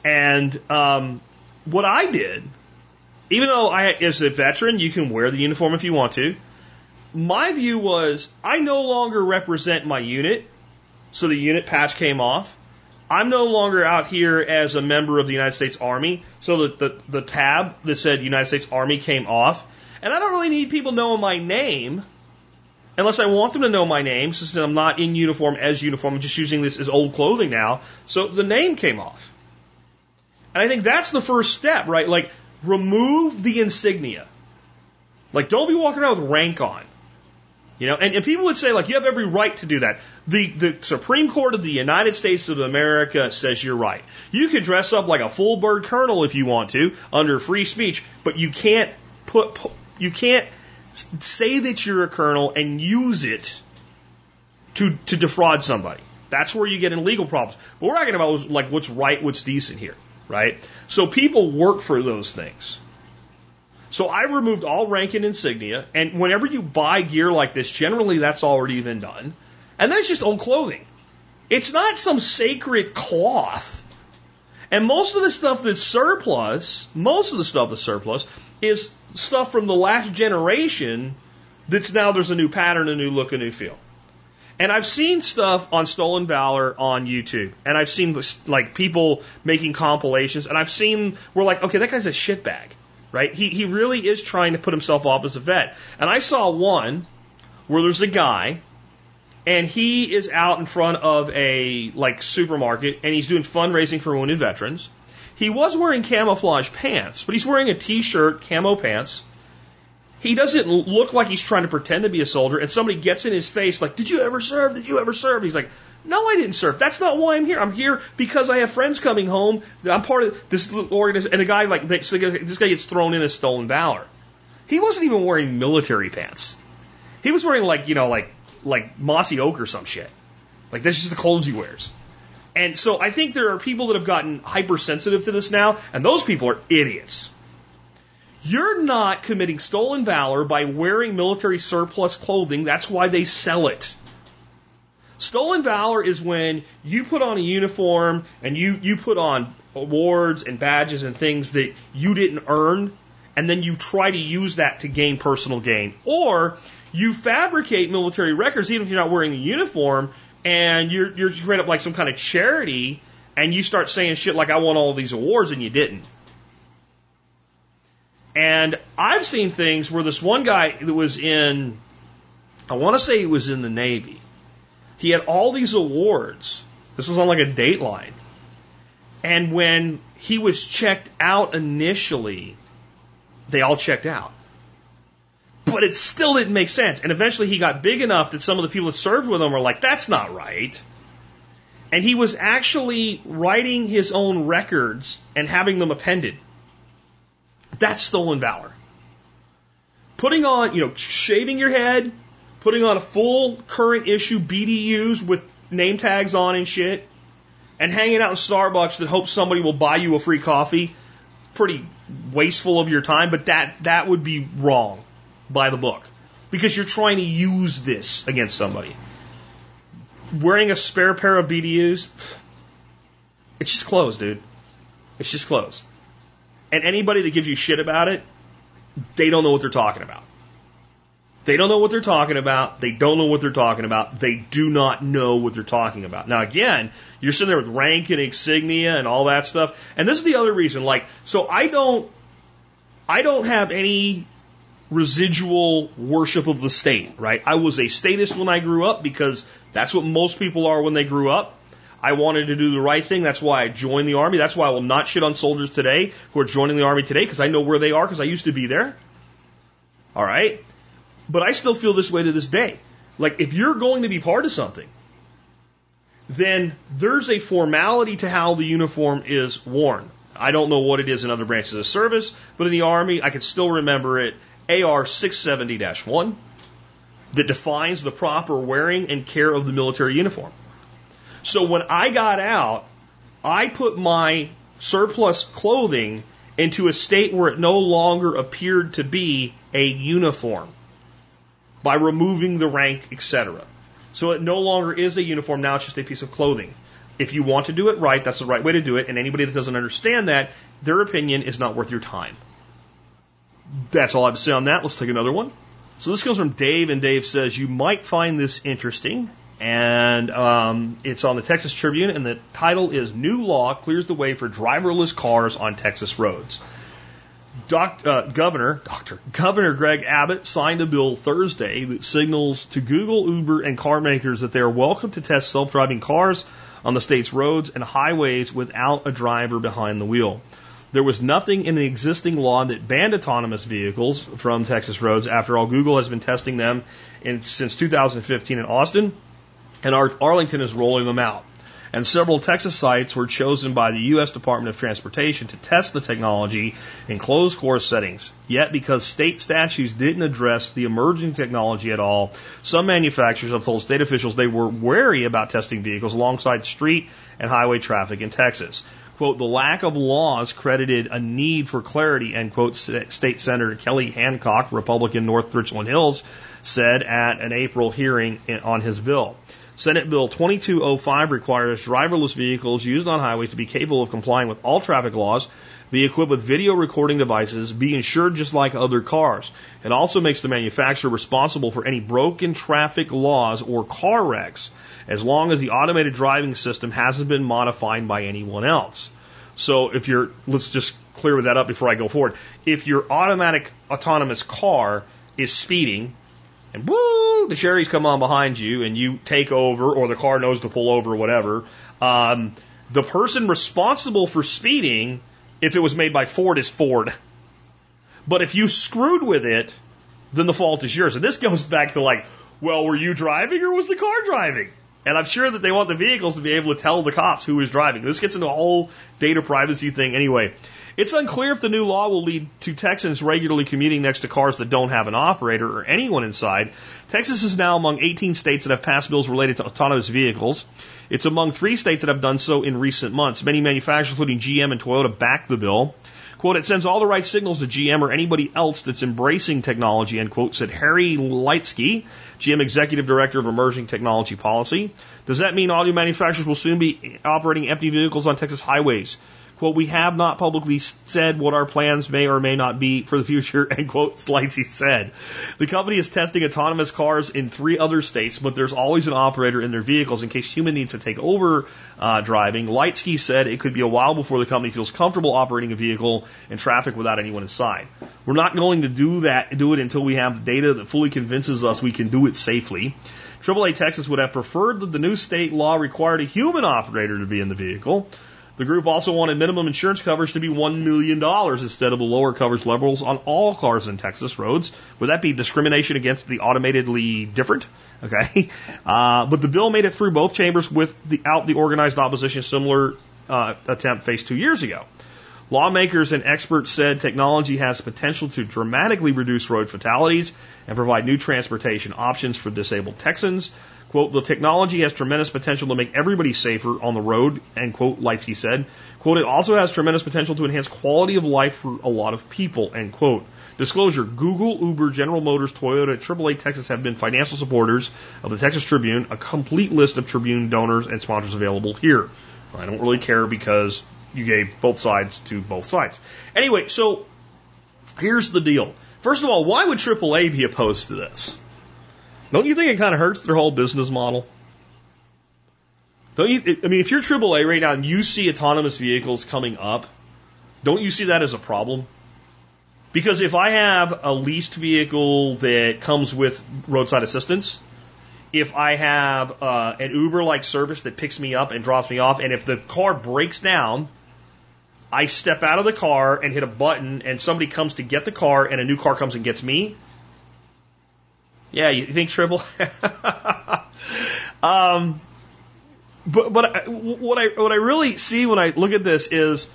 And um, what I did, even though I, as a veteran, you can wear the uniform if you want to. My view was I no longer represent my unit so the unit patch came off. I'm no longer out here as a member of the United States Army, so the, the, the tab that said United States Army came off. And I don't really need people knowing my name unless I want them to know my name, since I'm not in uniform as uniform, I'm just using this as old clothing now. So the name came off. And I think that's the first step, right? Like, remove the insignia. Like, don't be walking around with rank on. You know, and, and people would say, like, you have every right to do that. The, the Supreme Court of the United States of America says you're right. You can dress up like a full bird colonel if you want to, under free speech, but you can't put, you can't say that you're a colonel and use it to, to defraud somebody. That's where you get in legal problems. What we're talking about like what's right, what's decent here, right? So people work for those things. So I removed all rank and insignia, and whenever you buy gear like this, generally that's already been done. And then it's just old clothing. It's not some sacred cloth. And most of the stuff that's surplus, most of the stuff that's surplus, is stuff from the last generation that's now there's a new pattern, a new look, a new feel. And I've seen stuff on Stolen Valor on YouTube, and I've seen like people making compilations, and I've seen we're like, okay, that guy's a shitbag right? He, he really is trying to put himself off as a vet. And I saw one where there's a guy and he is out in front of a like supermarket and he's doing fundraising for wounded veterans. He was wearing camouflage pants, but he's wearing a t-shirt, camo pants. He doesn't look like he's trying to pretend to be a soldier and somebody gets in his face like, "Did you ever serve? Did you ever serve?" He's like, no, I didn't serve. That's not why I'm here. I'm here because I have friends coming home. I'm part of this organization. And a guy like this guy gets thrown in as stolen valor. He wasn't even wearing military pants. He was wearing like you know like like mossy oak or some shit. Like that's just the clothes he wears. And so I think there are people that have gotten hypersensitive to this now, and those people are idiots. You're not committing stolen valor by wearing military surplus clothing. That's why they sell it. Stolen valor is when you put on a uniform and you, you put on awards and badges and things that you didn't earn, and then you try to use that to gain personal gain. Or you fabricate military records even if you're not wearing a uniform, and you're you're straight up like some kind of charity, and you start saying shit like I won all these awards and you didn't. And I've seen things where this one guy that was in, I want to say he was in the Navy, he had all these awards. This was on like a dateline. And when he was checked out initially, they all checked out. But it still didn't make sense. And eventually he got big enough that some of the people that served with him were like, that's not right. And he was actually writing his own records and having them appended. That's stolen valor. Putting on, you know, shaving your head, putting on a full current issue BDUs with name tags on and shit, and hanging out in Starbucks that hopes somebody will buy you a free coffee, pretty wasteful of your time, but that, that would be wrong by the book. Because you're trying to use this against somebody. Wearing a spare pair of BDUs, it's just clothes, dude. It's just clothes. And anybody that gives you shit about it, they don't know what they're talking about. They don't know what they're talking about. They don't know what they're talking about. They do not know what they're talking about. Now, again, you're sitting there with rank and insignia and all that stuff. And this is the other reason. Like, so I don't, I don't have any residual worship of the state, right? I was a statist when I grew up because that's what most people are when they grew up. I wanted to do the right thing. That's why I joined the army. That's why I will not shit on soldiers today who are joining the army today because I know where they are because I used to be there. All right. But I still feel this way to this day. Like if you're going to be part of something, then there's a formality to how the uniform is worn. I don't know what it is in other branches of service, but in the Army, I can still remember it AR 670 1 that defines the proper wearing and care of the military uniform. So when I got out, I put my surplus clothing into a state where it no longer appeared to be a uniform by removing the rank, etc. So it no longer is a uniform, now it's just a piece of clothing. If you want to do it right, that's the right way to do it, and anybody that doesn't understand that, their opinion is not worth your time. That's all I have to say on that. Let's take another one. So this comes from Dave, and Dave says, You might find this interesting. And um, it's on the Texas Tribune, and the title is New Law Clears the Way for Driverless Cars on Texas Roads. Uh, Governor, Doctor, Governor Greg Abbott signed a bill Thursday that signals to Google, Uber, and car makers that they are welcome to test self-driving cars on the state's roads and highways without a driver behind the wheel. There was nothing in the existing law that banned autonomous vehicles from Texas roads. After all, Google has been testing them in, since 2015 in Austin, and Arlington is rolling them out and several Texas sites were chosen by the U.S. Department of Transportation to test the technology in closed course settings. Yet, because state statutes didn't address the emerging technology at all, some manufacturers have told state officials they were wary about testing vehicles alongside street and highway traffic in Texas. Quote, the lack of laws credited a need for clarity, end quote, State Senator Kelly Hancock, Republican North Richland Hills, said at an April hearing on his bill. Senate Bill 2205 requires driverless vehicles used on highways to be capable of complying with all traffic laws, be equipped with video recording devices, be insured just like other cars. It also makes the manufacturer responsible for any broken traffic laws or car wrecks, as long as the automated driving system hasn't been modified by anyone else. So if you're, let's just clear that up before I go forward. If your automatic autonomous car is speeding, and woo, the cherries come on behind you and you take over, or the car knows to pull over, or whatever. Um, the person responsible for speeding, if it was made by Ford, is Ford. But if you screwed with it, then the fault is yours. And this goes back to like, well, were you driving or was the car driving? And I'm sure that they want the vehicles to be able to tell the cops who is driving. This gets into a whole data privacy thing anyway. It's unclear if the new law will lead to Texans regularly commuting next to cars that don't have an operator or anyone inside. Texas is now among 18 states that have passed bills related to autonomous vehicles. It's among three states that have done so in recent months. Many manufacturers, including GM and Toyota, backed the bill. Quote, it sends all the right signals to GM or anybody else that's embracing technology, end quote, said Harry Lightsey, GM Executive Director of Emerging Technology Policy. Does that mean auto manufacturers will soon be operating empty vehicles on Texas highways? Quote, we have not publicly said what our plans may or may not be for the future, end quote, Lightsey said. The company is testing autonomous cars in three other states, but there's always an operator in their vehicles in case human needs to take over uh, driving. Lightsey said it could be a while before the company feels comfortable operating a vehicle in traffic without anyone inside. We're not going to do that, do it until we have data that fully convinces us we can do it safely. AAA Texas would have preferred that the new state law required a human operator to be in the vehicle. The group also wanted minimum insurance coverage to be $1 million instead of the lower coverage levels on all cars in Texas roads. Would that be discrimination against the automatedly different? Okay. Uh, but the bill made it through both chambers without the organized opposition similar uh, attempt faced two years ago. Lawmakers and experts said technology has potential to dramatically reduce road fatalities and provide new transportation options for disabled Texans. Quote, the technology has tremendous potential to make everybody safer on the road, end quote, Lightsey said. Quote, it also has tremendous potential to enhance quality of life for a lot of people, end quote. Disclosure, Google, Uber, General Motors, Toyota, AAA Texas have been financial supporters of the Texas Tribune, a complete list of Tribune donors and sponsors available here. I don't really care because you gave both sides to both sides. Anyway, so here's the deal. First of all, why would AAA be opposed to this? Don't you think it kind of hurts their whole business model? Don't you? I mean, if you're AAA right now and you see autonomous vehicles coming up, don't you see that as a problem? Because if I have a leased vehicle that comes with roadside assistance, if I have uh, an Uber like service that picks me up and drops me off, and if the car breaks down, I step out of the car and hit a button, and somebody comes to get the car, and a new car comes and gets me. Yeah, you think triple? um, but but I, what I what I really see when I look at this is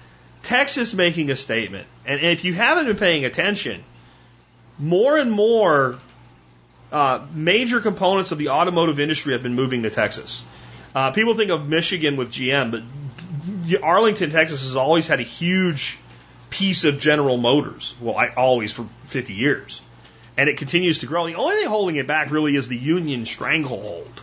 Texas making a statement. And if you haven't been paying attention, more and more uh, major components of the automotive industry have been moving to Texas. Uh, people think of Michigan with GM, but Arlington, Texas has always had a huge piece of General Motors. Well, I always for 50 years. And it continues to grow. The only thing holding it back really is the union stranglehold.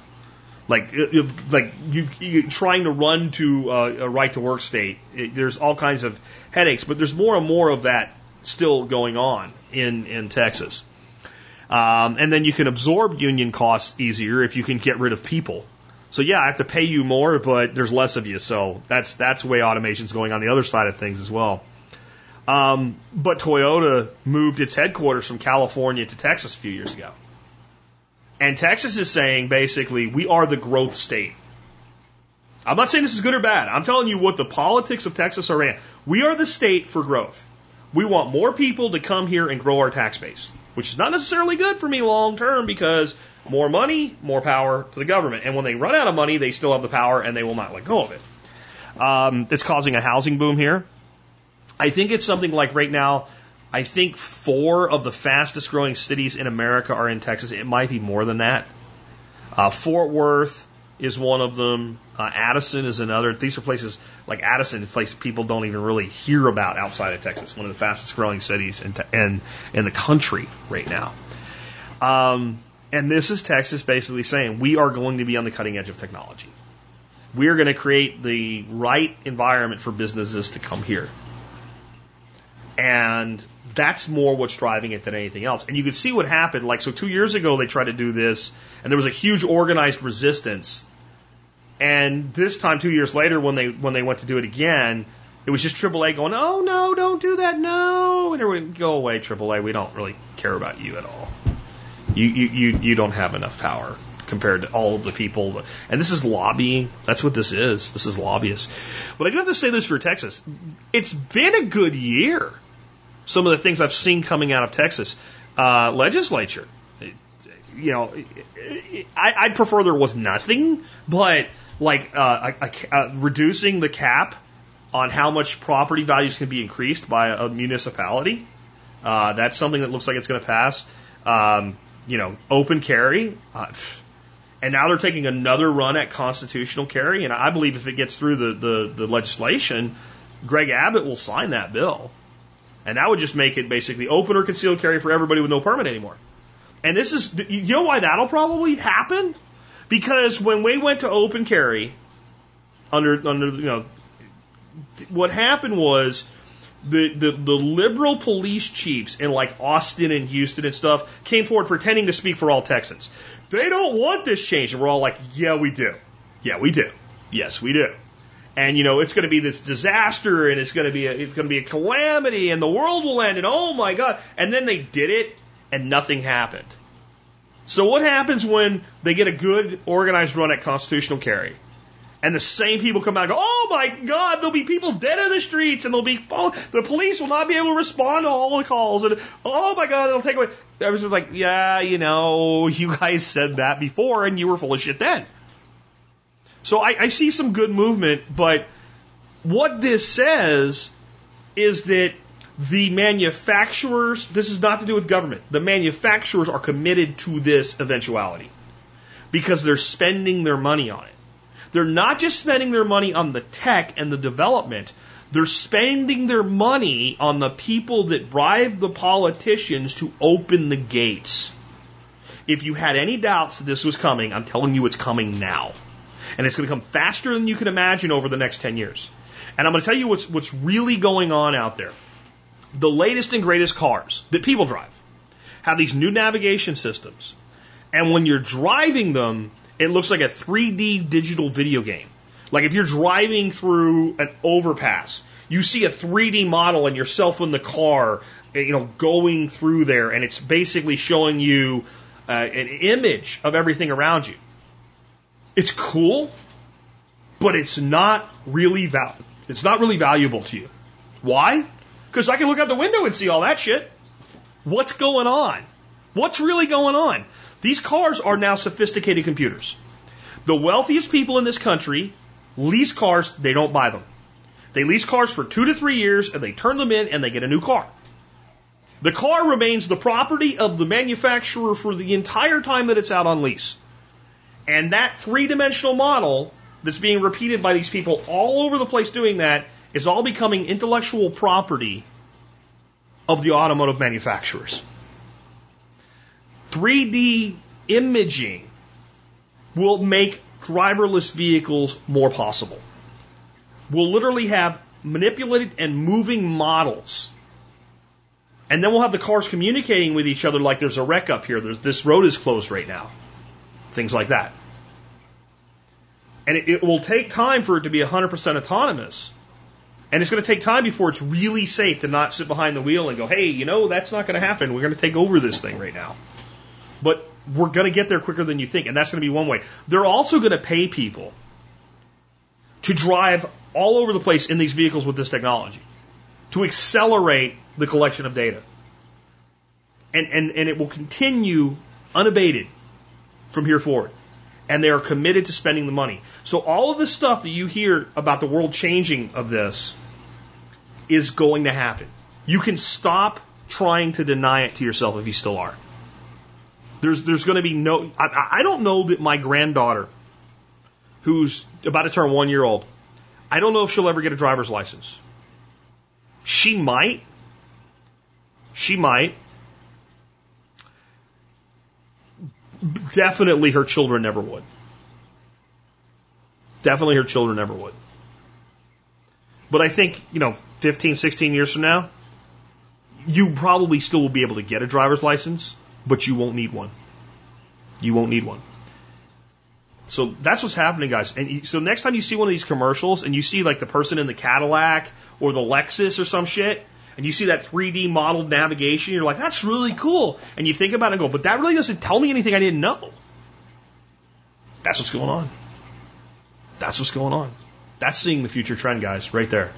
Like, if, like you, you trying to run to uh, a right to work state. It, there's all kinds of headaches, but there's more and more of that still going on in in Texas. Um, and then you can absorb union costs easier if you can get rid of people. So yeah, I have to pay you more, but there's less of you. So that's that's the way automation's going on the other side of things as well. Um, but Toyota moved its headquarters from California to Texas a few years ago. And Texas is saying basically, we are the growth state. I'm not saying this is good or bad. I'm telling you what the politics of Texas are in. We are the state for growth. We want more people to come here and grow our tax base, which is not necessarily good for me long term because more money, more power to the government. And when they run out of money, they still have the power and they will not let go of it. Um, it's causing a housing boom here. I think it's something like right now, I think four of the fastest growing cities in America are in Texas. It might be more than that. Uh, Fort Worth is one of them. Uh, Addison is another. These are places like Addison, a place people don't even really hear about outside of Texas. One of the fastest growing cities in, in, in the country right now. Um, and this is Texas basically saying we are going to be on the cutting edge of technology. We are going to create the right environment for businesses to come here. And that's more what's driving it than anything else. And you can see what happened. Like, so two years ago, they tried to do this, and there was a huge organized resistance. And this time, two years later, when they when they went to do it again, it was just AAA going, "Oh no, don't do that, no!" And go away, AAA. We don't really care about you at all. You you you, you don't have enough power compared to all of the people. And this is lobbying. That's what this is. This is lobbyists. But I do have to say this for Texas. It's been a good year some of the things I've seen coming out of Texas uh, legislature. You know, I, I'd prefer there was nothing, but like uh, a, a reducing the cap on how much property values can be increased by a, municipality. Uh, that's something that looks like it's going to pass. Um, you know, open carry. Uh, and now they're taking another run at constitutional carry. And I believe if it gets through the, the, the legislation, Greg Abbott will sign that bill. And that would just make it basically open or concealed carry for everybody with no permit anymore. And this is, you know why that'll probably happen? Because when we went to open carry, under, under, you know, what happened was the, the, the liberal police chiefs in like Austin and Houston and stuff came forward pretending to speak for all Texans. They don't want this change. And we're all like, yeah, we do. Yeah, we do. Yes, we do and you know it's going to be this disaster and it's going to be a, it's going to be a calamity and the world will end and oh my god. And then they did it and nothing happened. So what happens when they get a good organized run at constitutional carry? And the same people come out and go oh my god there'll be people dead in the streets and they'll be the police will not be able to respond to all the calls and oh my god it'll take away was like yeah you know you guys said that before and you were full of shit then so I, I see some good movement, but what this says is that the manufacturers, this is not to do with government, the manufacturers are committed to this eventuality because they're spending their money on it. They're not just spending their money on the tech and the development, they're spending their money on the people that bribe the politicians to open the gates. If you had any doubts that this was coming, I'm telling you it's coming now. And it's going to come faster than you can imagine over the next 10 years. And I'm going to tell you what's, what's really going on out there. The latest and greatest cars that people drive have these new navigation systems. And when you're driving them, it looks like a 3D digital video game. Like if you're driving through an overpass, You see a 3D model and yourself in the car, eh, you know, going through there, and it's basically showing you uh, an image of everything around you. It's cool, but it's not really val- it's not really valuable to you. Why? Because I can look out the window and see all that shit. What's going on? What's really going on? These cars are now sophisticated computers. The wealthiest people in this country lease cars, they don't buy them. They lease cars for two to three years and they turn them in and they get a new car. The car remains the property of the manufacturer for the entire time that it's out on lease. And that three dimensional model that's being repeated by these people all over the place doing that is all becoming intellectual property of the automotive manufacturers. 3D imaging will make driverless vehicles more possible. We'll literally have manipulated and moving models. And then we'll have the cars communicating with each other like there's a wreck up here, there's, this road is closed right now. Things like that. And it, it will take time for it to be 100% autonomous. And it's going to take time before it's really safe to not sit behind the wheel and go, hey, you know, that's not going to happen. We're going to take over this thing right now. But we're going to get there quicker than you think. And that's going to be one way. They're also going to pay people to drive all over the place in these vehicles with this technology to accelerate the collection of data. And, and, and it will continue unabated from here forward. And they are committed to spending the money. So all of the stuff that you hear about the world changing of this is going to happen. You can stop trying to deny it to yourself if you still are. There's, there's going to be no, I, I don't know that my granddaughter, who's about to turn one year old, I don't know if she'll ever get a driver's license. She might. She might. Definitely her children never would. Definitely her children never would. But I think, you know, 15, 16 years from now, you probably still will be able to get a driver's license, but you won't need one. You won't need one. So that's what's happening, guys. And so next time you see one of these commercials and you see like the person in the Cadillac or the Lexus or some shit, and you see that 3D modeled navigation, you're like, that's really cool. And you think about it and go, but that really doesn't tell me anything I didn't know. That's what's going on. That's what's going on. That's seeing the future trend, guys, right there.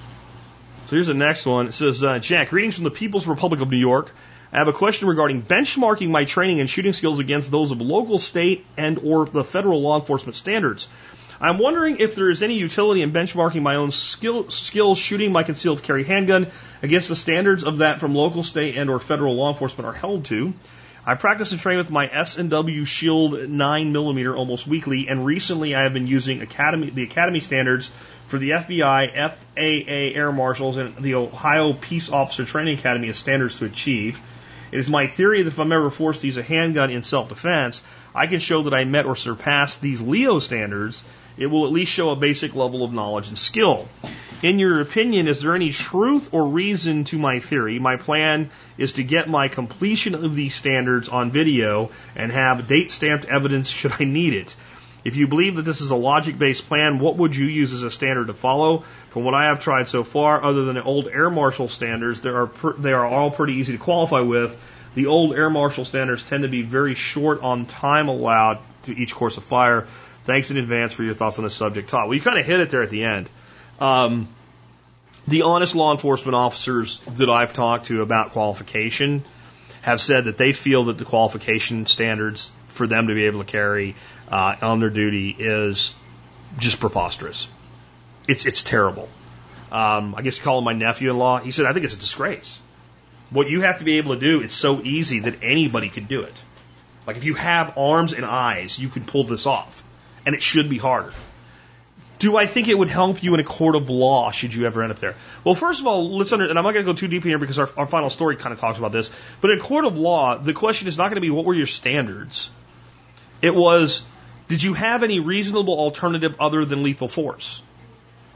So here's the next one. It says, uh, Jack, greetings from the People's Republic of New York. I have a question regarding benchmarking my training and shooting skills against those of local, state, and or the federal law enforcement standards. I'm wondering if there is any utility in benchmarking my own skill, skills shooting my concealed carry handgun against the standards of that from local, state, and or federal law enforcement are held to. I practice and train with my S&W Shield 9 millimeter almost weekly, and recently I have been using Academy, the Academy standards for the FBI, FAA Air Marshals, and the Ohio Peace Officer Training Academy as standards to achieve. It is my theory that if I'm ever forced to use a handgun in self-defense, I can show that I met or surpassed these Leo standards. It will at least show a basic level of knowledge and skill. In your opinion, is there any truth or reason to my theory? My plan is to get my completion of these standards on video and have date stamped evidence should I need it. If you believe that this is a logic based plan, what would you use as a standard to follow? From what I have tried so far, other than the old Air Marshal standards, there are they are all pretty easy to qualify with. The old Air Marshal standards tend to be very short on time allowed to each course of fire. Thanks in advance for your thoughts on this subject, Todd. Well, you kind of hit it there at the end. Um, the honest law enforcement officers that I've talked to about qualification have said that they feel that the qualification standards for them to be able to carry uh, on their duty is just preposterous. It's it's terrible. Um, I guess you him my nephew-in-law. He said, I think it's a disgrace. What you have to be able to do, it's so easy that anybody could do it. Like if you have arms and eyes, you could pull this off, and it should be harder. Do I think it would help you in a court of law should you ever end up there? Well, first of all, let's under, and I'm not going to go too deep in here because our, our final story kind of talks about this. But in a court of law, the question is not going to be what were your standards. It was, did you have any reasonable alternative other than lethal force?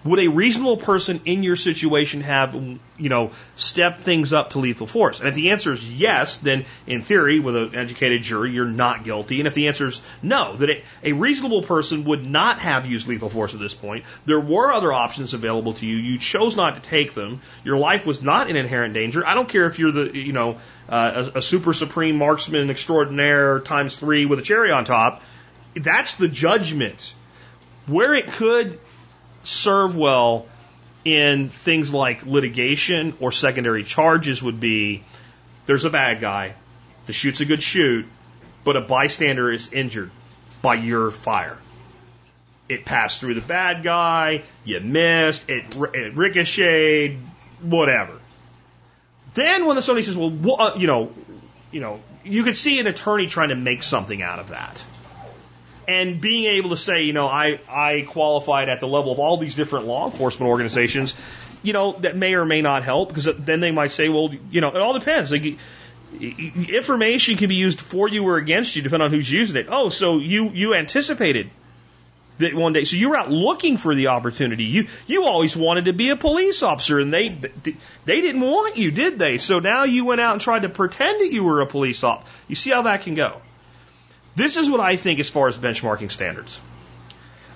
Would a reasonable person in your situation have, you know, stepped things up to lethal force? And if the answer is yes, then in theory, with an educated jury, you're not guilty. And if the answer is no, that a, a reasonable person would not have used lethal force at this point, there were other options available to you. You chose not to take them. Your life was not in inherent danger. I don't care if you're the, you know, uh, a, a super supreme marksman extraordinaire times three with a cherry on top. That's the judgment. Where it could serve well in things like litigation or secondary charges would be there's a bad guy, the shoot's a good shoot, but a bystander is injured by your fire. It passed through the bad guy, you missed, it, it ricocheted, whatever. Then when the somebody says, well, you know, you know, you could see an attorney trying to make something out of that and being able to say, you know, I, I qualified at the level of all these different law enforcement organizations, you know, that may or may not help because then they might say, well, you know, it all depends. Like, information can be used for you or against you depending on who's using it. Oh, so you, you anticipated that one day. So you were out looking for the opportunity. You, you always wanted to be a police officer and they, they didn't want you, did they? So now you went out and tried to pretend that you were a police officer. You see how that can go. This is what I think as far as benchmarking standards.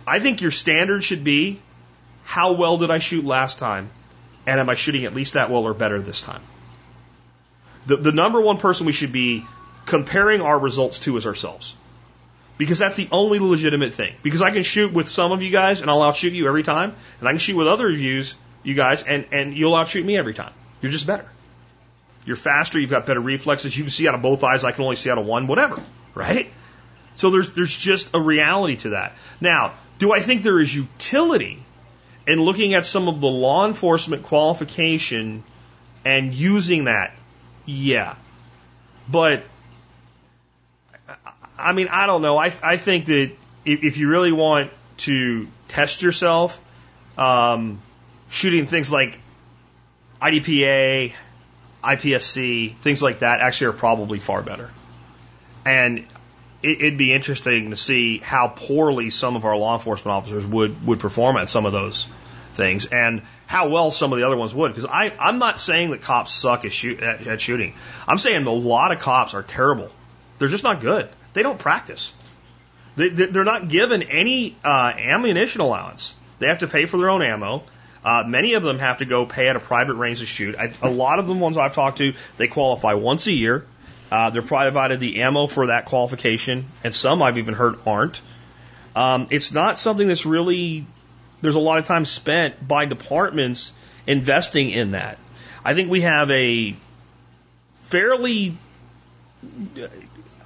I think your standard should be how well did I shoot last time? And am I shooting at least that well or better this time? The, the number one person we should be comparing our results to is ourselves. Because that's the only legitimate thing. Because I can shoot with some of you guys and I'll outshoot you every time. And I can shoot with other reviews, you, guys, and, and you'll outshoot me every time. You're just better. You're faster, you've got better reflexes, you can see out of both eyes, I can only see out of one, whatever. Right? So there's, there's just a reality to that. Now, do I think there is utility in looking at some of the law enforcement qualification and using that? Yeah. But, I mean, I don't know. I, I think that if, if you really want to test yourself, um, shooting things like IDPA, IPSC, things like that actually are probably far better. And it, would be interesting to see how poorly some of our law enforcement officers would would perform at some of those things, and how well some of the other ones would. Because I I'm not saying that cops suck at, shoot, at, at shooting. I'm saying a lot of cops are terrible. They're just not good. They don't practice. They, they're not given any uh, ammunition allowance. They have to pay for their own ammo. Uh, many of them have to go pay at a private range to shoot. I, a lot of the ones I've talked to, they qualify once a year. Uh, they're probably provided the ammo for that qualification, and some I've even heard aren't. Um, it's not something that's really, there's a lot of time spent by departments investing in that. I think we have a fairly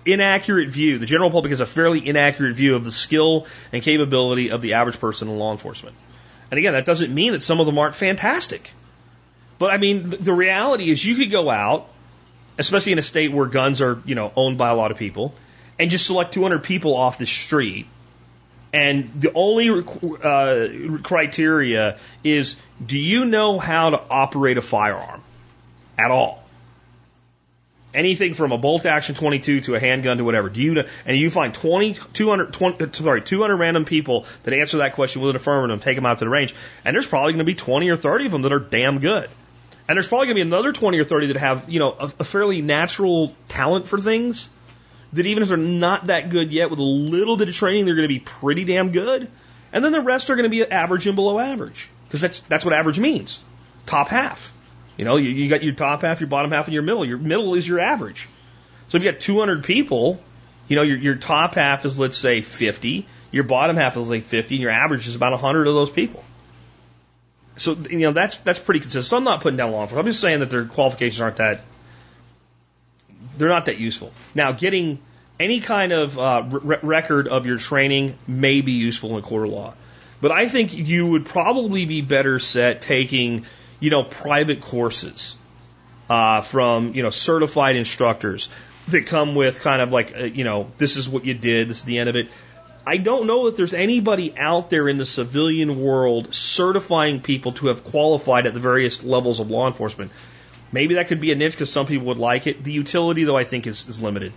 inaccurate view. The general public has a fairly inaccurate view of the skill and capability of the average person in law enforcement. And again, that doesn't mean that some of them aren't fantastic. But I mean, the reality is you could go out especially in a state where guns are, you know, owned by a lot of people, and just select 200 people off the street. And the only uh, criteria is do you know how to operate a firearm at all? Anything from a bolt action 22 to a handgun to whatever. Do you know? And you find 20, 200, 20, sorry, 200 random people that answer that question with an affirmative, take them out to the range, and there's probably going to be 20 or 30 of them that are damn good. And there's probably going to be another 20 or 30 that have, you know, a, a fairly natural talent for things that even if they're not that good yet, with a little bit of training, they're going to be pretty damn good. And then the rest are going to be average and below average because that's that's what average means. Top half. You know, you, you got your top half, your bottom half, and your middle. Your middle is your average. So if you got 200 people, you know, your your top half is let's say 50, your bottom half is like 50, and your average is about 100 of those people. So you know that's that's pretty consistent. So I'm not putting down law enforcement. I'm just saying that their qualifications aren't that they're not that useful. Now, getting any kind of uh, re- record of your training may be useful in court of law, but I think you would probably be better set taking you know private courses uh, from you know certified instructors that come with kind of like uh, you know this is what you did, this is the end of it. I don't know that there's anybody out there in the civilian world certifying people to have qualified at the various levels of law enforcement. Maybe that could be a niche because some people would like it. The utility, though, I think is, is limited.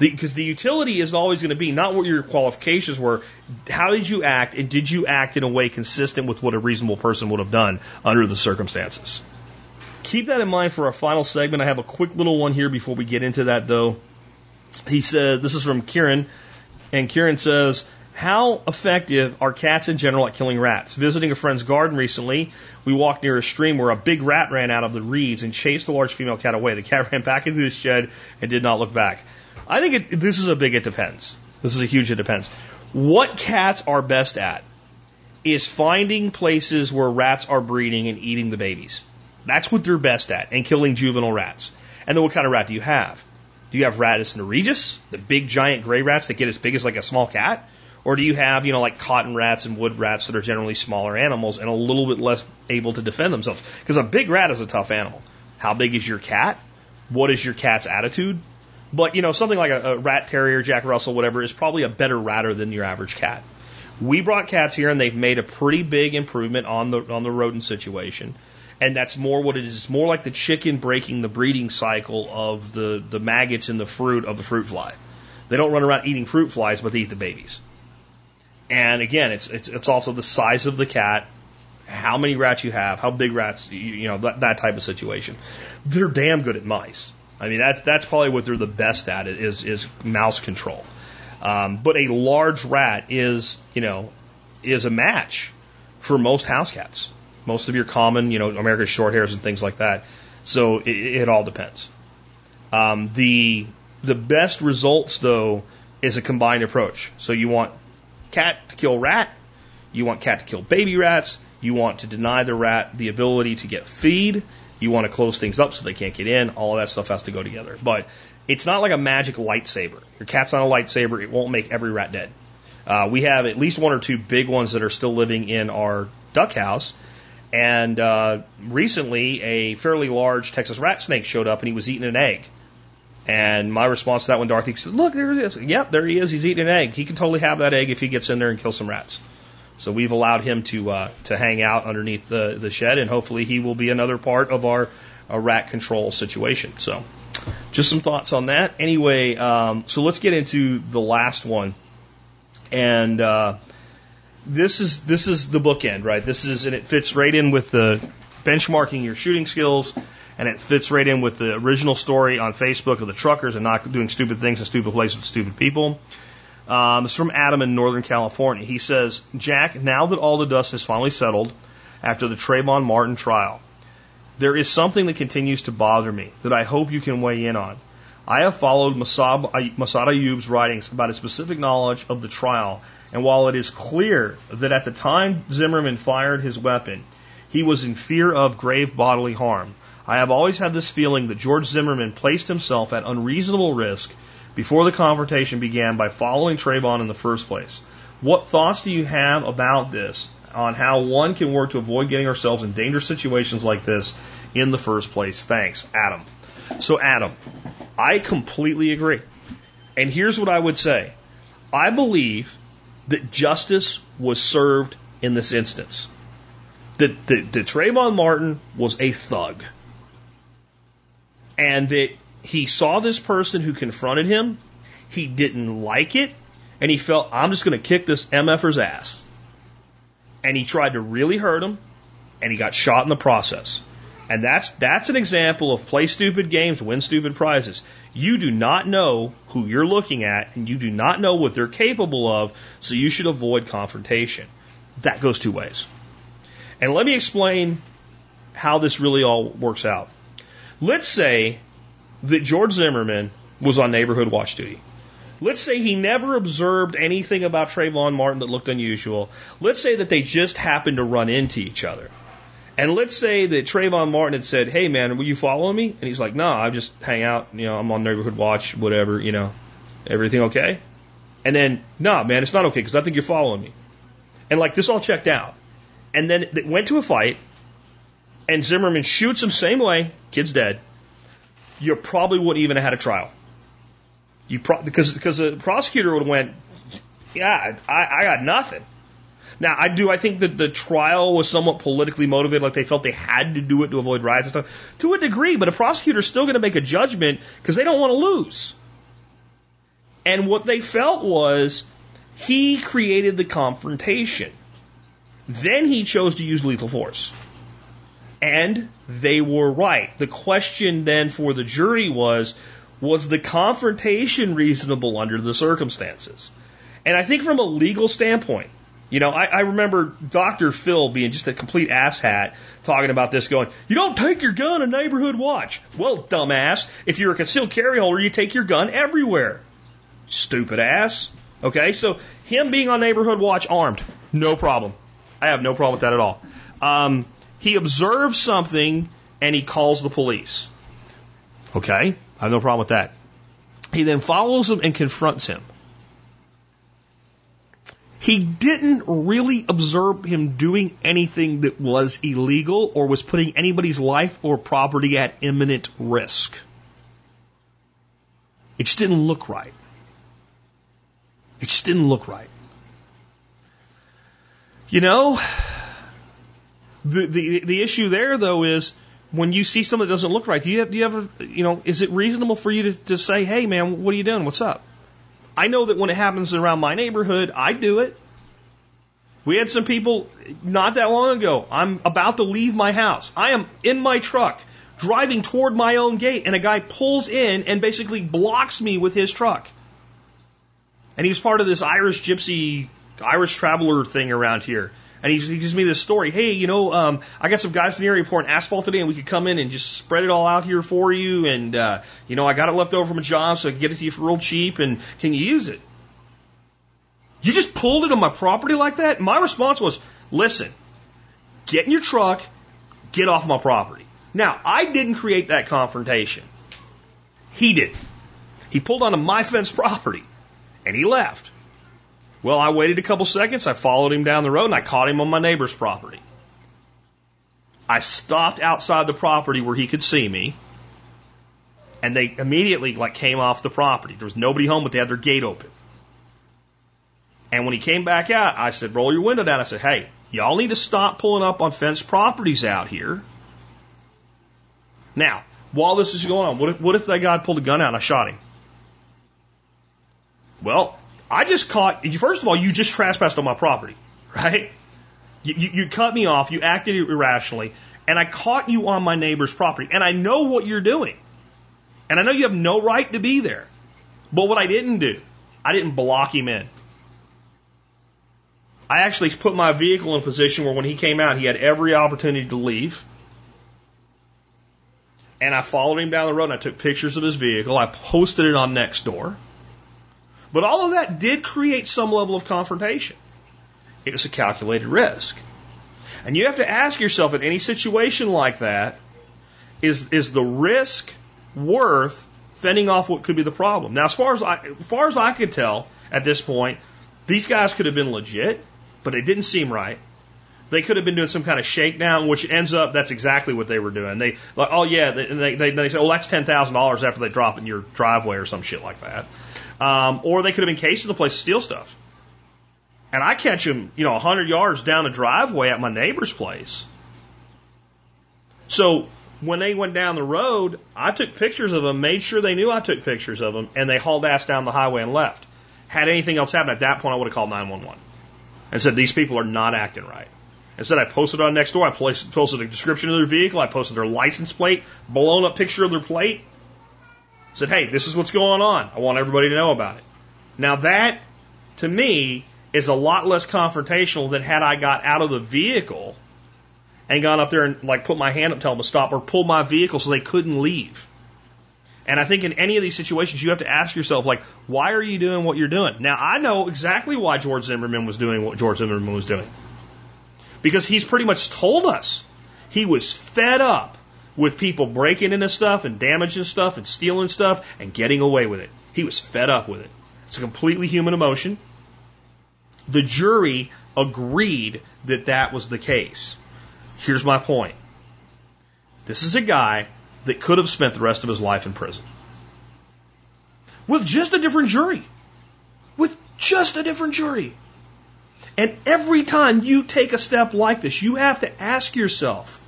Because the, the, utility is always going to be not what your qualifications were, how did you act, and did you act in a way consistent with what a reasonable person would have done under the circumstances. Keep that in mind for our final segment. I have a quick little one here before we get into that, though. He said, this is from Kieran, and Kieran says, how effective are cats in general at killing rats? Visiting a friend's garden recently, we walked near a stream where a big rat ran out of the reeds and chased the large female cat away. The cat ran back into the shed and did not look back. I think it, this is a big it depends. This is a huge it depends. What cats are best at is finding places where rats are breeding and eating the babies. That's what they're best at, and killing juvenile rats. And then what kind of rat do you have? Do you have Rattus norvegicus, the big giant gray rats that get as big as like a small cat? Or do you have, you know, like cotton rats and wood rats that are generally smaller animals and a little bit less able to defend themselves? Because a big rat is a tough animal. How big is your cat? What is your cat's attitude? But, you know, something like a, a rat terrier, Jack Russell, whatever, is probably a better ratter than your average cat. We brought cats here and they've made a pretty big improvement on the, on the rodent situation. And that's more what it is. It's more like the chicken breaking the breeding cycle of the, the maggots in the fruit of the fruit fly. They don't run around eating fruit flies, but they eat the babies. And again, it's, it's, it's also the size of the cat, how many rats you have, how big rats, you, you know, that, that type of situation. They're damn good at mice. I mean, that's that's probably what they're the best at is is mouse control. Um, but a large rat is, you know, is a match for most house cats. Most of your common, you know, American short hairs and things like that. So it, it all depends. Um, the the best results though is a combined approach. So you want cat to kill rat, you want cat to kill baby rats, you want to deny the rat the ability to get feed, you want to close things up so they can't get in. All of that stuff has to go together. But it's not like a magic lightsaber. Your cat's not a lightsaber. It won't make every rat dead. Uh, we have at least one or two big ones that are still living in our duck house. And uh, recently, a fairly large Texas rat snake showed up and he was eating an egg. And my response to that one, Dorothy said, Look, there he is. Yep, there he is. He's eating an egg. He can totally have that egg if he gets in there and kills some rats. So we've allowed him to uh, to hang out underneath the, the shed, and hopefully he will be another part of our, rat control situation. So just some thoughts on that. Anyway, um, so let's get into the last one, and uh, this is this is the bookend, right? This is and it fits right in with the benchmarking your shooting skills, and it fits right in with the original story on Facebook of the truckers and not doing stupid things in stupid places with stupid people. Um, it's from Adam in Northern California. He says, Jack, now that all the dust has finally settled after the Trayvon Martin trial, there is something that continues to bother me that I hope you can weigh in on. I have followed Massad Ayoob's writings about his specific knowledge of the trial, and while it is clear that at the time Zimmerman fired his weapon, he was in fear of grave bodily harm, I have always had this feeling that George Zimmerman placed himself at unreasonable risk before the confrontation began by following Trayvon in the first place. What thoughts do you have about this on how one can work to avoid getting ourselves in dangerous situations like this in the first place? Thanks, Adam. So, Adam, I completely agree. And here's what I would say I believe that justice was served in this instance. That, that, that Trayvon Martin was a thug. And that he saw this person who confronted him, he didn't like it, and he felt, I'm just going to kick this MFer's ass. And he tried to really hurt him, and he got shot in the process. And that's, that's an example of play stupid games, win stupid prizes. You do not know who you're looking at, and you do not know what they're capable of, so you should avoid confrontation. That goes two ways. And let me explain how this really all works out. Let's say that George Zimmerman was on neighborhood watch duty. Let's say he never observed anything about Trayvon Martin that looked unusual. Let's say that they just happened to run into each other. And let's say that Trayvon Martin had said, Hey man, will you follow me? And he's like, No, I just hang out, you know, I'm on neighborhood watch, whatever, you know, everything okay? And then, no, nah, man, it's not okay because I think you're following me. And like this all checked out. And then it went to a fight, and Zimmerman shoots him same way, kid's dead you probably wouldn't even have had a trial. You pro- because because the prosecutor would have went, yeah, I, I got nothing. Now, I do. I think that the trial was somewhat politically motivated, like they felt they had to do it to avoid riots and stuff, to a degree. But a prosecutor is still going to make a judgment because they don't want to lose. And what they felt was he created the confrontation. Then he chose to use lethal force. And they were right. The question then for the jury was was the confrontation reasonable under the circumstances? And I think from a legal standpoint, you know, I, I remember Dr. Phil being just a complete asshat talking about this, going, You don't take your gun a neighborhood watch. Well, dumbass, if you're a concealed carry holder, you take your gun everywhere. Stupid ass. Okay, so him being on neighborhood watch armed, no problem. I have no problem with that at all. Um, he observes something and he calls the police. Okay, I have no problem with that. He then follows him and confronts him. He didn't really observe him doing anything that was illegal or was putting anybody's life or property at imminent risk. It just didn't look right. It just didn't look right. You know, the, the, the issue there though is when you see something that doesn't look right, do you have, do you a, you know, is it reasonable for you to, to say, hey man, what are you doing? What's up? I know that when it happens around my neighborhood, I do it. We had some people not that long ago. I'm about to leave my house. I am in my truck driving toward my own gate and a guy pulls in and basically blocks me with his truck. And he was part of this Irish gypsy, Irish traveler thing around here. And he, he gives me this story. Hey, you know, um, I got some guys in the area pouring asphalt today, and we could come in and just spread it all out here for you. And uh, you know, I got it left over from a job, so I can get it to you for real cheap. And can you use it? You just pulled it on my property like that. My response was, listen, get in your truck, get off my property. Now, I didn't create that confrontation. He did. He pulled onto my fence property, and he left. Well, I waited a couple seconds. I followed him down the road and I caught him on my neighbor's property. I stopped outside the property where he could see me. And they immediately like came off the property. There was nobody home, but they had their gate open. And when he came back out, I said, roll your window down. I said, hey, y'all need to stop pulling up on fenced properties out here. Now, while this is going on, what if, what if that guy pulled a gun out and I shot him? Well, I just caught, first of all, you just trespassed on my property, right? You, you, you cut me off, you acted irrationally, and I caught you on my neighbor's property, and I know what you're doing. And I know you have no right to be there. But what I didn't do, I didn't block him in. I actually put my vehicle in a position where when he came out, he had every opportunity to leave. And I followed him down the road and I took pictures of his vehicle. I posted it on Nextdoor. But all of that did create some level of confrontation. It was a calculated risk. And you have to ask yourself in any situation like that, is, is the risk worth fending off what could be the problem? Now, as far as I, as far as I could tell at this point, these guys could have been legit, but it didn't seem right. They could have been doing some kind of shakedown, which ends up that's exactly what they were doing. They like, oh yeah, they they, they say, oh that's ten thousand dollars after they drop in your driveway or some shit like that. Um, or they could have been cased in the place to steal stuff. And I catch them, you know, a 100 yards down the driveway at my neighbor's place. So when they went down the road, I took pictures of them, made sure they knew I took pictures of them, and they hauled ass down the highway and left. Had anything else happened at that point, I would have called 911 and said, These people are not acting right. Instead, I posted on Nextdoor. I posted a description of their vehicle, I posted their license plate, blown up picture of their plate, said, hey, this is what's going on. I want everybody to know about it. Now that, to me, is a lot less confrontational than had I got out of the vehicle and gone up there and like put my hand up, tell them to stop, or pull my vehicle so they couldn't leave. And I think in any of these situations, you have to ask yourself, like, why are you doing what you're doing? Now, I know exactly why George Zimmerman was doing what George Zimmerman was doing. Because he's pretty much told us he was fed up with people breaking into stuff and damaging stuff and stealing stuff and getting away with it. He was fed up with it. It's a completely human emotion. The jury agreed that that was the case. Here's my point. This is a guy that could have spent the rest of his life in prison. With just a different jury. With just a different jury. And every time you take a step like this, you have to ask yourself,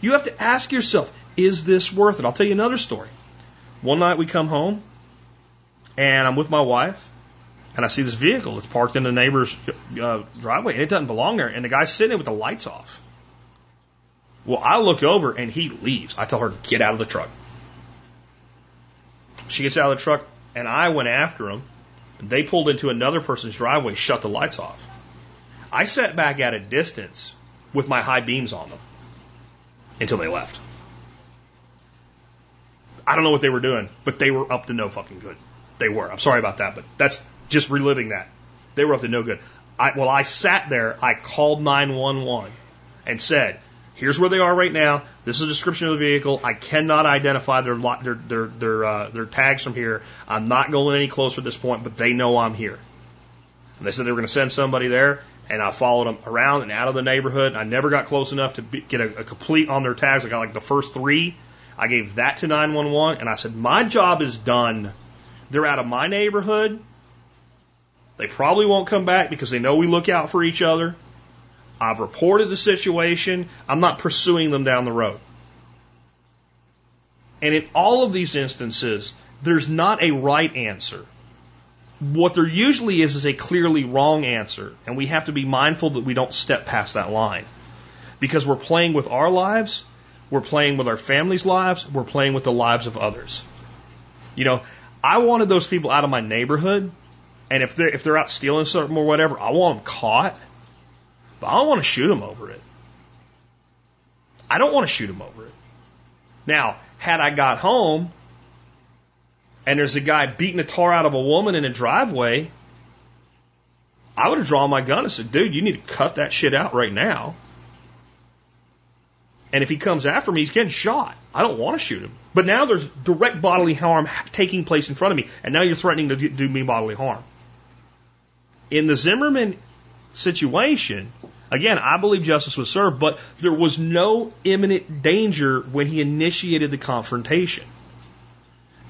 you have to ask yourself, is this worth it? I'll tell you another story. One night we come home. and I'm with my wife, and I see this vehicle that's parked in the neighbor's uh, driveway, and it doesn't belong there, and the guy's sitting there with the lights off. Well, I look over and he leaves. I tell her, get out of the truck. She gets out of the truck, and I went after him. They pulled into another person's driveway, shut the lights off. I sat back at a distance with my high beams on them until they left. I don't know what they were doing, but they were up to no fucking good. They were. I'm sorry about that, but that's just reliving that. They were up to no good. I, well, I sat there, I called 911 and said, here's where they are right now. This is a description of the vehicle. I cannot identify their their their their, uh, their tags from here. I'm not going any closer at this point, but they know I'm here. And they said they were going to send somebody there, and I followed them around and out of the neighborhood. I never got close enough to be, get a, a complete on their tags. I got like the first three. I gave that to 911, and I said my job is done. They're out of my neighborhood. They probably won't come back because they know we look out for each other. I've reported the situation. I'm not pursuing them down the road. And in all of these instances, there's not a right answer. What there usually is is a clearly wrong answer, and we have to be mindful that we don't step past that line. Because we're playing with our lives, we're playing with our families' lives, we're playing with the lives of others. You know, I wanted those people out of my neighborhood, and if they're if they're out stealing something or whatever, I want them caught. But I don't want to shoot them over it. I don't want to shoot them over it. Now, had I got home and there's a guy beating the tar out of a woman in a driveway, I would have drawn my gun and said, dude, you need to cut that shit out right now. And if he comes after me, he's getting shot. I don't want to shoot him. But now there's direct bodily harm taking place in front of me, and now you're threatening to do me bodily harm. In the Zimmerman situation, again, I believe justice was served, but there was no imminent danger when he initiated the confrontation.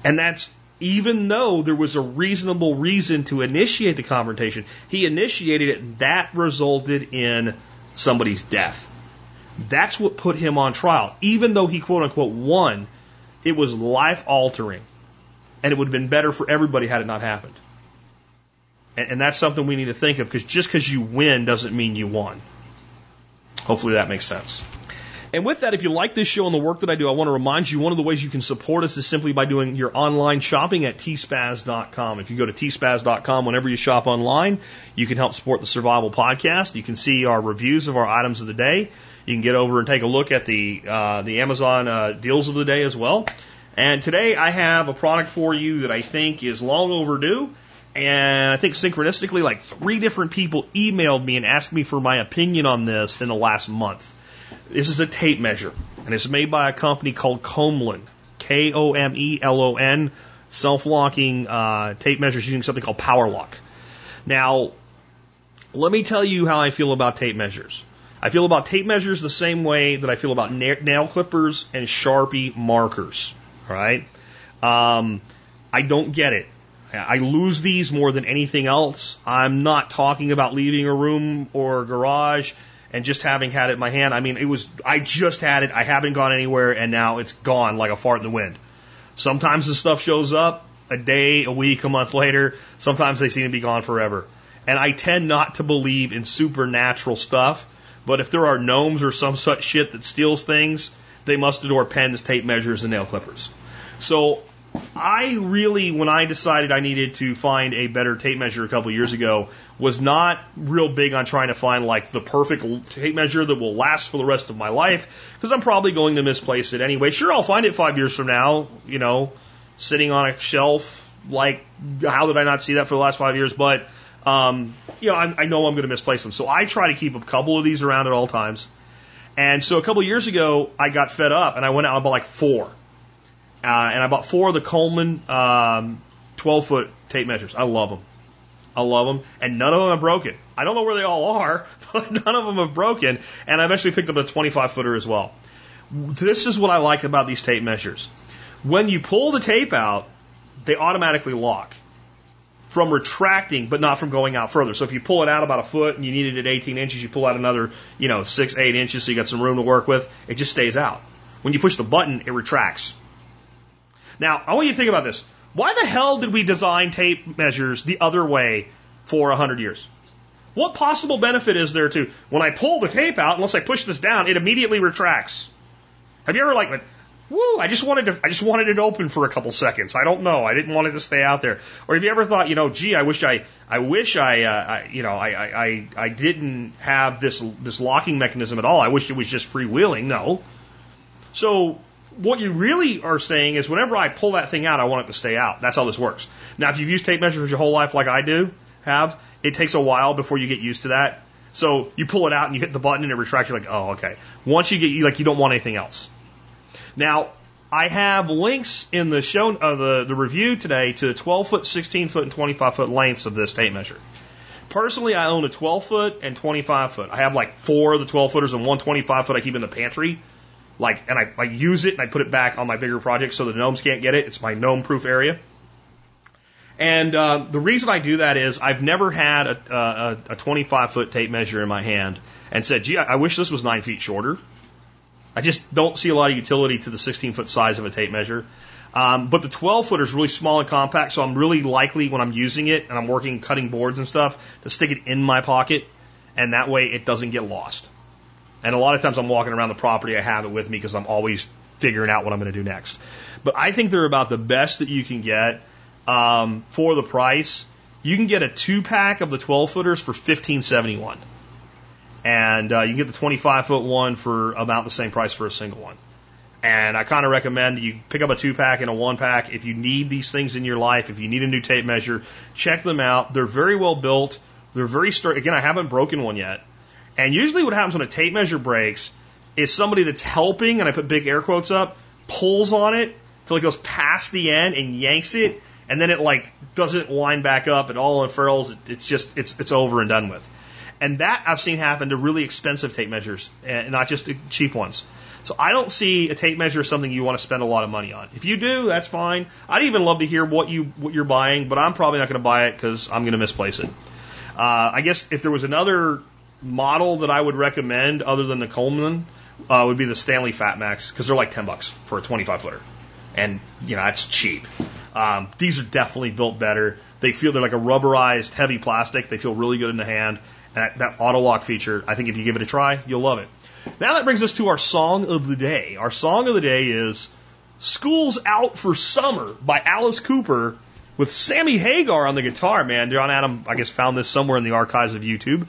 And that's even though there was a reasonable reason to initiate the confrontation, he initiated it, and that resulted in somebody's death. That's what put him on trial. Even though he quote unquote won, it was life altering. And it would have been better for everybody had it not happened. And, and that's something we need to think of because just because you win doesn't mean you won. Hopefully that makes sense. And with that, if you like this show and the work that I do, I want to remind you one of the ways you can support us is simply by doing your online shopping at tspaz.com. If you go to tspaz.com whenever you shop online, you can help support the Survival Podcast. You can see our reviews of our items of the day. You can get over and take a look at the uh, the Amazon uh, deals of the day as well. And today I have a product for you that I think is long overdue. And I think synchronistically, like three different people emailed me and asked me for my opinion on this in the last month. This is a tape measure, and it's made by a company called Komelon, K O M E L O N, self-locking uh, tape measures using something called Power Lock. Now, let me tell you how I feel about tape measures. I feel about tape measures the same way that I feel about nail clippers and Sharpie markers. All right, um, I don't get it. I lose these more than anything else. I'm not talking about leaving a room or a garage and just having had it in my hand. I mean, it was, I just had it. I haven't gone anywhere and now it's gone like a fart in the wind. Sometimes the stuff shows up a day, a week, a month later. Sometimes they seem to be gone forever. And I tend not to believe in supernatural stuff, but if there are gnomes or some such shit that steals things, they must adore pens, tape measures, and nail clippers. So I really, when I decided I needed to find a better tape measure a couple years ago, was not real big on trying to find like the perfect tape measure that will last for the rest of my life because I'm probably going to misplace it anyway. Sure, I'll find it five years from now, you know, sitting on a shelf. Like, how did I not see that for the last five years? But, um, you know, I, I know I'm going to misplace them. So I try to keep a couple of these around at all times. And so a couple of years ago, I got fed up and I went out and bought like four. Uh, and I bought four of the Komelon um, 12 foot tape measures. I love them. I love them. And none of them have broken. I don't know where they all are, but none of them have broken. And I eventually picked up a 25 footer as well. This is what I like about these tape measures. When you pull the tape out, they automatically lock from retracting, but not from going out further. So if you pull it out about a foot and you need it at 18 inches, you pull out another, you know, six, eight inches, so you got some room to work with. It just stays out. When you push the button, it retracts. Now, I want you to think about this. Why the hell did we design tape measures the other way for 100 years? What possible benefit is there to when I pull the tape out, unless I push this down, it immediately retracts? Have you ever like woo, I just wanted to, I just wanted it open for a couple seconds. I don't know. I didn't want it to stay out there. Or have you ever thought, you know, gee, I wish I, I wish I, uh, I you know, I, I, I, I didn't have this, this locking mechanism at all. I wish it was just freewheeling. No. So what you really are saying is whenever I pull that thing out, I want it to stay out. That's how this works. Now, if you've used tape measures your whole life like I do, have, it takes a while before you get used to that. So you pull it out and you hit the button and it retracts. You're like, oh, okay. Once you get, you like, you don't want anything else. Now, I have links in the show, uh, the, the review today to 12 foot, 16 foot, and 25 foot lengths of this tape measure. Personally, I own a 12 foot and 25 foot. I have like four of the 12 footers and one 25 foot I keep in the pantry. Like, and I, I use it and I put it back on my bigger projects so the gnomes can't get it. It's my gnome proof area. And uh, the reason I do that is I've never had a, a, a 25 foot tape measure in my hand and said, gee, I wish this was nine feet shorter. I just don't see a lot of utility to the 16 foot size of a tape measure. Um, but the 12 footer is really small and compact, so I'm really likely when I'm using it and I'm working cutting boards and stuff to stick it in my pocket, and that way it doesn't get lost. And a lot of times I'm walking around the property, I have it with me because I'm always figuring out what I'm going to do next. But I think they're about the best that you can get um, for the price. You can get a two pack of the 12 footers for 1571, and uh, you can get the 25 foot one for about the same price for a single one. And I kind of recommend you pick up a two pack and a one pack if you need these things in your life. If you need a new tape measure, check them out. They're very well built. They're very straight. Again, I haven't broken one yet. And usually, what happens when a tape measure breaks is somebody that's helping, and I put big air quotes up, pulls on it till it goes past the end and yanks it, and then it like doesn't wind back up, and all unfurls. It it's just it's it's over and done with. And that I've seen happen to really expensive tape measures, and not just cheap ones. So I don't see a tape measure as something you want to spend a lot of money on. If you do, that's fine. I'd even love to hear what you what you're buying, but I'm probably not going to buy it because I'm going to misplace it. Uh, I guess if there was another model that I would recommend, other than the Komelon, uh, would be the Stanley Fatmax because they're like ten bucks for a 25 footer, and you know that's cheap. Um, these are definitely built better. They feel they're like a rubberized, heavy plastic. They feel really good in the hand. And that, that auto lock feature, I think if you give it a try, you'll love it. Now that brings us to our song of the day. Our song of the day is School's Out for Summer by Alice Cooper with Sammy Hagar on the guitar, man. John Adam, I guess, found this somewhere in the archives of YouTube.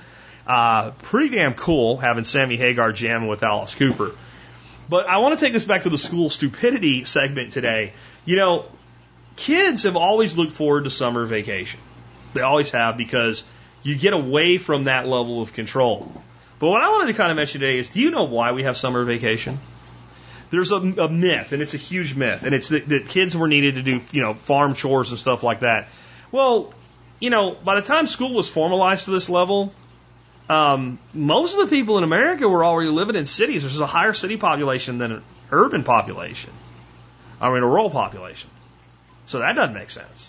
Uh, pretty damn cool having Sammy Hagar jamming with Alice Cooper. But I want to take this back to the school stupidity segment today. You know, kids have always looked forward to summer vacation. They always have because you get away from that level of control. But what I wanted to kind of mention today is do you know why we have summer vacation? There's a, a myth, and it's a huge myth, and it's that, that kids were needed to do, you know, farm chores and stuff like that. Well, you know, by the time school was formalized to this level, um, most of the people in America were already living in cities. There's a higher city population than an urban population. I mean, a rural population. So that doesn't make sense.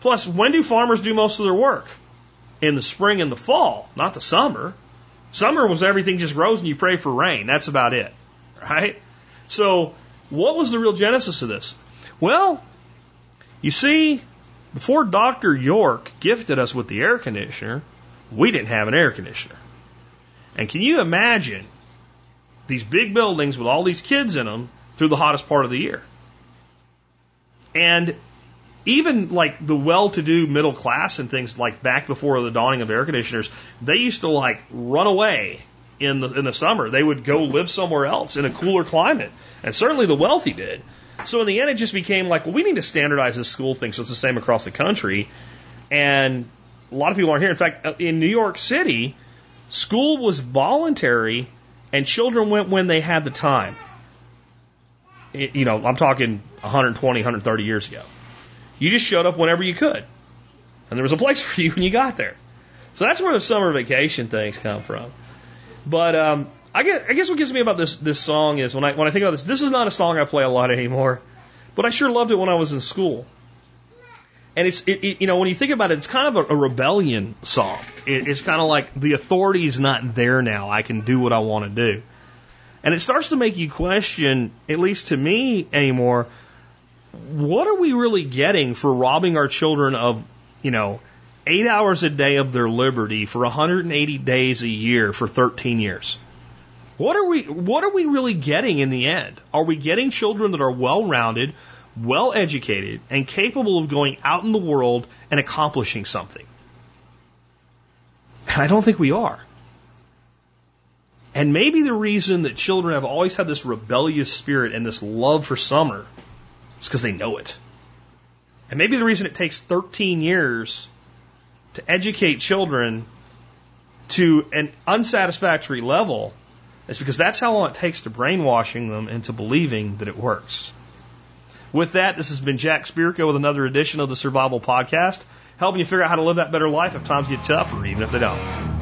Plus, when do farmers do most of their work? In the spring and the fall, not the summer. Summer was everything just grows and you pray for rain. That's about it. Right? So, what was the real genesis of this? Well, you see, before Dr. York gifted us with the air conditioner, we didn't have an air conditioner. And can you imagine these big buildings with all these kids in them through the hottest part of the year? And even like the well-to-do middle class and things like back before the dawning of air conditioners, they used to like run away in the in the summer. They would go live somewhere else in a cooler climate, and certainly the wealthy did. So in the end, it just became like, well, we need to standardize this school thing so it's the same across the country. And a lot of people aren't here. In fact, uh, in New York City, school was voluntary, and children went when they had the time. It, you know, I'm talking 120, 130 years ago. You just showed up whenever you could. And there was a place for you when you got there. So that's where the summer vacation things come from. But um, I, guess, I guess what gets me about this this song is when I when I think about this, this is not a song I play a lot anymore, but I sure loved it when I was in school. And it's it, it, you know when you think about it, it's kind of a, a rebellion song. It, it's kind of like the authority is not there now. I can do what I want to do, and it starts to make you question, at least to me anymore, what are we really getting for robbing our children of, you know, eight hours a day of their liberty for 180 days a year for 13 years? What are we, what are we really getting in the end? Are we getting children that are well rounded, well educated, and capable of going out in the world and accomplishing something? And I don't think we are. And maybe the reason that children have always had this rebellious spirit and this love for summer is because they know it. And maybe the reason it takes 13 years to educate children to an unsatisfactory level is because that's how long it takes to brainwashing them into believing that it works. With that, this has been Jack Spirko with another edition of the Survival Podcast, helping you figure out how to live that better life if times get tough or even if they don't.